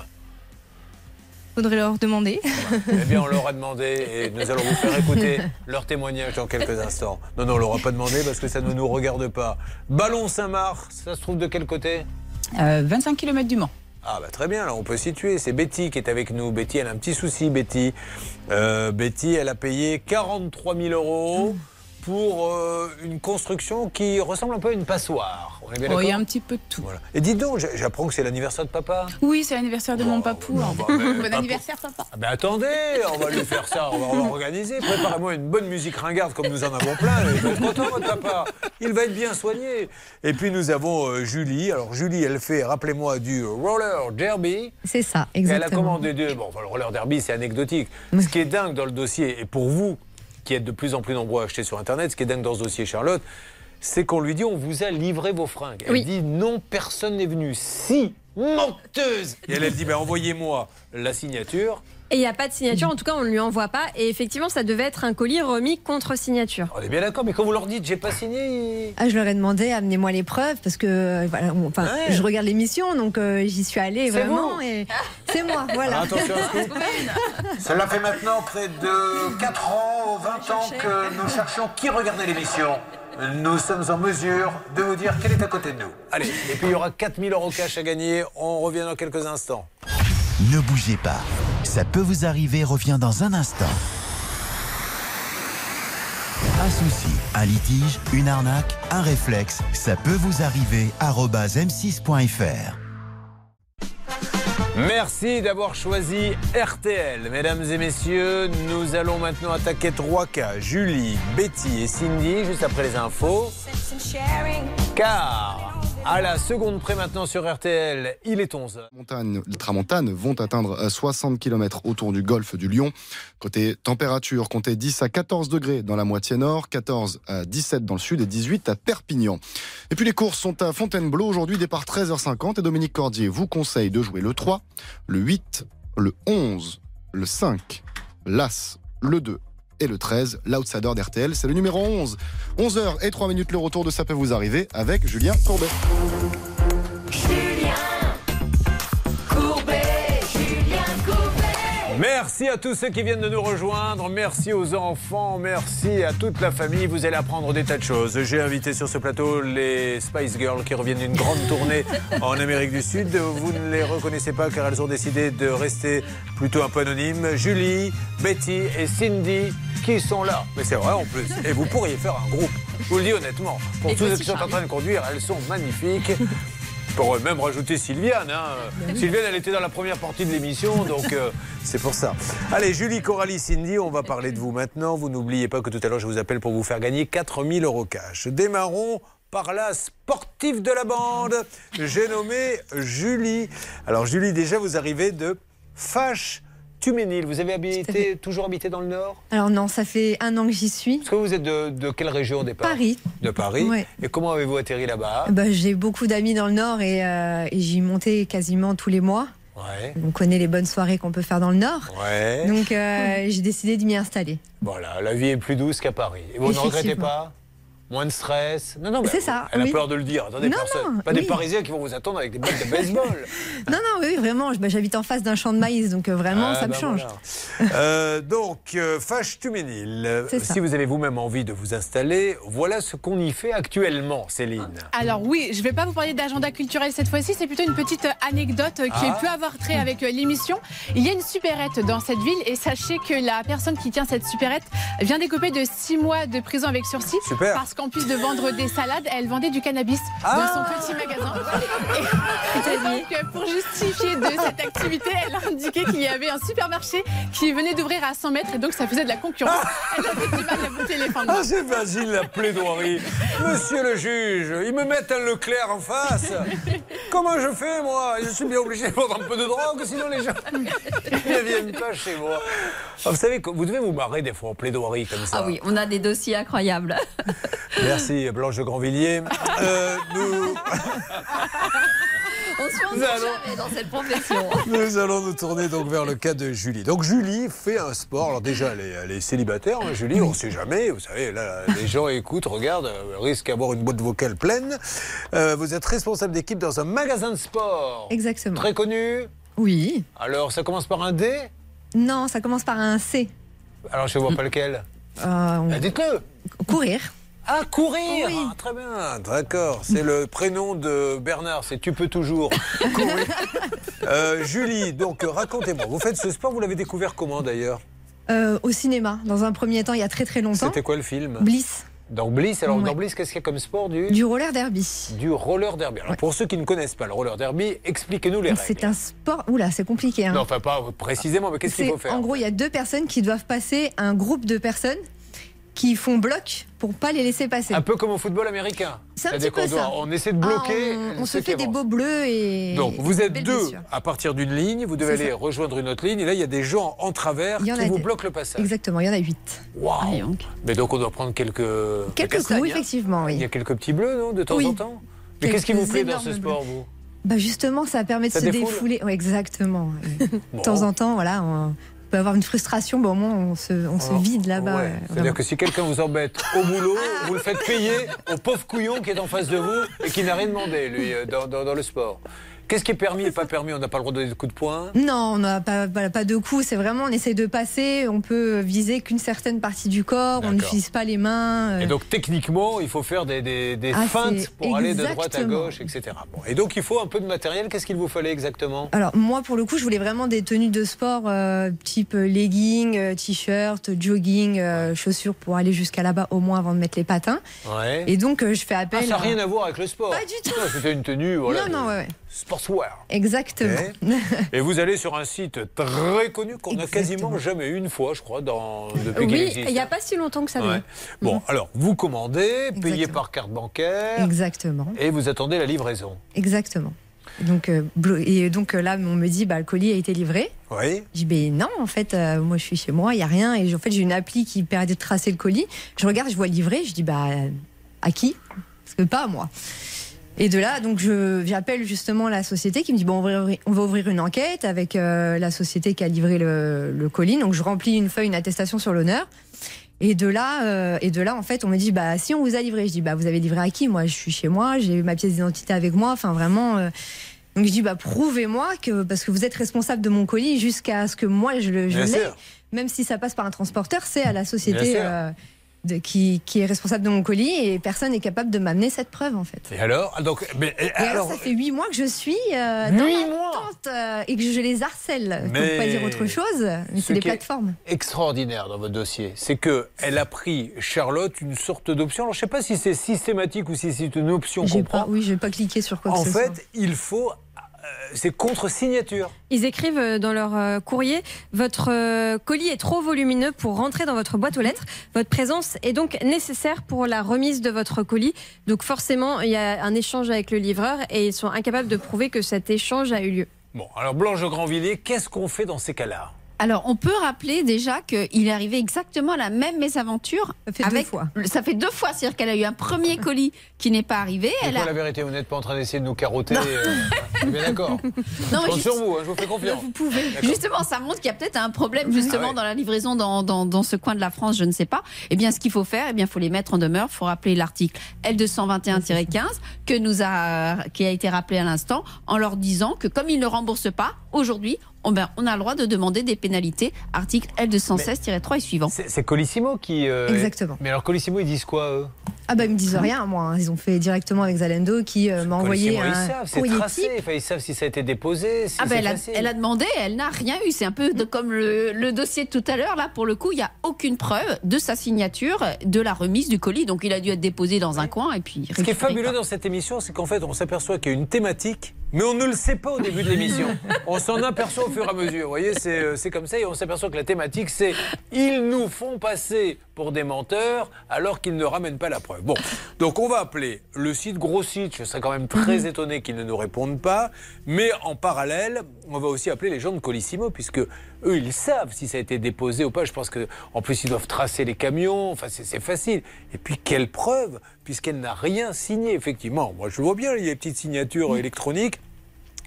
Faudrait leur demander. [LAUGHS] Eh bien, on leur a demandé et nous allons vous faire écouter leur témoignage dans quelques instants. Non, non, on leur a pas demandé parce que ça ne nous regarde pas. Ballon Saint-Marc, ça se trouve de quel côté 25 km du Mans. Ah bah très bien, là on peut situer. C'est Betty qui est avec nous. Betty, elle a un petit souci, Betty. Euh, Betty, elle a payé 43 000 euros pour euh, une construction qui ressemble un peu à une passoire. On est bien Oh, il y a un petit peu de tout. Voilà. Et dites donc, j'apprends que c'est l'anniversaire de papa. Oui, c'est l'anniversaire de mon papou. bah, mais [LAUGHS] bon pas anniversaire, papa. Ah ben attendez, on va lui faire ça, on va, on va organiser. Préparez-moi une bonne musique ringarde comme nous en avons plein. Il va être content, votre papa. Il va être bien soigné. Et puis nous avons euh, Julie. Alors Julie, elle fait, rappelez-moi, du roller derby. C'est ça, Et elle a exactement. commandé deux. Bon, enfin, le roller derby, c'est anecdotique. Ce qui est dingue dans le dossier, et pour vous qui êtes de plus en plus nombreux à acheter sur Internet, ce qui est dingue dans ce dossier, Charlotte, c'est qu'on lui dit on vous a livré vos fringues. Elle Oui. dit non, personne n'est venu. Si, menteuse Et elle, elle dit ben, envoyez-moi la signature. Et il n'y a pas de signature, en tout cas on ne lui envoie pas. Et effectivement, ça devait être un colis remis contre signature. On est bien d'accord, mais quand vous leur dites j'ai pas signé, Ah, je leur ai demandé, amenez-moi les preuves, parce que euh, voilà, on- enfin, Ouais. je regarde l'émission, donc euh, j'y suis allée C'est vraiment. Et c'est moi, voilà. Alors, attention à ce coup. [LAUGHS] Cela fait maintenant près de 4 ans, 20 ans que nous cherchons qui regardait l'émission. Nous sommes en mesure de vous dire quel est à côté de nous. Allez, et puis il y aura 4000 euros cash à gagner. On revient dans quelques instants. Ne bougez pas. Ça peut vous arriver, revient dans un instant. Un souci, un litige, une arnaque, un réflexe, ça peut vous arriver. arobase m6.fr. Merci d'avoir choisi RTL. Mesdames et messieurs, nous allons maintenant attaquer trois cas. Julie, Betty et Cindy, juste après les infos. Car, à la seconde près maintenant sur RTL, il est 11h. Montagne, les tramontanes vont atteindre euh, 60 km autour du golfe du Lion. Côté température, comptez 10 à 14 degrés dans la moitié nord, 14 à 17 dans le sud et 18 à Perpignan. Et puis les courses sont à Fontainebleau aujourd'hui, départ 13h50 et Dominique Cordier vous conseille de jouer le 3, le 8, le 11, le 5, l'As, le 2 et le 13, l'outsider d'RTL, c'est le numéro 11. 11h et 3 minutes le retour de Ça peut vous arriver avec Julien Courbet. Merci à tous ceux qui viennent de nous rejoindre. Merci aux enfants. Merci à toute la famille. Vous allez apprendre des tas de choses. J'ai invité sur ce plateau les Spice Girls qui reviennent d'une grande tournée [LAUGHS] en Amérique du Sud. Vous ne les reconnaissez pas car elles ont décidé de rester plutôt un peu anonymes. Julie, Betty et Cindy qui sont là. Mais c'est vrai en plus. Et vous pourriez faire un groupe. Je vous le dis honnêtement. Pour Et tous ceux qui sont en train de conduire, elles sont magnifiques. [LAUGHS] pourrait même rajouter Sylviane. hein. Sylviane, elle était dans la première partie de l'émission, donc euh, [LAUGHS] c'est pour ça. Allez, Julie, Coralie, Cindy, on va parler de vous maintenant. Vous n'oubliez pas que tout à l'heure, je vous appelle pour vous faire gagner 4000 euros cash. Démarrons par la sportive de la bande. J'ai nommé Julie. Alors, Julie, déjà, vous arrivez de Fâche. Tuménil, vous avez habité, toujours habité dans le Nord Alors non, ça fait un an que j'y suis. Est-ce que vous êtes de, de quelle région au départ Paris. De Paris Ouais. Et comment avez-vous atterri là-bas Bah, J'ai beaucoup d'amis dans le Nord et, euh, et j'y montais quasiment tous les mois. Ouais. On connaît les bonnes soirées qu'on peut faire dans le Nord. Ouais. Donc euh, j'ai décidé de m'y installer. Voilà, la vie est plus douce qu'à Paris. Et vous ne regrettez pas Moins de stress Non, non, mais C'est ça, Elle a oui. peur de le dire. Attendez, Non, personne. non, pas des oui. Parisiens qui vont vous attendre avec des bottes de baseball. [LAUGHS] Non, non, oui, vraiment, bah, j'habite en face d'un champ de maïs, donc euh, vraiment, Ah, ça me ben change. voilà. [LAUGHS] Euh, donc, euh, Fâche Tuménil, euh, si vous avez vous-même envie de vous installer, voilà ce qu'on y fait actuellement, Céline. Alors oui, je ne vais pas vous parler d'agenda culturel cette fois-ci, c'est plutôt une petite anecdote qui Ah. peut avoir trait avec l'émission. Il y a une supérette dans cette ville et sachez que la personne qui tient cette supérette vient d'écoper de 6 mois de prison avec sursis Super. parce qu'en plus de vendre des salades, elle vendait du cannabis Ah. dans son petit magasin. [LAUGHS] Et, et donc pour justifier de cette activité, elle a indiqué qu'il y avait un supermarché qui venait d'ouvrir à 100 mètres et donc ça faisait de la concurrence. Elle avait du mal à boucler les fins de mois. Ah, c'est facile la plaidoirie. Monsieur le juge, ils me mettent un Leclerc en face. Comment je fais, moi? Je suis bien obligé de prendre un peu de drogue, sinon les gens ne viennent pas chez moi. Ah, vous savez, que vous devez vous marrer des fois en plaidoirie comme ça. Ah oui, on a des dossiers incroyables. [LAUGHS] Merci, Blanche de Grandvilliers. Euh, nous... [LAUGHS] On se Nous allons- jamais dans cette profession. [LAUGHS] Nous allons nous tourner donc vers le cas de Julie. Donc Julie fait un sport. Alors déjà, elle est, elle est célibataire, hein, Julie, on ne sait jamais. Vous savez, là, les gens écoutent, regardent, euh, risquent d'avoir une boîte vocale pleine. Euh, vous êtes responsable d'équipe dans un magasin de sport. Exactement. Très connu. Oui. Alors, ça commence par un D? Non, ça commence par un C. Alors, je ne vois pas lequel. Euh, on- Dites-le. Courir. Ah, courir Ah, Très bien, d'accord. C'est le prénom de Bernard, c'est Tu peux toujours [LAUGHS] courir. Euh, Julie, donc euh, racontez-moi, vous faites ce sport, vous l'avez découvert comment d'ailleurs? Euh, au cinéma, dans un premier temps, il y a très très longtemps. C'était quoi le film? Bliss. Dans Bliss, alors Ouais. dans Bliss, qu'est-ce qu'il y a comme sport du? Du roller derby. Du roller derby. Alors pour ceux qui ne connaissent pas le roller derby, expliquez-nous les règles. C'est un sport. Oula, c'est compliqué. hein. Non, enfin pas précisément, mais qu'est-ce qu'il faut faire En gros, il y a deux personnes qui doivent passer un groupe de personnes qui font bloc pour pas les laisser passer. Un peu comme au football américain. C'est un C'est-à-dire petit peu qu'on doit- ça. On essaie de bloquer. Ah, on, on se fait des beaux bleus et. Donc vous êtes deux à partir d'une ligne, vous devez aller ça. rejoindre une autre ligne, et là il y a des gens en travers qui a vous des- bloquent le passage. Exactement, il y en a huit. Waouh Mais donc on doit prendre quelques. Quelques coups, hein. effectivement, Il y oui. a quelques petits bleus, non, de temps Oui. en temps Mais qu'est-ce qui vous plaît dans ce sport, bleus. vous? Bah justement, ça permet de Ça se défoule? défouler. Ouais, exactement. Bon. [LAUGHS] De temps en temps, voilà, on peut avoir une frustration, mais au moins on se, on se Oh, vide là-bas. ouais. euh, C'est-à-dire que si quelqu'un vous embête au boulot, vous le faites payer au pauvre couillon qui est en face de vous et qui n'a rien demandé, lui, euh, dans, dans- dans le sport. Qu'est-ce qui est permis et pas permis? On n'a pas le droit de donner de coups de poing? Non, on n'a pas, pas de coups. C'est vraiment, on essaie de passer. On peut viser qu'une certaine partie du corps. On n'utilise pas les mains. euh. Et donc techniquement, il faut faire des, des- des Ah, feintes pour aller de droite à gauche, etc. Bon. Et donc il faut un peu de matériel. Qu'est-ce qu'il vous fallait exactement? Alors moi, pour le coup, je voulais vraiment des tenues de sport euh, type legging, euh, t-shirt, jogging, euh, chaussures pour aller jusqu'à là-bas au moins avant de mettre les patins. Ouais. Et donc je fais Ah, appel. ça n'a à- rien à voir avec le sport. Pas du tout. Non, C'était une tenue, voilà. Non, non, ouais, ouais. Sportswear. Exactement. Et vous allez sur un site très connu qu'on n'a quasiment jamais eu une fois, je crois, dans, depuis Oui, il n'y a pas si longtemps que ça. Ouais. Bon, alors, vous commandez, payez par carte bancaire, Exactement. et vous attendez la livraison. Exactement. Donc, euh, et donc euh, là, on me dit, bah, le colis a été livré. Oui. Je dis, ben non, en fait, euh, moi je suis chez moi, il n'y a rien. Et en fait, j'ai une appli qui permet de tracer le colis. Je regarde, je vois livré, je dis, bah, à qui? Parce que pas à moi. Et de là, donc je- j'appelle justement la société qui me dit bon, on va ouvrir, on va ouvrir une enquête avec euh, la société qui a livré le, le colis. Donc je remplis une feuille, une attestation sur l'honneur. Et de là, euh, et de là, en fait, on me dit bah si on vous a livré, je dis bah vous avez livré à qui? Moi, je suis chez moi, j'ai ma pièce d'identité avec moi. Enfin vraiment. euh, donc je dis bah prouvez-moi que parce que vous êtes responsable de mon colis jusqu'à ce que moi je le je l'ai. Même si ça passe par un transporteur, c'est à la société. De- qui, qui est responsable de mon colis et personne n'est capable de m'amener cette preuve en fait. Et alors? Ah, donc, mais, et Et alors, alors, ça fait huit mois que je suis euh, dans Huit l'attente euh, et que je les harcèle. Mais- Pour pas dire autre chose, mais Ce c'est des qui est plateformes. extraordinaire dans votre dossier, c'est que elle a pris Charlotte une sorte d'option. Alors je ne sais pas si c'est systématique ou si c'est une option qu'on J'ai prend. pas, oui, j'ai pas cliqué sur quoi En que ce fait, soit. il faut, c'est contre signature. Ils écrivent euh, dans leur euh, courrier Votre euh, colis est trop volumineux pour rentrer dans votre boîte aux lettres. Votre présence est donc nécessaire pour la remise de votre colis. Donc, forcément, il y a un échange avec le livreur et ils sont incapables de prouver que cet échange a eu lieu. Bon, alors Blanche de Grandvilliers, qu'est-ce qu'on fait dans ces cas-là? Alors, on peut rappeler déjà qu'il est arrivé exactement la même mésaventure. Ça fait deux fois. Ça fait deux fois, c'est-à-dire qu'elle a eu un premier [LAUGHS] colis qui n'est pas arrivé. C'est Elle quoi a... la vérité Vous n'êtes pas en train d'essayer de nous carotter. euh, on est bien d'accord. [LAUGHS] Non, je mais compte juste- sur vous, hein, je vous fais confiance. Vous pouvez. Justement, ça montre qu'il y a peut-être un problème justement Ah ouais. dans la livraison dans, dans, dans ce coin de la France, je ne sais pas. Eh bien, ce qu'il faut faire, eh bien, faut les mettre en demeure. Il faut rappeler l'article L221-15 que nous a, qui a été rappelé à l'instant, en leur disant que comme ils ne remboursent pas aujourd'hui, on, ben, on a le droit de demander des pénalités. Article L216-3 et suivant. C'est Colissimo qui. euh, Exactement. Mais alors Colissimo, ils disent quoi eux? Ah bah ils me disent rien moi. hein. Ils ont fait directement avec Zalendo qui euh, m'a envoyé Colissimo, ils un savent, c'est courrier tracé. type. Enfin, ils savent si ça a été déposé. Si Ah ben, c'est elle, a, facile. elle a demandé, elle n'a rien eu. C'est un peu de- comme le, le dossier de tout à l'heure. Là, pour le coup, il n'y a aucune preuve de sa signature, de la remise du colis. Donc, il a dû être déposé dans un coin et puis. Ce qui est fabuleux dans cette émission, c'est qu'en fait, on s'aperçoit qu'il y a une thématique, mais on ne le sait pas au début de l'émission. on s'en aperçoit au fur et à mesure. Vous voyez, c'est euh, comme ça, et on s'aperçoit que la thématique, c'est ils nous font passer pour des menteurs alors qu'ils ne ramènent pas la preuve. Bon, donc on va appeler le site gros site. Je serais quand même très étonné qu'ils ne nous répondent pas, mais en parallèle, on va aussi appeler les gens de Colissimo, puisque eux, ils savent si ça a été déposé ou pas. Je pense que en plus, ils doivent tracer les camions. Enfin, c'est facile. Et puis, quelle preuve, puisqu'elle n'a rien signé, effectivement. Moi, je vois bien, il y a des petites signatures électroniques.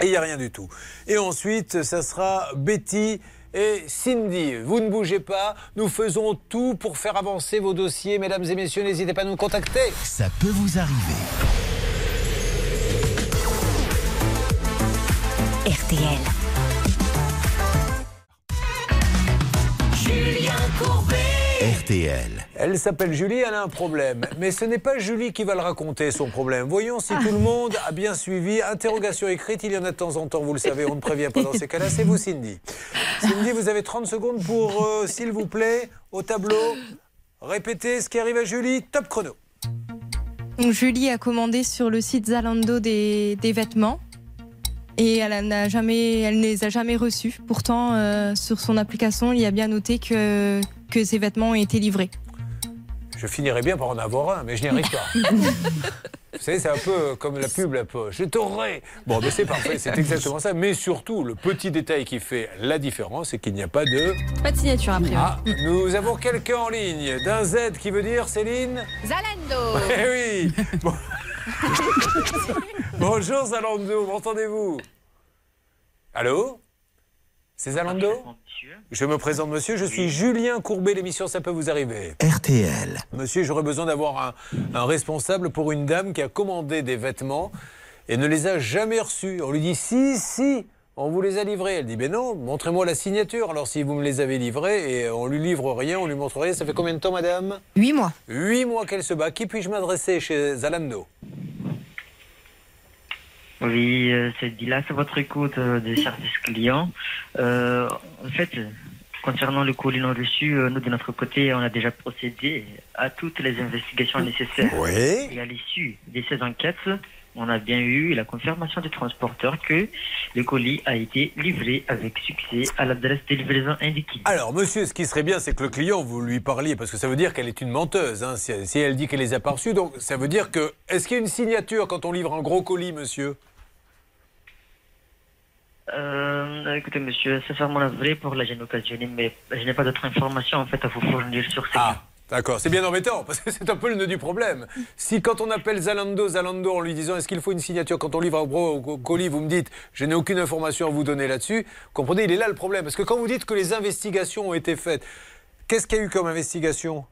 Et il n'y a rien du tout. Et ensuite, ça sera Betty et Cindy. Vous ne bougez pas. Nous faisons tout pour faire avancer vos dossiers. Mesdames et messieurs, n'hésitez pas à nous contacter. Ça peut vous arriver. RTL. Julien Courbet. RTL. Elle s'appelle Julie, elle a un problème. [LAUGHS] Mais ce n'est pas Julie qui va le raconter, son problème. Voyons si tout le monde a bien suivi. Interrogation écrite, il y en a de temps en temps, vous le savez, on ne prévient pas dans ces cas-là. C'est vous, Cindy. Cindy, vous avez 30 secondes pour, euh, s'il vous plaît, au tableau, répéter ce qui arrive à Julie. Top chrono. Donc, Julie a commandé sur le site Zalando des, des vêtements et elle n'a jamais, elle ne les a jamais reçus. Pourtant, euh, sur son application, il y a bien noté que, que ces vêtements ont été livrés. Je finirais bien par en avoir un, mais je n'y arrive pas. [LAUGHS] Vous savez, c'est un peu comme la pub, la poche. Je t'aurai. Bon, mais c'est parfait, c'est exactement ça. Mais surtout, le petit détail qui fait la différence, c'est qu'il n'y a pas de. Pas de signature après. Ah, nous avons quelqu'un en ligne d'un Z qui veut dire Céline Zalando [LAUGHS] Eh oui Bon- [LAUGHS] Bonjour Zalando, m'entendez-vous? Allô? C'est Zalando Je me présente monsieur, je suis Julien Courbet, l'émission Ça peut vous arriver. RTL. Monsieur, j'aurais besoin d'avoir un, un responsable pour une dame qui a commandé des vêtements et ne les a jamais reçus. On lui dit si, si, on vous les a livrés. Elle dit ben non, montrez-moi la signature. Alors si vous me les avez livrés et on lui livre rien, on lui montre rien, ça fait combien de temps madame? Huit mois. Huit mois qu'elle se bat. Qui puis-je m'adresser chez Zalando? Oui, euh, c'est Dilas, à votre écoute euh, des services clients. Euh, en fait, concernant le colis non reçu, nous de notre côté, on a déjà procédé à toutes les investigations nécessaires. Oui. Et à l'issue de ces enquêtes, on a bien eu la confirmation du transporteur que le colis a été livré avec succès à l'adresse de livraison indiquée. Alors, monsieur, ce qui serait bien, c'est que le client, vous lui parliez, parce que ça veut dire qu'elle est une menteuse. hein, si, si elle dit qu'elle les a pas reçus, donc ça veut dire que. Est-ce qu'il y a une signature quand on livre un gros colis, monsieur? Euh, écoutez, monsieur, sincèrement navré pour la gêne occasionnée, mais je n'ai pas d'autres informations en fait à vous fournir sur ces Ah, d'accord. C'est bien embêtant, parce que c'est un peu le nœud du problème. Si quand on appelle Zalando, Zalando en lui disant est-ce qu'il faut une signature quand on livre co- colis, vous me dites je n'ai aucune information à vous donner là-dessus, comprenez, il est là le problème. Parce que quand vous dites que les investigations ont été faites, qu'est-ce qu'il y a eu comme investigation?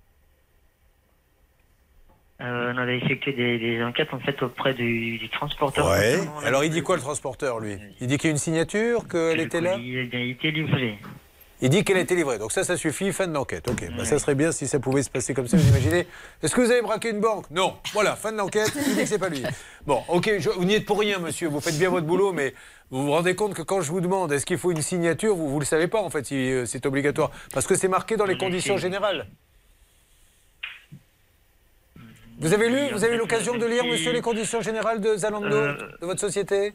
Euh, on avait effectué des, des enquêtes en fait auprès du, du transporteur. Ouais. Alors il dit quoi le transporteur, lui? Il dit qu'il y a une signature, qu'elle le était là? colis a bien été livré. Il dit qu'elle a été livrée. Donc ça, ça suffit, fin de l'enquête. Ok, bah, ça serait bien si ça pouvait se passer comme ça, vous imaginez Est-ce que vous avez braqué une banque? Non. Voilà, fin de l'enquête, il dit que c'est pas lui. Bon, ok, je- vous n'y êtes pour rien, monsieur, vous faites bien votre boulot, mais vous vous rendez compte que quand je vous demande est-ce qu'il faut une signature, vous ne le savez pas en fait si euh, c'est obligatoire. Parce que c'est marqué dans les conditions générales. Vous avez lu, vous avez eu l'occasion de lire, monsieur, les conditions générales de Zalando, Euh, de votre société?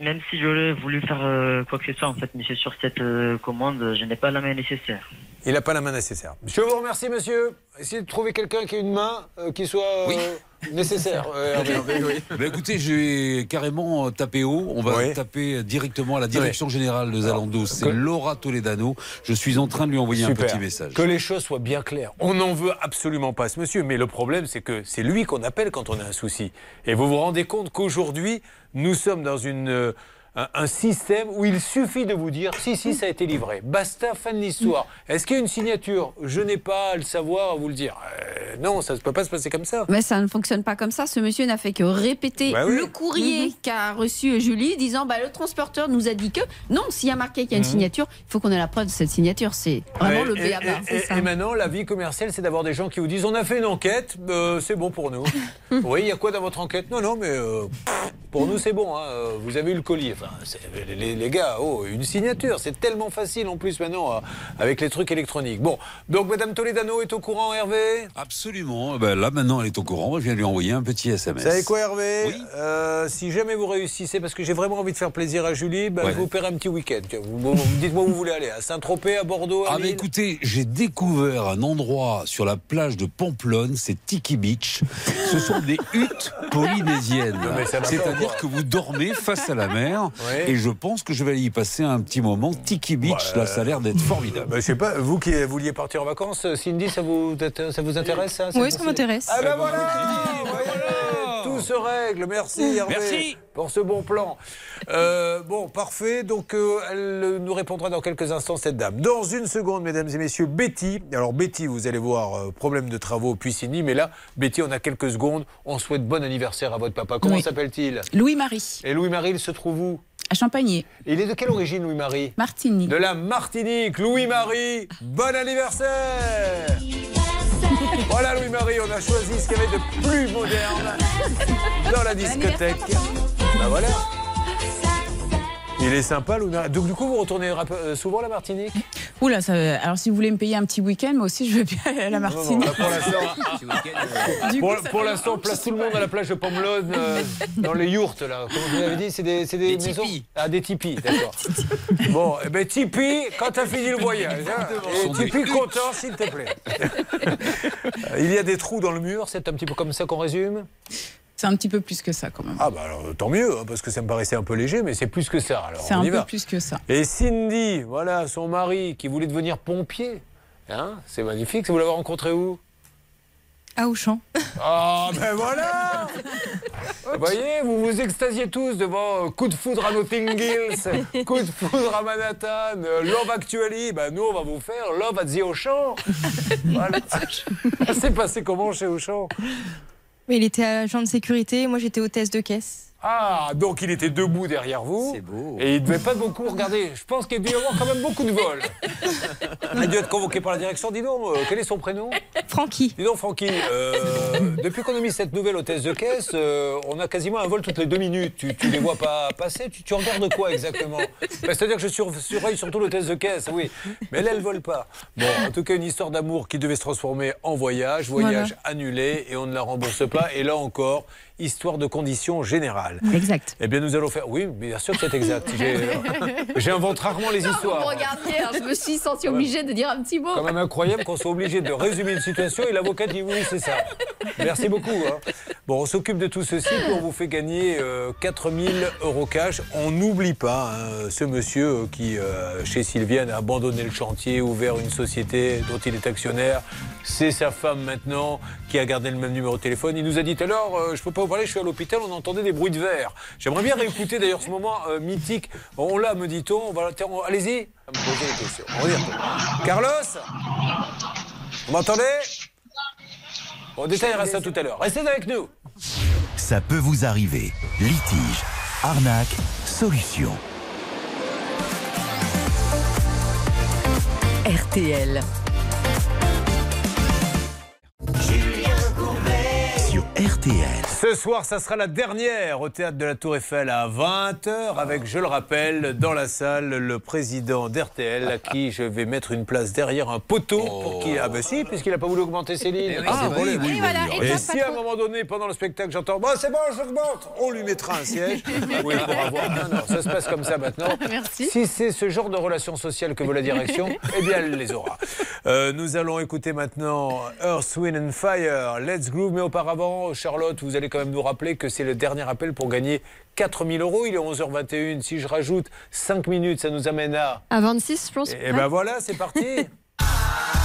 Même si, j'aurais voulu faire euh, quoi que ce soit, en fait, monsieur, sur cette euh, commande, je n'ai pas la main nécessaire. Il n'a pas la main nécessaire. Je vous remercie, monsieur. Essayez de trouver quelqu'un qui a une main euh, qui soit euh, [LAUGHS] nécessaire. euh, Hervé. Bah, écoutez, j'ai carrément euh, tapé haut. On va taper directement à la direction générale de Zalando. C'est que- Laura Toledano. Je suis en train de lui envoyer un petit message. Que les choses soient bien claires. On n'en veut absolument pas ce monsieur, mais le problème, c'est que c'est lui qu'on appelle quand on a un souci. Et vous vous rendez compte qu'aujourd'hui, nous sommes dans une, euh, un, un système où il suffit de vous dire si, si, ça a été livré. Basta, fin de l'histoire. Est-ce qu'il y a une signature? Je n'ai pas à le savoir, à vous le dire. Euh, non, ça ne peut pas se passer comme ça. Mais ça ne fonctionne pas comme ça. Ce monsieur n'a fait que répéter Bah oui. le courrier qu'a reçu Julie, disant bah, le transporteur nous a dit que non, s'il y a marqué qu'il y a une Mhm. signature, il faut qu'on ait la preuve de cette signature. C'est vraiment Ouais, le et, béaba. et- et- et maintenant, la vie commerciale, c'est d'avoir des gens qui vous disent on a fait une enquête, euh, c'est bon pour nous. [LAUGHS] oui, il y a quoi dans votre enquête? Non, non, mais euh, pour nous, c'est bon. hein, vous avez eu le colis. Enfin, les, les gars, oh, une signature, c'est tellement facile en plus maintenant euh, avec les trucs électroniques. Bon, donc Madame Toledano est au courant, Hervé? Absolument. Ben là, maintenant, elle est au courant. Je viens lui envoyer un petit SMS. Vous savez quoi, Hervé? Euh, Si jamais vous réussissez, parce que j'ai vraiment envie de faire plaisir à Julie, ben, Ouais. je vous paierai un petit week-end. Vous- vous- Dites-moi où vous voulez aller. À Saint-Tropez, à Bordeaux, à Ah, mais écoutez, j'ai découvert un endroit sur la plage de Pamplonne, c'est Tiki Beach. Ce sont des huttes [LAUGHS] polynésiennes. C'est-à-dire que vous dormez face à la mer. Ouais. Et je pense que je vais y passer un petit moment. Tiki Beach, là, ça a l'air d'être formidable. Bah, je sais pas, vous qui vouliez partir en vacances, Cindy, ça vous, ça vous intéresse ça Oui, ça m'intéresse. Ah ben voilà, Tout se règle, merci Hervé Merci. pour ce bon plan. Euh, bon, parfait, donc euh, elle nous répondra dans quelques instants cette dame. Dans une seconde, mesdames et messieurs, Betty. Alors Betty, vous allez voir, euh, problème de travaux puis Cindy, mais là, Betty, on a quelques secondes, on souhaite bon anniversaire à votre papa. Comment Oui. s'appelle-t-il? Louis-Marie, Et Louis-Marie, il se trouve où? À Champagné. Il est de quelle origine Louis-Marie? Martini. De la Martinique, Louis-Marie, bon anniversaire [LAUGHS] Voilà Louis-Marie, on a choisi ce qu'il y avait de plus moderne dans la discothèque. Bah voilà. Il est sympa Louis-Marie. Donc du coup, vous retournez euh, souvent à la Martinique? Oula, ça, alors si vous voulez me payer un petit week-end, moi aussi je veux bien aller à la Non, non, Martinique. là, pour l'instant, [LAUGHS] Du pour, l'instant, place tout le monde à la plage de Pomelone, euh, dans les yourtes, là. Comment vous l'avez dit C'est des, c'est des, Des maisons tipis. Ah, des tipis, d'accord. bon, eh ben Tipeee, quand t'as fini le voyage. hein. Et huttes. content, s'il te plaît. [LAUGHS] Il y a des trous dans le mur, c'est un petit peu comme ça qu'on résume? C'est un petit peu plus que ça quand même. Ah, bah alors, tant mieux, hein, parce que ça me paraissait un peu léger, mais c'est plus que ça. Alors, C'est un y peu va. plus que ça. Et Cindy, voilà, son mari, qui voulait devenir pompier. Hein c'est magnifique. Vous l'avez rencontré où? À Auchan. Ah, ben voilà [LAUGHS] Vous voyez, vous vous extasiez tous devant euh, coup de foudre à Notting Hills, [LAUGHS] coup de foudre à Manhattan, euh, Love Actually. Ben nous, on va vous faire Love at the Auchan. [LAUGHS] Voilà. C'est passé comment chez Auchan? Il était agent de sécurité, moi j'étais hôtesse de caisse. Ah, donc il était debout derrière vous. C'est beau. Et il devait pas beaucoup regarder. Je pense qu'il a dû y avoir quand même beaucoup de vols. [LAUGHS] Il a dû être convoqué par la direction. Dis donc, euh, quel est son prénom? Francky. Dis donc, Francky, euh, [LAUGHS] depuis qu'on a mis cette nouvelle hôtesse de caisse, euh, on a quasiment un vol toutes les deux minutes. Tu, tu les vois pas passer? Tu, tu regardes quoi exactement? Bah, C'est-à-dire que je sur- surveille surtout l'hôtesse de caisse, oui. Mais elle, elle vole pas. Bon, en tout cas, une histoire d'amour qui devait se transformer en voyage. Voyage annulé et on ne la rembourse pas. Et là encore, histoire de conditions générales. Exact. Eh bien, nous allons faire. Oui, bien sûr que c'est exact. [LAUGHS] J'invente rarement les Vous me histoires. regardiez, alors je me suis sentie obligée de dire un petit mot. quand même incroyable qu'on soit obligé de résumer une situation et l'avocat dit oui, c'est ça. Merci beaucoup. hein. Bon, on s'occupe de tout ceci on vous fait gagner euh, 4000 euros cash. On n'oublie pas hein, ce monsieur euh, qui, euh, chez Sylviane, a abandonné le chantier, ouvert une société dont il est actionnaire. C'est sa femme maintenant qui a gardé le même numéro de téléphone. Il nous a dit tout à l'heure, euh, je peux pas vous je suis à l'hôpital, on entendait des bruits de verre. J'aimerais bien réécouter d'ailleurs ce moment euh, mythique. On l'a, me dit-on. On Allez-y. Carlos vous m'entendez? Bon, détail reste à tout à l'heure. Restez avec nous. Ça peut vous arriver. Litige, arnaque, solution. RTL. RTL. Ce soir, ça sera la dernière au théâtre de la Tour Eiffel à 20h avec, je le rappelle, dans la salle, le président d'RTL à qui je vais mettre une place derrière un poteau pour qu'il. Ah, ben si, puisqu'il n'a pas voulu augmenter ses lignes. Eh oui, Ah, bon, oui, oui, voilà, oui. et si à un moment donné, pendant le spectacle, j'entends Bah, c'est bon, j'augmente, on lui mettra un siège. [LAUGHS] Oui, pour avoir. Non, non, ça se passe comme ça maintenant. [LAUGHS] Merci. Si c'est ce genre de relations sociales que veut la direction, [LAUGHS] eh bien, elle les aura. Euh, nous allons écouter maintenant Earth, Wind and Fire, Let's Groove. Mais auparavant, Charlotte, vous allez quand même nous rappeler que c'est le dernier appel pour gagner 4000 euros. Il est 11h21. Si je rajoute 5 minutes, ça nous amène à. À 26, je pense. Et, ben voilà, c'est parti. [LAUGHS]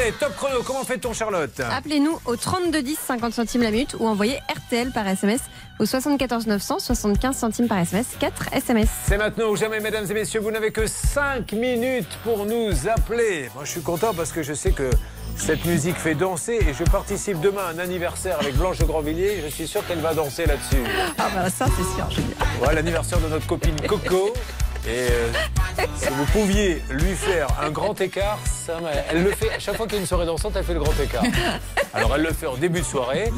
Allez, top chrono. Comment fait-on, Charlotte Appelez-nous au 3210 50 centimes la minute ou envoyez RTL par SMS au 74 900 75 centimes par SMS 4 SMS. C'est maintenant ou jamais, mesdames et messieurs. Vous n'avez que 5 minutes pour nous appeler. Moi, je suis content parce que je sais que cette musique fait danser et je participe demain à un anniversaire avec Blanche de Grandvilliers. Je suis sûr qu'elle va danser là-dessus. Ah bah ça c'est sûr, Julien. Voilà l'anniversaire de notre copine Coco. Et euh, si vous pouviez lui faire un grand écart, ça elle le fait à chaque fois qu'il y a une soirée dansante, elle fait le grand écart. Alors elle le fait en début de soirée,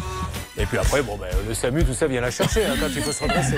et puis après, bon, ben, le SAMU, tout ça vient la chercher hein, quand il faut se redresser.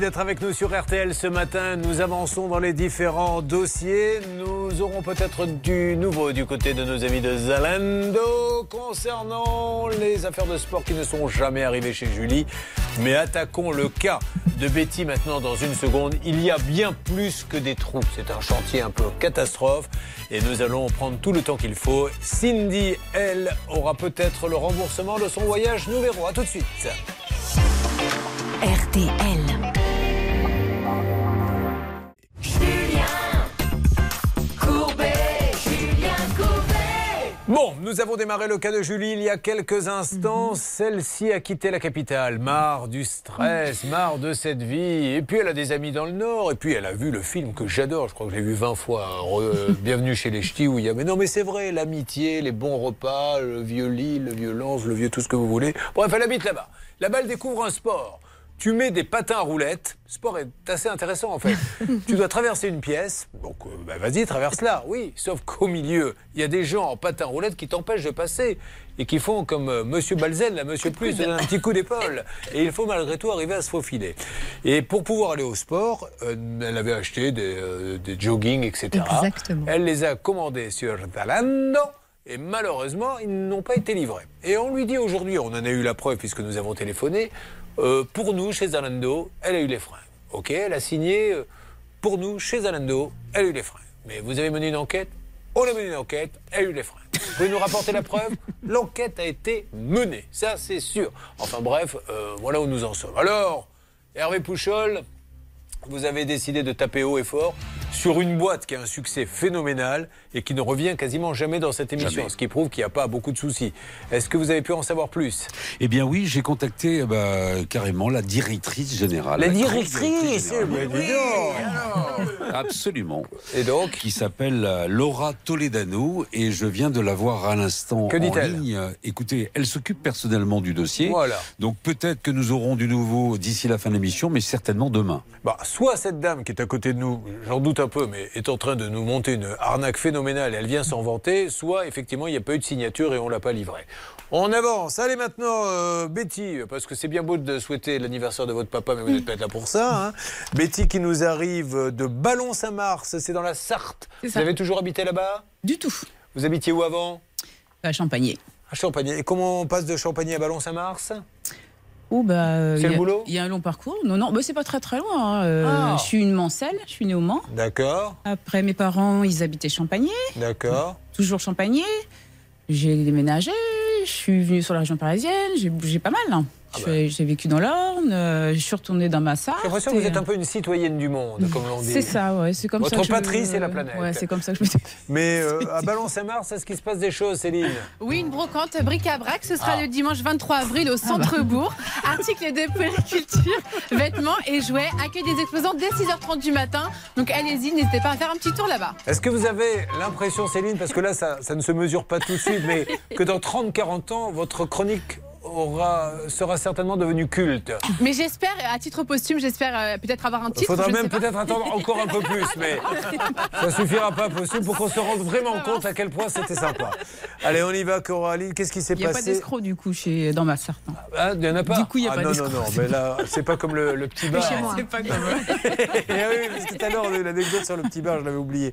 D'être avec nous sur RTL ce matin. Nous avançons dans les différents dossiers. Nous aurons peut-être du nouveau du côté de nos amis de Zalando concernant les affaires de sport qui ne sont jamais arrivées chez Julie. Mais attaquons le cas de Betty maintenant dans une seconde. Il y a bien plus que des trous. C'est un chantier un peu catastrophe et nous allons prendre tout le temps qu'il faut. Cindy, elle, aura peut-être le remboursement de son voyage. Nous verrons. À tout de suite. RTL. Nous avons démarré le cas de Julie il y a quelques instants. Mhm. Celle-ci a quitté la capitale, marre du stress, marre de cette vie. Et puis elle a des amis dans le Nord. Et puis elle a vu le film que j'adore. Je crois que je l'ai vu 20 fois. Re- [LAUGHS] Bienvenue chez les Ch'tis où il y a. Mais non, mais c'est vrai, l'amitié, les bons repas, le vieux lit, le vieux lance, le vieux tout ce que vous voulez. Bref, elle habite là-bas. Là-bas, elle découvre un sport. Tu mets des patins à roulettes. Le sport est assez intéressant en fait. [LAUGHS] tu dois traverser une pièce. Donc euh, bah, vas-y, traverse-la. Oui, sauf qu'au milieu, il y a des gens en patins à roulettes qui t'empêchent de passer et qui font comme euh, Monsieur Balzen, là, Monsieur Plus, donne un petit coup d'épaule. Et il faut malgré tout arriver à se faufiler. Et pour pouvoir aller au sport, euh, elle avait acheté des, euh, des jogging, etc. Exactement. Elle les a commandés sur Zalando. Et malheureusement, ils n'ont pas été livrés. Et on lui dit aujourd'hui, on en a eu la preuve puisque nous avons téléphoné, euh, pour nous, chez Zalando, elle a eu les freins. Ok, elle a signé euh, pour nous, chez Zalando, elle a eu les freins. Mais vous avez mené une enquête On a mené une enquête, elle a eu les freins. Vous pouvez nous rapporter la preuve? L'enquête a été menée, ça c'est sûr. Enfin bref, euh, voilà où nous en sommes. Alors, Hervé Pouchol, vous avez décidé de taper haut et fort sur une boîte qui a un succès phénoménal et qui ne revient quasiment jamais dans cette émission, Jamais. ce qui prouve qu'il n'y a pas beaucoup de soucis. Est-ce que vous avez pu en savoir plus? Eh bien oui, j'ai contacté eh ben, carrément la directrice générale. La directrice, générale. donc. Absolument. Et donc? Qui s'appelle euh, Laura Toledano et je viens de la voir à l'instant Que en dit-elle? ligne. Écoutez, elle s'occupe personnellement du dossier. Voilà. Donc peut-être que nous aurons du nouveau d'ici la fin de l'émission, mais certainement demain. Bah, soit cette dame qui est à côté de nous, j'en doute un peu, mais est en train de nous monter une arnaque phénoménale, elle vient s'en vanter, soit effectivement il n'y a pas eu de signature et on l'a pas livré. On avance. Allez maintenant, euh, Betty, parce que c'est bien beau de souhaiter l'anniversaire de votre papa, mais vous n'êtes pas là pour ça. hein. Betty qui nous arrive de Ballon-Saint-Mars, c'est dans la Sarthe. Euh. Vous avez toujours habité là-bas? Du tout. Vous habitiez où avant? À Champagné. À Champagné. Et comment on passe de Champagné à Ballon-Saint-Mars? Bah, euh, C'est le a- boulot Il y a un long parcours. Non, non, bah, c'est pas très très loin. hein. Euh, Ah. Je suis une Mancelle, je suis née au Mans. D'accord, Après, mes parents, ils habitaient Champagné, d'accord. toujours Champagné. J'ai déménagé, je suis venue sur la région parisienne, j'ai bougé pas mal. hein. Ah bah. fais- J'ai vécu dans l'Orne, euh, je suis retournée dans ma Sarthe. J'ai l'impression que vous et- êtes un peu une citoyenne du monde, comme l'on dit. C'est ça, ouais, c'est comme Votre ça. je- patrie, c'est la planète. Ouais, c'est comme ça que je me [LAUGHS] Mais euh, à Ballon-Saint-Mars, est-ce qu'il se passe des choses, Céline Oui, une brocante bric-à-brac. Ce sera Ah. le dimanche 23 avril au centre-bourg. Articles de périculture, vêtements et jouets. Accueil des exposants dès 6h30 du matin. Donc allez-y, n'hésitez pas à faire un petit tour là-bas. Est-ce que vous avez l'impression, Céline, parce que là, ça, ça ne se mesure pas tout de suite, mais que dans 30-40 ans, votre chronique aura, sera certainement devenue culte Mais j'espère, à titre posthume, j'espère euh, peut-être avoir un Il titre. faudra je ne même peut-être attendre encore un peu [LAUGHS] plus, mais ça suffira pas possible pour qu'on se rende vraiment compte à quel point c'était sympa. Allez, on y va, Coralie. Qu'est-ce qui s'est Il n'y a pas passé d'escroc du coup chez, dans ma hein. Ah, il n'y en a pas Du coup, il y a ah, pas non, non, d'escroc. non, mais là, c'est pas comme le, le petit bar. Chez moi. C'est pas comme- Ah [LAUGHS] oui, parce que tout à l'heure, l'anecdote sur le petit bar, je l'avais oublié.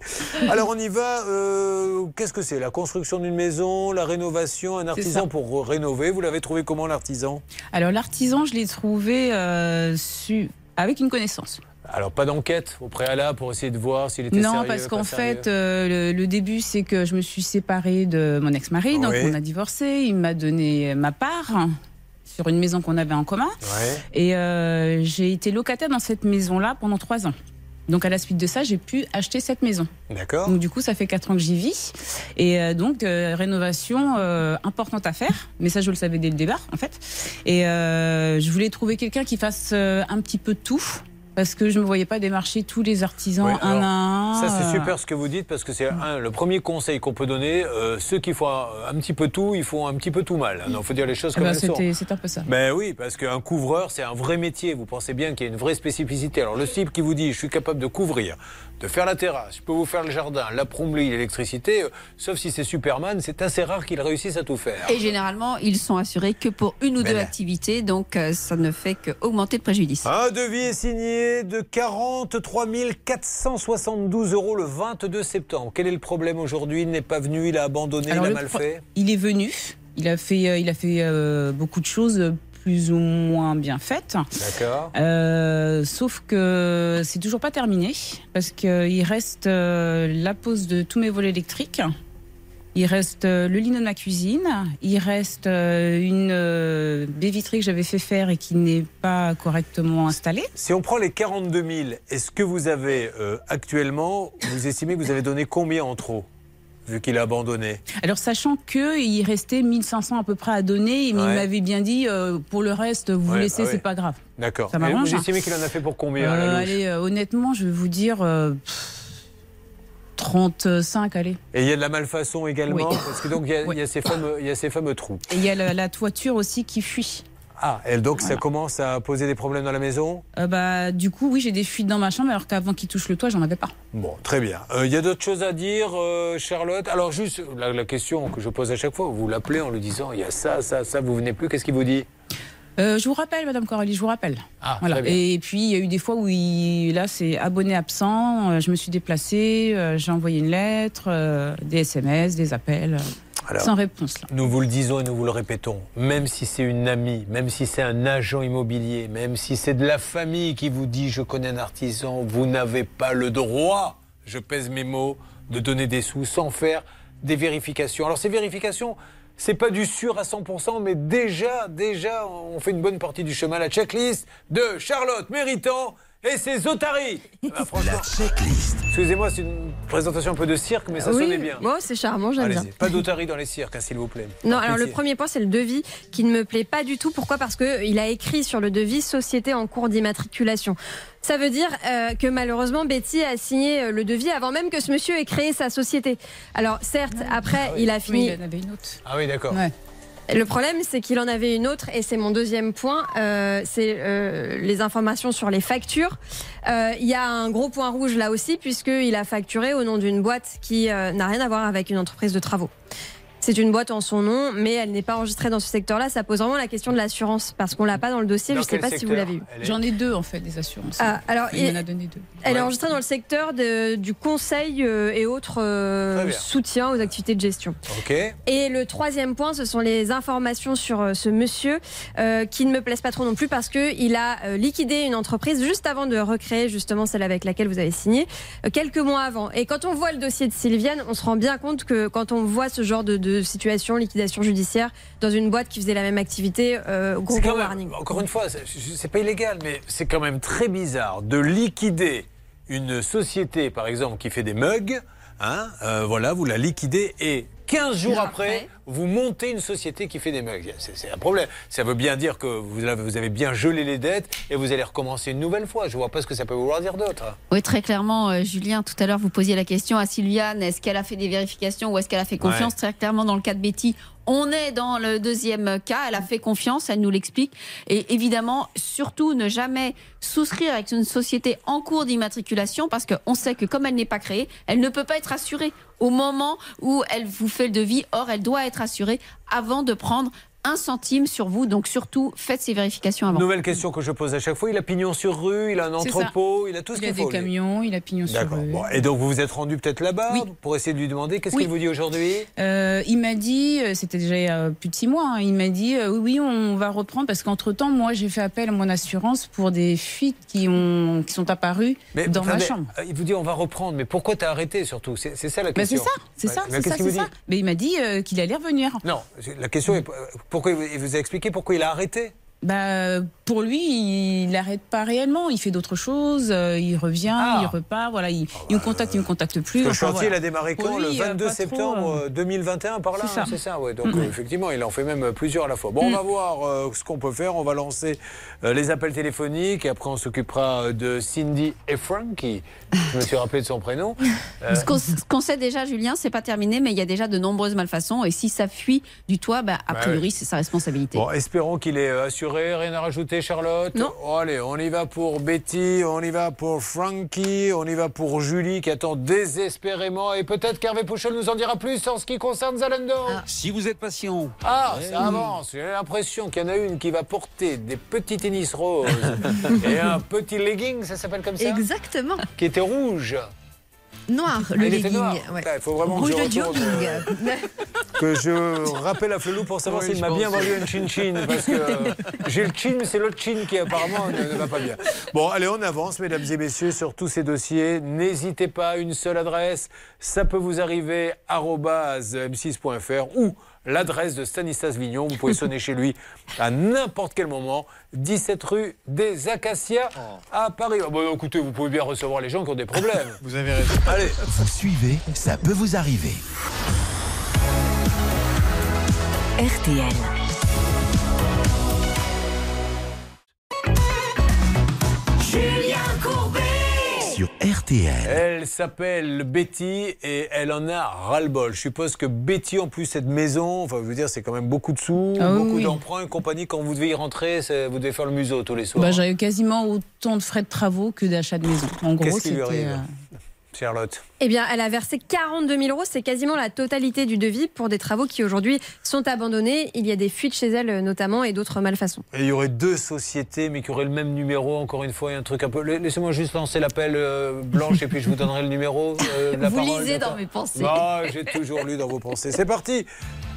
Alors, on y va. euh, Qu'est-ce que c'est? La construction d'une maison, la rénovation, un artisan pour rénover. Vous l'avez trouvé comment, l'artisan Alors l'artisan, je l'ai trouvé euh, su- avec une connaissance. Alors, pas d'enquête au préalable pour essayer de voir s'il était Non, sérieux, parce qu'en fait, euh, le, le début, c'est que je me suis séparée de mon ex-mari, donc on a divorcé. Il m'a donné ma part sur une maison qu'on avait en commun. Ouais. Et euh, j'ai été locataire dans cette maison-là pendant trois ans. Donc à la suite de ça, j'ai pu acheter cette maison. D'accord. Donc du coup, ça fait quatre ans que j'y vis. Et euh, donc, euh, rénovation euh, importante à faire. Mais ça, je le savais dès le départ, en fait. Et je voulais trouver quelqu'un qui fasse un petit peu tout. Parce que je ne me voyais pas démarcher tous les artisans un à un. Ça, c'est euh, super ce que vous dites parce que c'est le premier conseil qu'on peut donner. euh, ceux qui font un, un petit peu tout, ils font un petit peu tout mal. Il faut dire les choses eh comme ben, elles sont. C'est un peu ça. Ben oui, parce qu'un couvreur, c'est un vrai métier. Vous pensez bien qu'il y a une vraie spécificité. Alors le type qui vous dit, je suis capable de couvrir, de faire la terrasse, je peux vous faire le jardin, la plomberie, l'électricité, euh, sauf si c'est Superman, c'est assez rare qu'il réussisse à tout faire. Et généralement, ils sont assurés que pour une ou Mais deux là- activités, donc euh, ça ne fait qu'augmenter le préjudice. Un devis est signé de 43 472 euros le 22 septembre. Quel est le problème aujourd'hui? Il n'est pas venu, il a abandonné, Alors, il a mal fait Il est venu. Il a fait, euh, il a fait euh, beaucoup de choses plus ou moins bien faites. D'accord. Euh, sauf que c'est toujours pas terminé parce qu'il reste euh, la pose de tous mes volets électriques. Il reste euh, le lino de ma cuisine. Il reste euh, une euh, baie vitrée que j'avais fait faire et qui n'est pas correctement installée. Si on prend les 42 000, est-ce que vous avez euh, actuellement, vous estimez que vous avez donné combien en trop? Vu qu'il a abandonné Alors, sachant qu'il restait 1500 à peu près à donner, mais Ouais. il m'avait bien dit, euh, pour le reste, vous Ouais, laissez, bah ouais. c'est pas grave. D'accord. Ça m'arrange, Vous hein. estimez qu'il en a fait pour combien Euh, allez, euh, honnêtement, je vais vous dire euh, pff, 35, allez. Et il y a de la malfaçon également, Oui. parce que donc il y a, il y a ces fameux, il y a ces fameux trous. Et il y a la, la toiture aussi qui fuit. Ah, et donc ça commence à poser des problèmes dans la maison Euh, bah, du coup, oui, j'ai des fuites dans ma chambre, alors qu'avant qu'il touche le toit, j'en avais pas. Bon, très bien. Euh, Il y a d'autres choses à dire, euh, Charlotte? Alors juste, la, la question que je pose à chaque fois, vous l'appelez en lui disant, il y a ça, ça, ça, vous venez plus, qu'est-ce qu'il vous dit? Euh, je vous rappelle, Madame Coralie, je vous rappelle. Ah, voilà. très bien. Et puis, il y a eu des fois où il, là, c'est abonné absent. euh, je me suis déplacée, euh, j'ai envoyé une lettre, euh, des SMS, des appels, euh, Alors, sans réponse. Là. Nous vous le disons et nous vous le répétons, même si c'est une amie, même si c'est un agent immobilier, même si c'est de la famille qui vous dit je connais un artisan, vous n'avez pas le droit, je pèse mes mots, de donner des sous sans faire des vérifications. Alors ces vérifications, c'est pas du sûr à 100%, mais déjà, déjà, on fait une bonne partie du chemin. La checklist de Charlotte Méritant et ses otaries. [LAUGHS] Ah, franchement, La checklist. Excusez-moi, c'est une présentation un peu de cirque, mais ça oui, sonnait bien. moi, c'est charmant, j'aime bien. Pas [LAUGHS] d'otaries dans les cirques, hein, s'il vous plaît. Non, alors le premier point, c'est le devis qui ne me plaît pas du tout. Pourquoi? Parce qu'il a écrit sur le devis Société en cours d'immatriculation. Ça veut dire euh, que malheureusement, Betty a signé euh, le devis avant même que ce monsieur ait créé sa société. Alors certes, après, il a fini... Oui, il en avait une autre. Ah oui, d'accord. Le problème, c'est qu'il en avait une autre, et c'est mon deuxième point, euh, c'est euh, les informations sur les factures. Euh, Il y a un gros point rouge là aussi, puisqu'il a facturé au nom d'une boîte qui n'a rien à voir avec une entreprise de travaux. C'est une boîte en son nom, mais elle n'est pas enregistrée dans ce secteur-là. Ça pose vraiment la question de l'assurance, parce qu'on l'a pas dans le dossier. Dans je ne sais pas si vous l'avez eu. J'en ai deux, en fait, des assurances. Ah, alors, il et- m'en a donné deux. Elle est enregistrée dans le secteur de- du conseil euh, et autres euh, soutiens aux activités de gestion. Ok. Et le troisième point, ce sont les informations sur euh, ce monsieur euh, qui ne me plaisent pas trop non plus parce que il a liquidé une entreprise juste avant de recréer justement celle avec laquelle vous avez signé quelques mois avant. Et quand on voit le dossier de Sylviane, on se rend bien compte que quand on voit ce genre de, de situation, liquidation judiciaire dans une boîte qui faisait la même activité, euh, gros, gros même- warning. Encore une fois, c'est pas illégal, mais c'est quand même très bizarre de liquider une société, par exemple, qui fait des mugs. Hein, euh, voilà, vous la liquidez et 15 jours après, vous montez une société qui fait des mugs. C'est un problème. Ça veut bien dire que vous avez, vous avez bien gelé les dettes et vous allez recommencer une nouvelle fois. Je vois pas ce que ça peut vouloir dire d'autre. Oui, très clairement, euh, Julien, tout à l'heure, vous posiez la question à Sylviane, est-ce qu'elle a fait des vérifications ou est-ce qu'elle a fait confiance? Ouais. Très clairement, dans le cas de Betty, on est dans le deuxième cas, elle a fait confiance, elle nous l'explique. Et évidemment, surtout, ne jamais souscrire avec une société en cours d'immatriculation parce qu'on sait que comme elle n'est pas créée, elle ne peut pas être assurée au moment où elle vous fait le devis. Or, elle doit être assurée avant de prendre un centime sur vous. Donc surtout, faites ces vérifications avant. Nouvelle question que je pose à chaque fois. Il a pignon sur rue, il a un ça. entrepôt, il a tout ce Il a qu'il des faut. lui. camions, il a pignon sur rue. Bon, et donc vous vous êtes rendu peut-être là-bas Oui. pour essayer de lui demander qu'est-ce Oui. qu'il vous dit aujourd'hui? Euh, il m'a dit, euh, c'était déjà euh, plus de six mois, hein, il m'a dit euh, oui, oui, on va reprendre parce qu'entre-temps, moi, j'ai fait appel à mon assurance pour des fuites qui, ont, qui sont apparues dans ma chambre. Il vous dit on va reprendre, mais pourquoi t'as arrêté surtout? C'est ça la Bah, c'est question. ça, c'est Ouais, ça, mais c'est qu'est-ce ça, qu'il c'est vous ça. dit Mais il m'a dit euh, qu'il allait revenir. Non, la question est pourquoi il vous- a expliqué pourquoi il a arrêté? Bah, pour lui, il n'arrête pas réellement. Il fait d'autres choses, euh, il revient, il repart. Voilà, il, il me contacte, il me contacte plus. Le enfin, chantier, voilà. il a démarré quand Le lui, euh, 22 pas trop, septembre euh, euh, 2021, par là, c'est ça. hein, ça, ouais. Donc, Mm. euh, effectivement, il en fait même plusieurs à la fois. Bon, on Mm. va voir euh, ce qu'on peut faire. On va lancer euh, les appels téléphoniques et après, on s'occupera euh, de Cindy et Frankie. Je me suis rappelé de son prénom. [LAUGHS] Euh, Ce qu'on sait déjà, Julien, c'est pas terminé, mais il y a déjà de nombreuses malfaçons. Et si ça fuit du toit, bah, a Bah priori, ouais. c'est sa responsabilité. Bon, espérons qu'il est euh, assuré. Rien à rajouter, Charlotte Non. allez, on y va pour Betty, on y va pour Frankie, on y va pour Julie qui attend désespérément. Et peut-être qu'Hervé Pouchol nous en dira plus en ce qui concerne Zalando. Si vous êtes patient. Ah, Ouais. ça avance. J'ai l'impression qu'il y en a une qui va porter des petits tennis roses [LAUGHS] et un petit legging, ça s'appelle comme ça Exactement. Qui était rouge. Noir, le il legging. ouais. Il faut vraiment que Rouge je de jogging. [LAUGHS] Que je rappelle à Flelou pour savoir Oui, s'il m'a bien vendu un chin-chin. Parce que euh, j'ai le chin, mais c'est l'autre chin qui apparemment ne, ne va pas bien. Bon, allez, on avance, mesdames et messieurs, sur tous ces dossiers. N'hésitez pas, une seule adresse. Ça peut vous arriver, arobase m6.fr ou l'adresse de Stanislas Vignon. Vous pouvez sonner chez lui à n'importe quel moment. 17 rue des Acacias à Paris. Ah bon, écoutez, vous pouvez bien recevoir les gens qui ont des problèmes. Vous avez raison. [LAUGHS] Allez. Vous suivez, ça peut vous arriver. RTL. Sur RTL. Elle s'appelle Betty et elle en a ras-le-bol. Je suppose que Betty, en plus, cette maison, enfin, je veux dire, c'est quand même beaucoup de sous, Ah beaucoup oui. d'emprunts et compagnie. Quand vous devez y rentrer, c'est- vous devez faire le museau tous les soirs. Bah, J'avais quasiment autant de frais de travaux que d'achat de maison. En gros, Qu'est-ce qui lui c'était. arrive euh, Charlotte Eh bien, elle a versé 42 000 euros. C'est quasiment la totalité du devis pour des travaux qui aujourd'hui sont abandonnés. Il y a des fuites chez elle notamment et d'autres malfaçons. Et il y aurait deux sociétés, mais qui auraient le même numéro, encore une fois, et un truc un peu. La- Laissez-moi juste lancer l'appel euh, blanche et puis je vous donnerai le numéro. euh, [LAUGHS] la Vous parole, lisez dans mes pensées. Ah, j'ai toujours lu dans vos pensées. C'est parti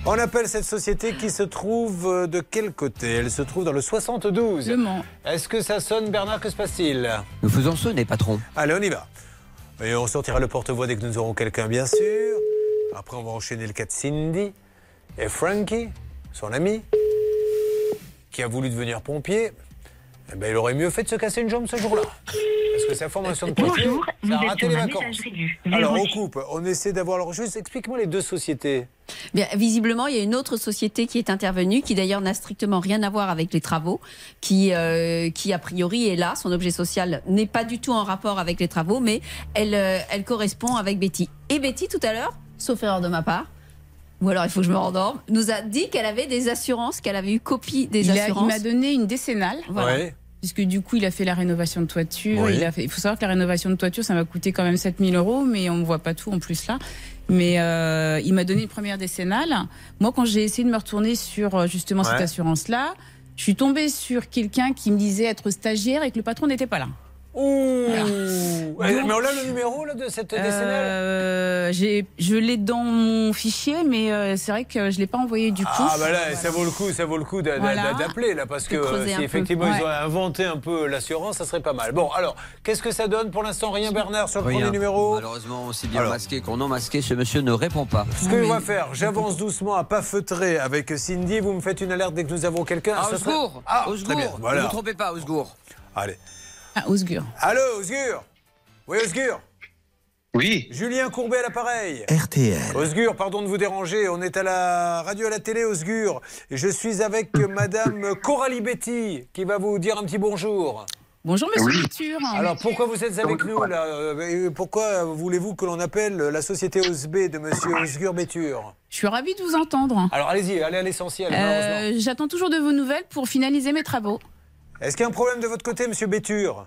On appelle cette société qui se trouve euh, de quel côté? Elle se trouve dans le 72. Le Mans. Est-ce que ça sonne, Bernard? Que se passe-t-il? Nous faisons sonner, patron? Allez, on y va. On sortira le porte-voix dès que nous aurons quelqu'un, bien sûr. Après, on va enchaîner le cas de Cindy et Frankie, son ami, qui a voulu devenir pompier. Eh ben, il aurait mieux fait de se casser une jambe ce jour-là. Parce que sa formation de pompier, ça a raté les vacances. Alors, on 06. coupe. On essaie d'avoir... Alors, juste, explique-moi les deux sociétés. Bien, visiblement, il y a une autre société qui est intervenue, qui d'ailleurs n'a strictement rien à voir avec les travaux, qui, euh, qui a priori est là. Son objet social n'est pas du tout en rapport avec les travaux, mais elle, euh, elle correspond avec Betty. Et Betty, tout à l'heure, sauf erreur de ma part, ou alors il faut que je me rendorme, nous a dit qu'elle avait des assurances, qu'elle avait eu copie des Il a- il assurances. m'a donné une décennale. Voilà. Ouais. Puisque du coup, il a fait la rénovation de toiture. Oui. Il, a fait- il faut savoir que la rénovation de toiture, ça m'a coûté quand même 7000 euros, mais on ne voit pas tout en plus là. Mais euh, il m'a donné une première décennale. Moi, quand j'ai essayé de me retourner sur euh, justement Ouais. cette assurance-là, je suis tombée sur quelqu'un qui me disait être stagiaire et que le patron n'était pas là. Ouh Voilà. Mais on a le numéro là, de cette décennale Euh, j'ai- je l'ai dans mon fichier, mais euh, c'est vrai que je l'ai pas envoyé du coup. Ah bah là, ça vaut le coup, ça vaut le coup d'a- d'a- Voilà. d'appeler là, parce que euh, si peu. effectivement ils Ouais. ont inventé un peu l'assurance, ça serait pas mal. Bon, alors, qu'est-ce que ça donne pour l'instant? Rien, Bernard, sur le Rien. premier numéro? Malheureusement, aussi bien Alors. masqué qu'en non masqué, ce monsieur ne répond pas. Ce que on va faire, j'avance doucement à pas feutrer avec Cindy. Vous me faites une alerte dès que nous avons quelqu'un. Ah, au serait- secours Ah, Au très bien. secours Ne Voilà. vous trompez pas, au secours Allez. Ah, Osgur. Allô, Osgur? Oui, Osgur? Oui. Julien Courbet à l'appareil. RTL. Osgur, pardon de vous déranger. On est à la radio, à la télé, Osgur. Et je suis avec [LAUGHS] Madame Coralie Betty qui va vous dire un petit bonjour. Bonjour, monsieur Couture. Alors pourquoi vous êtes avec nous là? Euh, Pourquoi voulez-vous que l'on appelle la société OSB de Monsieur Osgur Béture Je suis ravie de vous entendre. Alors allez-y, allez à l'essentiel. malheureusement. Euh, J'attends toujours de vos nouvelles pour finaliser mes travaux. Est-ce qu'il y a un problème de votre côté, Monsieur Béture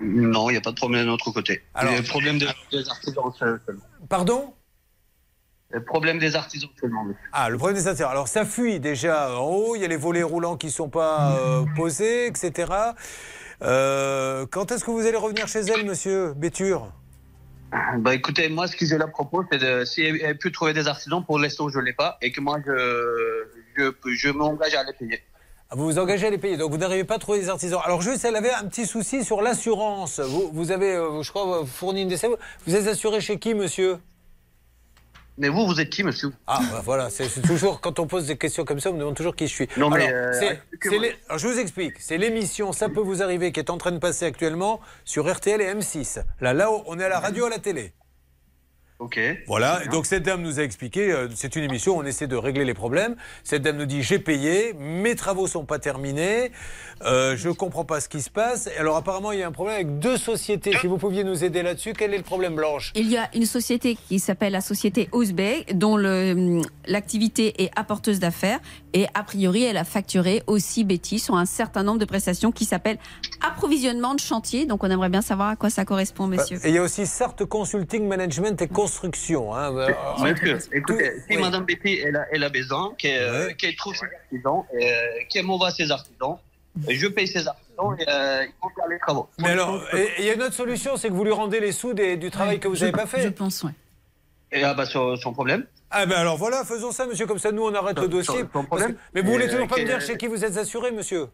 Non, il n'y a pas de problème de notre côté. Alors- il y a le problème des, des artisans seulement. Pardon? Le problème des artisans seulement. monsieur. Ah, le problème des intérêts. Alors, ça fuit déjà en haut. Il y a les volets roulants qui ne sont pas euh, posés, etc. Euh, quand est-ce que vous allez revenir chez elle, monsieur Béture Bah écoutez, moi ce que je la propose, c'est de si elle, elle peut trouver des artisans, pour l'instant je ne l'ai pas, et que moi je, je, je m'engage à les payer. Vous vous engagez à les payer, donc vous n'arrivez pas à trouver des artisans. Alors juste, elle avait un petit souci sur l'assurance. Vous, vous avez, euh, je crois, fourni une décès. Vous êtes assuré chez qui, monsieur? Mais vous, vous êtes qui, monsieur? Ah, bah voilà, c'est toujours, quand on pose des questions comme ça, on me demande toujours qui je suis. Non, mais, Alors, euh, les- alors, je vous explique, c'est l'émission Ça peut vous arriver qui est en train de passer actuellement sur RTL et M6. Là, là, on est à la radio, à la télé. Ok. Voilà, donc cette dame nous a expliqué, euh, c'est une émission, où on essaie de régler les problèmes. Cette dame nous dit j'ai payé, mes travaux sont pas terminés, euh, je comprends pas ce qui se passe. Et alors apparemment il y a un problème avec deux sociétés. Si vous pouviez nous aider là-dessus, quel est le problème Blanche? Il y a une société qui s'appelle la société Osbey, dont le- l'activité est apporteuse d'affaires. Et a priori, elle a facturé aussi Betty sur un certain nombre de prestations qui s'appellent approvisionnement de chantier. Donc, on aimerait bien savoir à quoi ça correspond, monsieur. Et il y a aussi Sartre Consulting Management et Construction. hein. Euh, Monsieur, écoutez, si oui. Madame Betty elle a, elle a besoin, qu'elle euh, qu'elle trouve ses artisans, euh, qu'elle m'envoie ses artisans, je paye ses artisans et euh, ils vont faire les travaux. Mais alors, il y a une autre solution, c'est que vous lui rendez les sous des- du travail que vous n'avez pas fait. Je pense, ouais. Et ah bah sans, sans problème. Ah ben alors voilà, faisons ça, monsieur, comme ça nous on arrête le dossier. sans problème. Parce que- Mais vous voulez toujours euh, pas me quel- dire chez qui vous êtes assuré, monsieur?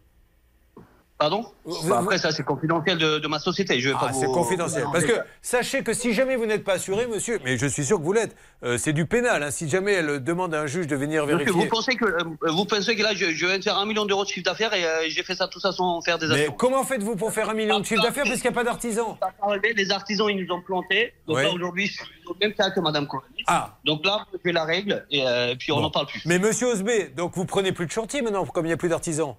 Pardon Bah, Après, ça, c'est confidentiel de, de ma société. Je vais pas Ah, vous- c'est confidentiel. Parce que sachez que si jamais vous n'êtes pas assuré, monsieur, mais je suis sûr que vous l'êtes, euh, c'est du pénal. hein. Si jamais elle demande à un juge de venir Monsieur, vérifier. vous pensez que euh, vous pensez que là, je, je viens de faire un million d'euros de chiffre d'affaires et euh, j'ai fait ça tout ça sans faire des Mais assurances. comment faites-vous pour faire un million de chiffre d'affaires parce qu'il n'y a pas d'artisan Les artisans, ils nous ont plantés. Donc Ouais. là, aujourd'hui, je suis au même cas que Madame Cohen. Ah. Donc là, je fais la règle et, et puis on n'en parle plus. Mais monsieur Osbé, donc vous prenez plus de chantier maintenant, comme il n'y a plus d'artisans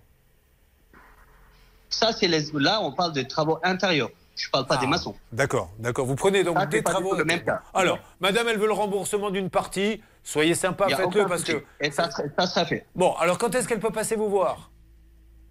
Ça, c'est les... là, on parle des travaux intérieurs. Je parle pas des maçons. D'accord, d'accord. Vous prenez donc Ça, des travaux. le même cas. Alors, madame, elle veut le remboursement d'une partie. Soyez sympa, faites-le parce que. Et ça, ça sera fait. Bon, alors quand est-ce qu'elle peut passer vous voir?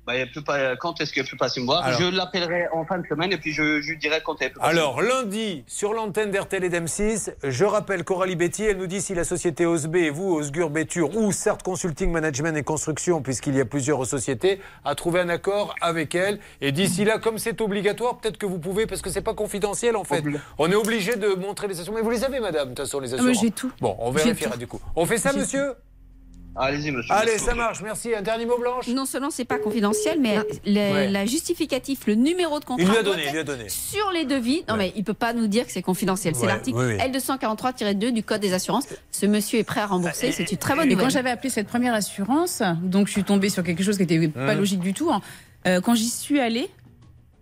Bah, elle peut pas... Quand est-ce qu'elle peut passer me voir Alors. Je l'appellerai en fin de semaine et puis je, je lui dirai quand elle peut passer. Alors, lundi, sur l'antenne d'RTL et d'M6, je rappelle Coralie Betty, elle nous dit si la société OSB et vous, Osgur Bétur, ou certes Consulting Management et Construction, puisqu'il y a plusieurs sociétés, a trouvé un accord avec elle. Et d'ici là, comme c'est obligatoire, peut-être que vous pouvez, parce que c'est pas confidentiel en fait. On est obligé de montrer les assurances. Mais vous les avez, madame, de toute façon, les Ah, mais assurances. j'ai tout. Bon, on vérifiera du coup. On fait ça, monsieur? Allez-y, monsieur. Allez, Merci ça marche, merci. Un dernier mot, Blanche? Non seulement c'est pas confidentiel, mais le- Ouais. la justificatif, le numéro de contrat. Il lui a donné, il lui a donné. Sur les devis. Non, mais il peut pas nous dire que c'est confidentiel. C'est Ouais, l'article oui, oui. L243-2 du Code des assurances. Ce monsieur est prêt à rembourser. C'est une très bonne nouvelle. quand j'avais appelé cette première assurance, donc je suis tombée sur quelque chose qui n'était pas Mmh. logique du tout. hein. Euh, quand j'y suis allée,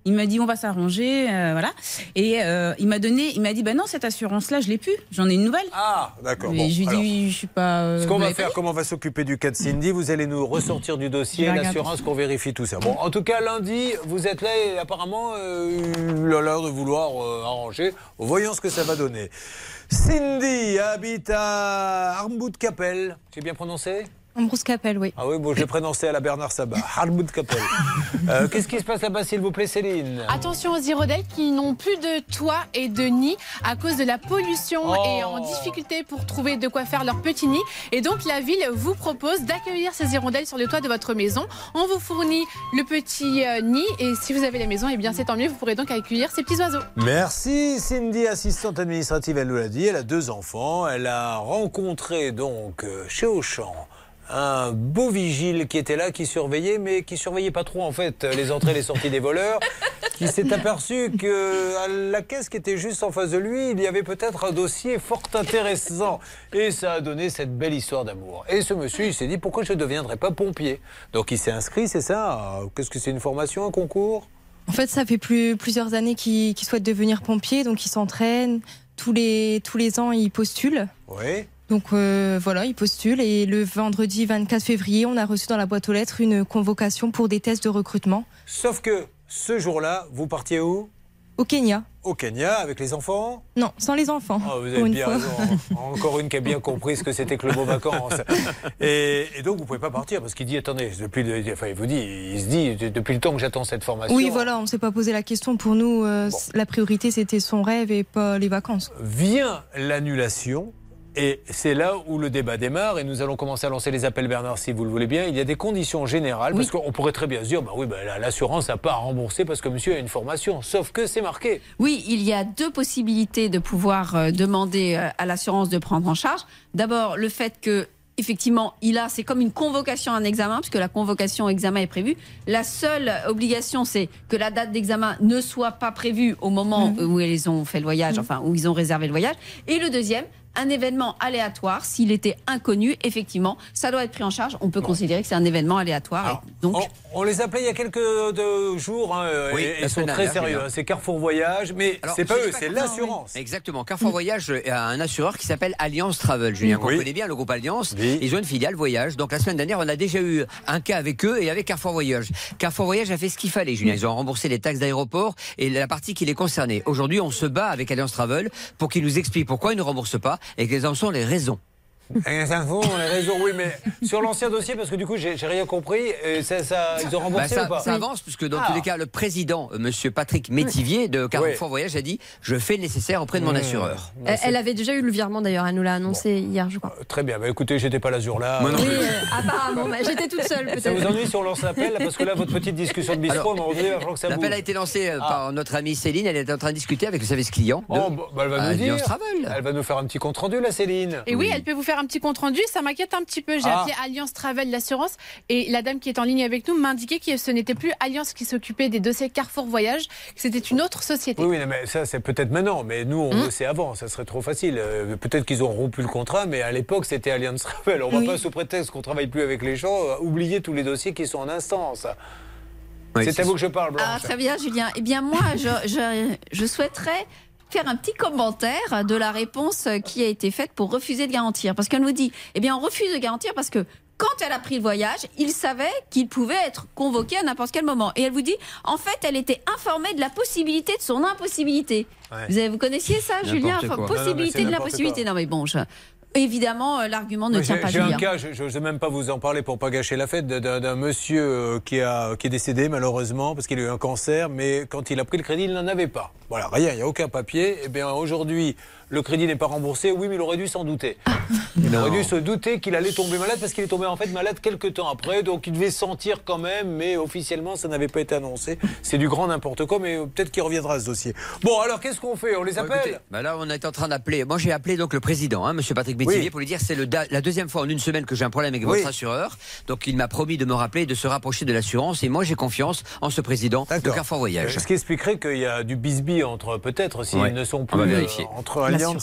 il m'a dit on va s'arranger, euh, voilà. Et euh, il m'a donné, il m'a dit bah non cette assurance là je l'ai plus, j'en ai une nouvelle. Ah d'accord. Et bon, je lui alors. dis je suis pas. euh, Ce qu'on va faire, comment on va s'occuper du cas de Cindy, vous allez nous ressortir du dossier, l'assurance, qu'on vérifie tout ça. Bon, en tout cas, lundi, vous êtes là et apparemment, il a l'air de vouloir arranger. Voyons ce que ça va donner. Cindy habite à Armbout-Capelle. J'ai bien prononcé? Ambrose Capel, oui. Ah oui, bon, j'ai prononcé à la Bernard Sabat. [LAUGHS] Armbout-Capelle. Euh, Qu'est-ce qui se passe là-bas, s'il vous plaît, Céline? Attention aux hirondelles qui n'ont plus de toit et de nid à cause de la pollution Oh. et en difficulté pour trouver de quoi faire leur petit nid. Et donc la ville vous propose d'accueillir ces hirondelles sur le toit de votre maison. On vous fournit le petit euh, nid et si vous avez la maison, eh bien c'est tant mieux. Vous pourrez donc accueillir ces petits oiseaux. Merci Cindy, assistante administrative, elle nous l'a dit, elle a deux enfants, elle a rencontré donc euh, chez Auchan un beau vigile qui était là, qui surveillait, mais qui surveillait pas trop en fait les entrées et les sorties des voleurs, qui s'est aperçu que à la caisse qui était juste en face de lui, il y avait peut-être un dossier fort intéressant. Et ça a donné cette belle histoire d'amour. Et ce monsieur, il s'est dit, pourquoi je ne deviendrais pas pompier? Donc il s'est inscrit, c'est ça? Qu'est-ce que c'est une formation, un concours? En fait, ça fait plus, plusieurs années qu'il souhaite devenir pompier, donc il s'entraîne. Tous les, tous les ans, il postule. Oui. Donc euh, voilà, il postule et le vendredi 24 février, on a reçu dans la boîte aux lettres une convocation pour des tests de recrutement Sauf que ce jour-là, vous partiez où? Au Kenya. Au Kenya avec les enfants? Non, sans les enfants. Ah, Vous avez bien raison. [LAUGHS] Encore une qui a bien compris ce que c'était que le mot vacances. Et, et donc vous pouvez pas partir parce qu'il dit attendez depuis le, enfin il vous dit il se dit depuis le temps que j'attends cette formation. Oui, voilà, on ne s'est pas posé la question. Pour nous, euh, la priorité, c'était son rêve et pas les vacances. Vient l'annulation. Et c'est là où le débat démarre et nous allons commencer à lancer les appels Bernard si vous le voulez bien. Il y a des conditions générales parce qu'on pourrait très bien se dire bah oui bah, l'assurance n'a pas à rembourser parce que monsieur a une formation. Sauf que c'est marqué. Oui, il y a deux possibilités de pouvoir euh, demander euh, à l'assurance de prendre en charge. D'abord, le fait que effectivement, il a, c'est comme une convocation à un examen, puisque la convocation examen est prévue. La seule obligation, c'est que la date d'examen ne soit pas prévue au moment où ils ont fait le voyage, enfin où ils ont réservé le voyage. Et le deuxième, un événement aléatoire, s'il était inconnu, effectivement, ça doit être pris en charge. On peut considérer que c'est un événement aléatoire. donc, On, on les appelait il y a quelques de jours hein, euh, Oui, et ils sont très sérieux. Hein. C'est Carrefour Voyage, mais c'est pas eux, c'est l'assurance. oui. Exactement. Carrefour Voyage a un assureur qui s'appelle Alliance Travel. Julien, qu'on Oui. connaît bien, le groupe Alliance. Ils ont une filiale Voyage. Donc la semaine dernière, on a déjà eu un cas avec eux et avec Carrefour Voyage. Carrefour Voyage a fait ce qu'il fallait, Julien. Ils ont remboursé les taxes d'aéroport et la partie qui les concernait. Aujourd'hui, on se bat avec Alliance Travel pour qu'ils nous expliquent pourquoi ils ne remboursent pas et quelles en sont les raisons. Les infos, a raison, oui, mais sur l'ancien dossier, parce que du coup, j'ai rien compris, et ça, ça- ils ont Bah, remboursé ça, ou pas ça avance, puisque dans Ah. tous les cas, le président, euh, monsieur Patrick Métivier de Carrefour Voyage, a dit Je fais le nécessaire auprès de mon Mmh. assureur. Elle, elle avait déjà eu le virement d'ailleurs, elle nous l'a annoncé hier, je crois. Très bien, bah écoutez, j'étais pas l'azur là. Moi non Oui, euh, apparemment, bah, j'étais toute seule Ça vous peut-être. ennuie si on lance l'appel là, Parce que là, votre petite discussion de bistrot, ça. L'appel a été lancé euh, par notre amie Céline. Elle est en train de discuter avec le service client. De Oh, bah, bah, elle va nous dire. Elle va nous faire un petit compte rendu, la Céline. Et oui, elle peut vous faire faire un petit compte rendu. Ça m'inquiète un petit peu. J'ai Ah. appelé Alliance Travel l'assurance et la dame qui est en ligne avec nous m'indiquait que ce n'était plus Alliance qui s'occupait des dossiers Carrefour Voyage, que c'était une autre société. Oui, oui, non, mais ça c'est peut-être maintenant, mais nous on Hmm. le sait avant, ça serait trop facile. Euh, peut-être qu'ils ont rompu le contrat, mais à l'époque c'était Allianz Travel. On ne va pas sous prétexte qu'on travaille plus avec les gens, euh, oublier tous les dossiers qui sont en instance. Oui, c'est c'est à vous que je parle, Blanche. Ah, très bien, Julien. Eh bien, moi, je, je, je souhaiterais faire un petit commentaire de la réponse qui a été faite pour refuser de garantir. Parce qu'elle nous dit, eh bien, on refuse de garantir parce que quand elle a pris le voyage, il savait qu'il pouvait être convoqué à n'importe quel moment. Et elle vous dit, en fait, elle était informée de la possibilité de son impossibilité. Ouais. Vous, avez, vous connaissiez ça, Julien? Non, non, Possibilité de l'impossibilité. Non, mais bon, je- évidemment, euh, l'argument ne tient pas, j'ai un cas, je n'ose même pas vous en parler pour pas gâcher la fête, d'un monsieur euh, qui, a, qui est décédé malheureusement parce qu'il a eu un cancer, mais quand il a pris le crédit, il n'en avait pas. Voilà, rien, il n'y a aucun papier. Eh bien aujourd'hui, le crédit n'est pas remboursé. Oui, mais il aurait dû s'en douter. Il aurait dû se douter qu'il allait tomber malade parce qu'il est tombé en fait malade quelques temps après, donc il devait sentir quand même, mais officiellement ça n'avait pas été annoncé. C'est du grand n'importe quoi, mais euh, peut-être qu'il reviendra à ce dossier. Bon, alors qu'est-ce qu'on fait? On les appelle? écoutez, bah là, on est en train d'appeler. Moi, j'ai appelé donc le président, hein, Monsieur Patrick Métivier, Oui. pour lui dire c'est la deuxième fois en une semaine que j'ai un problème avec Oui. votre assureur. Donc, il m'a promis de me rappeler et de se rapprocher de l'assurance. Et moi, j'ai confiance en ce président de. Carrefour Voyage. Euh, Ce qui expliquerait qu'il y a du bisbee entre, peut-être, s'ils Ouais. ne sont plus euh, entre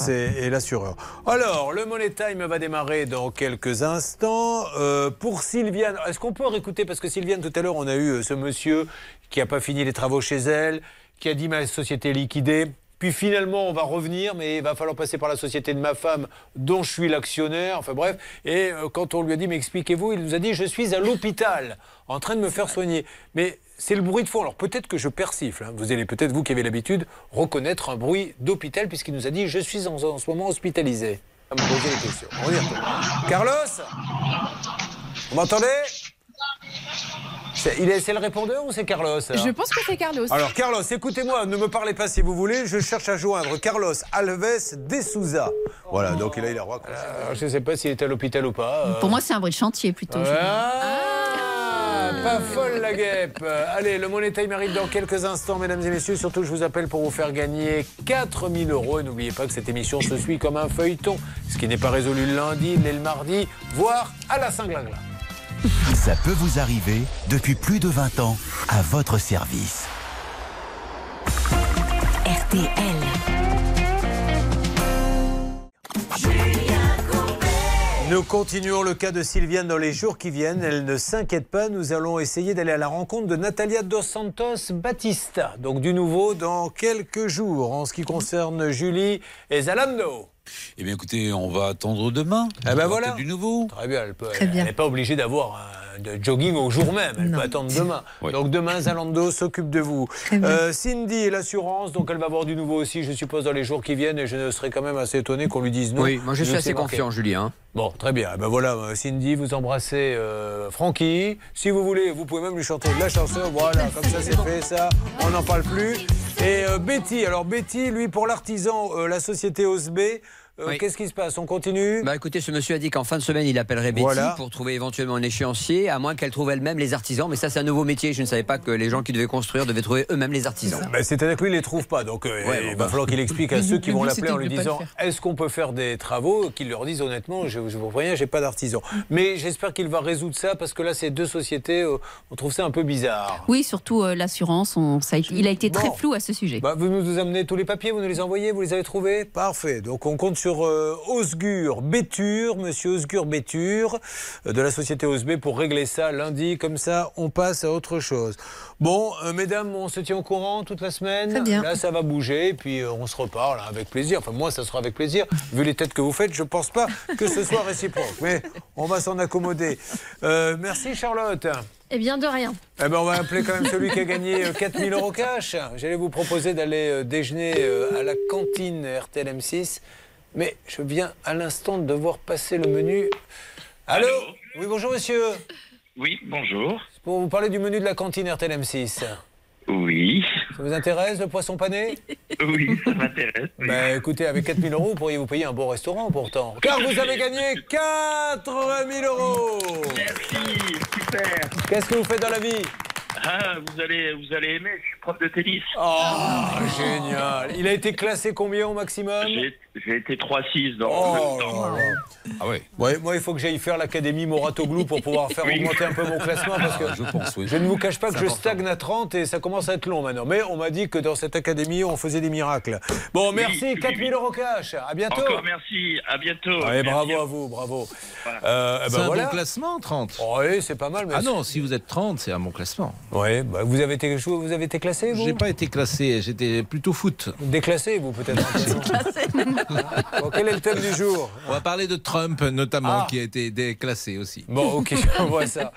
Et l'assureur. Alors, le Money Time va démarrer dans quelques instants. Euh, pour Sylviane, est-ce qu'on peut réécouter Parce que Sylviane, tout à l'heure, on a eu euh, ce monsieur qui n'a pas fini les travaux chez elle, qui a dit ma société est liquidée. Puis finalement, on va revenir, mais il va falloir passer par la société de ma femme, dont je suis l'actionnaire. Enfin bref. Et euh, quand on lui a dit, mais expliquez-vous, il nous a dit, je suis à l'hôpital, en train de me faire soigner. Mais c'est le bruit de fond. Alors peut-être que je persifle. hein. Vous allez peut-être, vous qui avez l'habitude, reconnaître un bruit d'hôpital, puisqu'il nous a dit, je suis en, en ce moment hospitalisé. À me poser les questions. On y. Carlos? Vous m'entendez? C'est, il est, c'est le répondeur ou c'est Carlos alors Je pense que c'est Carlos. alors Carlos, écoutez-moi, ne me parlez pas si vous voulez, je cherche à joindre Carlos Alves de Souza. Voilà, donc là il a roi. je ne sais pas s'il est à l'hôpital ou pas. euh. Pour moi, c'est un bruit de chantier plutôt. Ah, pas folle la guêpe. Allez, le Money Time arrive dans quelques instants, mesdames et messieurs. Surtout, je vous appelle pour vous faire gagner 4000 euros. Et n'oubliez pas que cette émission se suit comme un feuilleton. Ce qui n'est pas résolu le lundi, mais le mardi, voire à la Saint-Glingla. Ça peut vous arriver depuis plus de 20 ans à votre service. RTL. Nous continuons le cas de Sylviane dans les jours qui viennent. Elle ne s'inquiète pas. Nous allons essayer d'aller à la rencontre de Natalia dos Santos Batista. Donc du nouveau dans quelques jours en ce qui concerne Julie et Zalando. Eh bien, écoutez, on va attendre demain. Eh ben voilà. Du nouveau. Très bien. Elle n'est pas obligée d'avoir un de jogging au jour même. Elle peut attendre demain. [LAUGHS] Donc demain, Zalando s'occupe de vous. Euh, Cindy et l'assurance, donc elle va avoir du nouveau aussi, je suppose, dans les jours qui viennent. Et je ne serais quand même assez étonné qu'on lui dise non. Oui, moi, je suis assez sais marqué. confiant, Julien. Bon, très bien. Eh Ben voilà, euh, Cindy, vous embrassez euh, Francky. Si vous voulez, vous pouvez même lui chanter de la chanson. Voilà, comme ça c'est fait, ça, on n'en parle plus. Et euh, Betty, alors Betty, lui, pour l'artisan, euh, la société OSB, euh, Oui. qu'est-ce qui se passe? On continue? Bah écoutez, ce monsieur a dit qu'en fin de semaine, il appellerait Betty Voilà. pour trouver éventuellement un échéancier, à moins qu'elle trouve elle-même les artisans. Mais ça, c'est un nouveau métier. Je ne savais pas que les gens qui devaient construire devaient trouver eux-mêmes les artisans. Ben, C'est-à-dire que lui, il les trouve pas. Donc, euh, Ouais, il bon, va bah. falloir qu'il explique à [LAUGHS] ceux qui vont l'appeler en lui disant. Est-ce qu'on peut faire des travaux? Qu'ils leur disent honnêtement Je, je vous préviens, j'ai pas d'artisan. Mais j'espère qu'il va résoudre ça parce que là, ces deux sociétés, euh, on trouve ça un peu bizarre. Oui, surtout euh, l'assurance, il a été très Bon. flou à ce sujet. Bah, vous nous amenez tous les papiers, vous nous les envoyez, vous les avez trouvés? Parfait. Donc on compte sur euh, Osgur Bétur, monsieur Osgur Bétur, euh, de la société OSB pour régler ça lundi. Comme ça, on passe à autre chose. Bon, euh, mesdames, on se tient au courant toute la semaine? Très bien. Là, ça va bouger, puis euh, on se reparle hein, avec plaisir. Enfin, moi, ça sera avec plaisir. Vu les têtes que vous faites, je pense pas que ce soit réciproque. Mais on va s'en accommoder. Euh, merci, Charlotte. Eh bien, de rien. Eh ben, on va appeler quand même celui qui a gagné euh, 4000 euros cash. J'allais vous proposer d'aller euh, déjeuner euh, à la cantine RTL M6, mais je viens à l'instant de devoir passer le menu. Allô Oui, bonjour monsieur. Oui, bonjour. Pour vous parler du menu de la cantine RTL M6. Oui. Ça vous intéresse, le poisson pané Oui, ça m'intéresse. Ben écoutez, avec 4000 euros, vous pourriez vous payer un beau restaurant pourtant. Car vous avez gagné 80 000 euros Merci, super. Qu'est-ce que vous faites dans la vie? Ah, vous allez, vous allez aimer. Je suis prof de tennis. Oh, génial. Il a été classé combien au maximum? J'ai été 3-6 dans Oh le temps. Ah ouais. Ouais, moi, il faut que j'aille faire l'académie Moratoglou pour pouvoir faire augmenter un peu mon classement parce que Je pense, oui. je ne vous cache pas que je stagne à 30 et ça commence à être long maintenant. Mais on m'a dit que dans cette académie, on faisait des miracles. Bon, merci, Oui, oui, 4000 euros cash. À bientôt. Encore merci, à bientôt. Allez, Merci. bravo à vous, bravo. Euh, eh ben C'est un voilà. bon classement, 30. Oui, c'est pas mal. Mais Ah non, si vous êtes 30, c'est un bon classement. Oui, bah, vous, avez été, vous avez été classé, vous J'ai pas été classé, j'étais plutôt foot. Déclassé, vous, peut-être [LAUGHS] Bon, Quel est le thème du jour? On va parler de Trump, notamment, Ah. qui a été déclassé aussi. Bon, ok, [LAUGHS] on voit ça.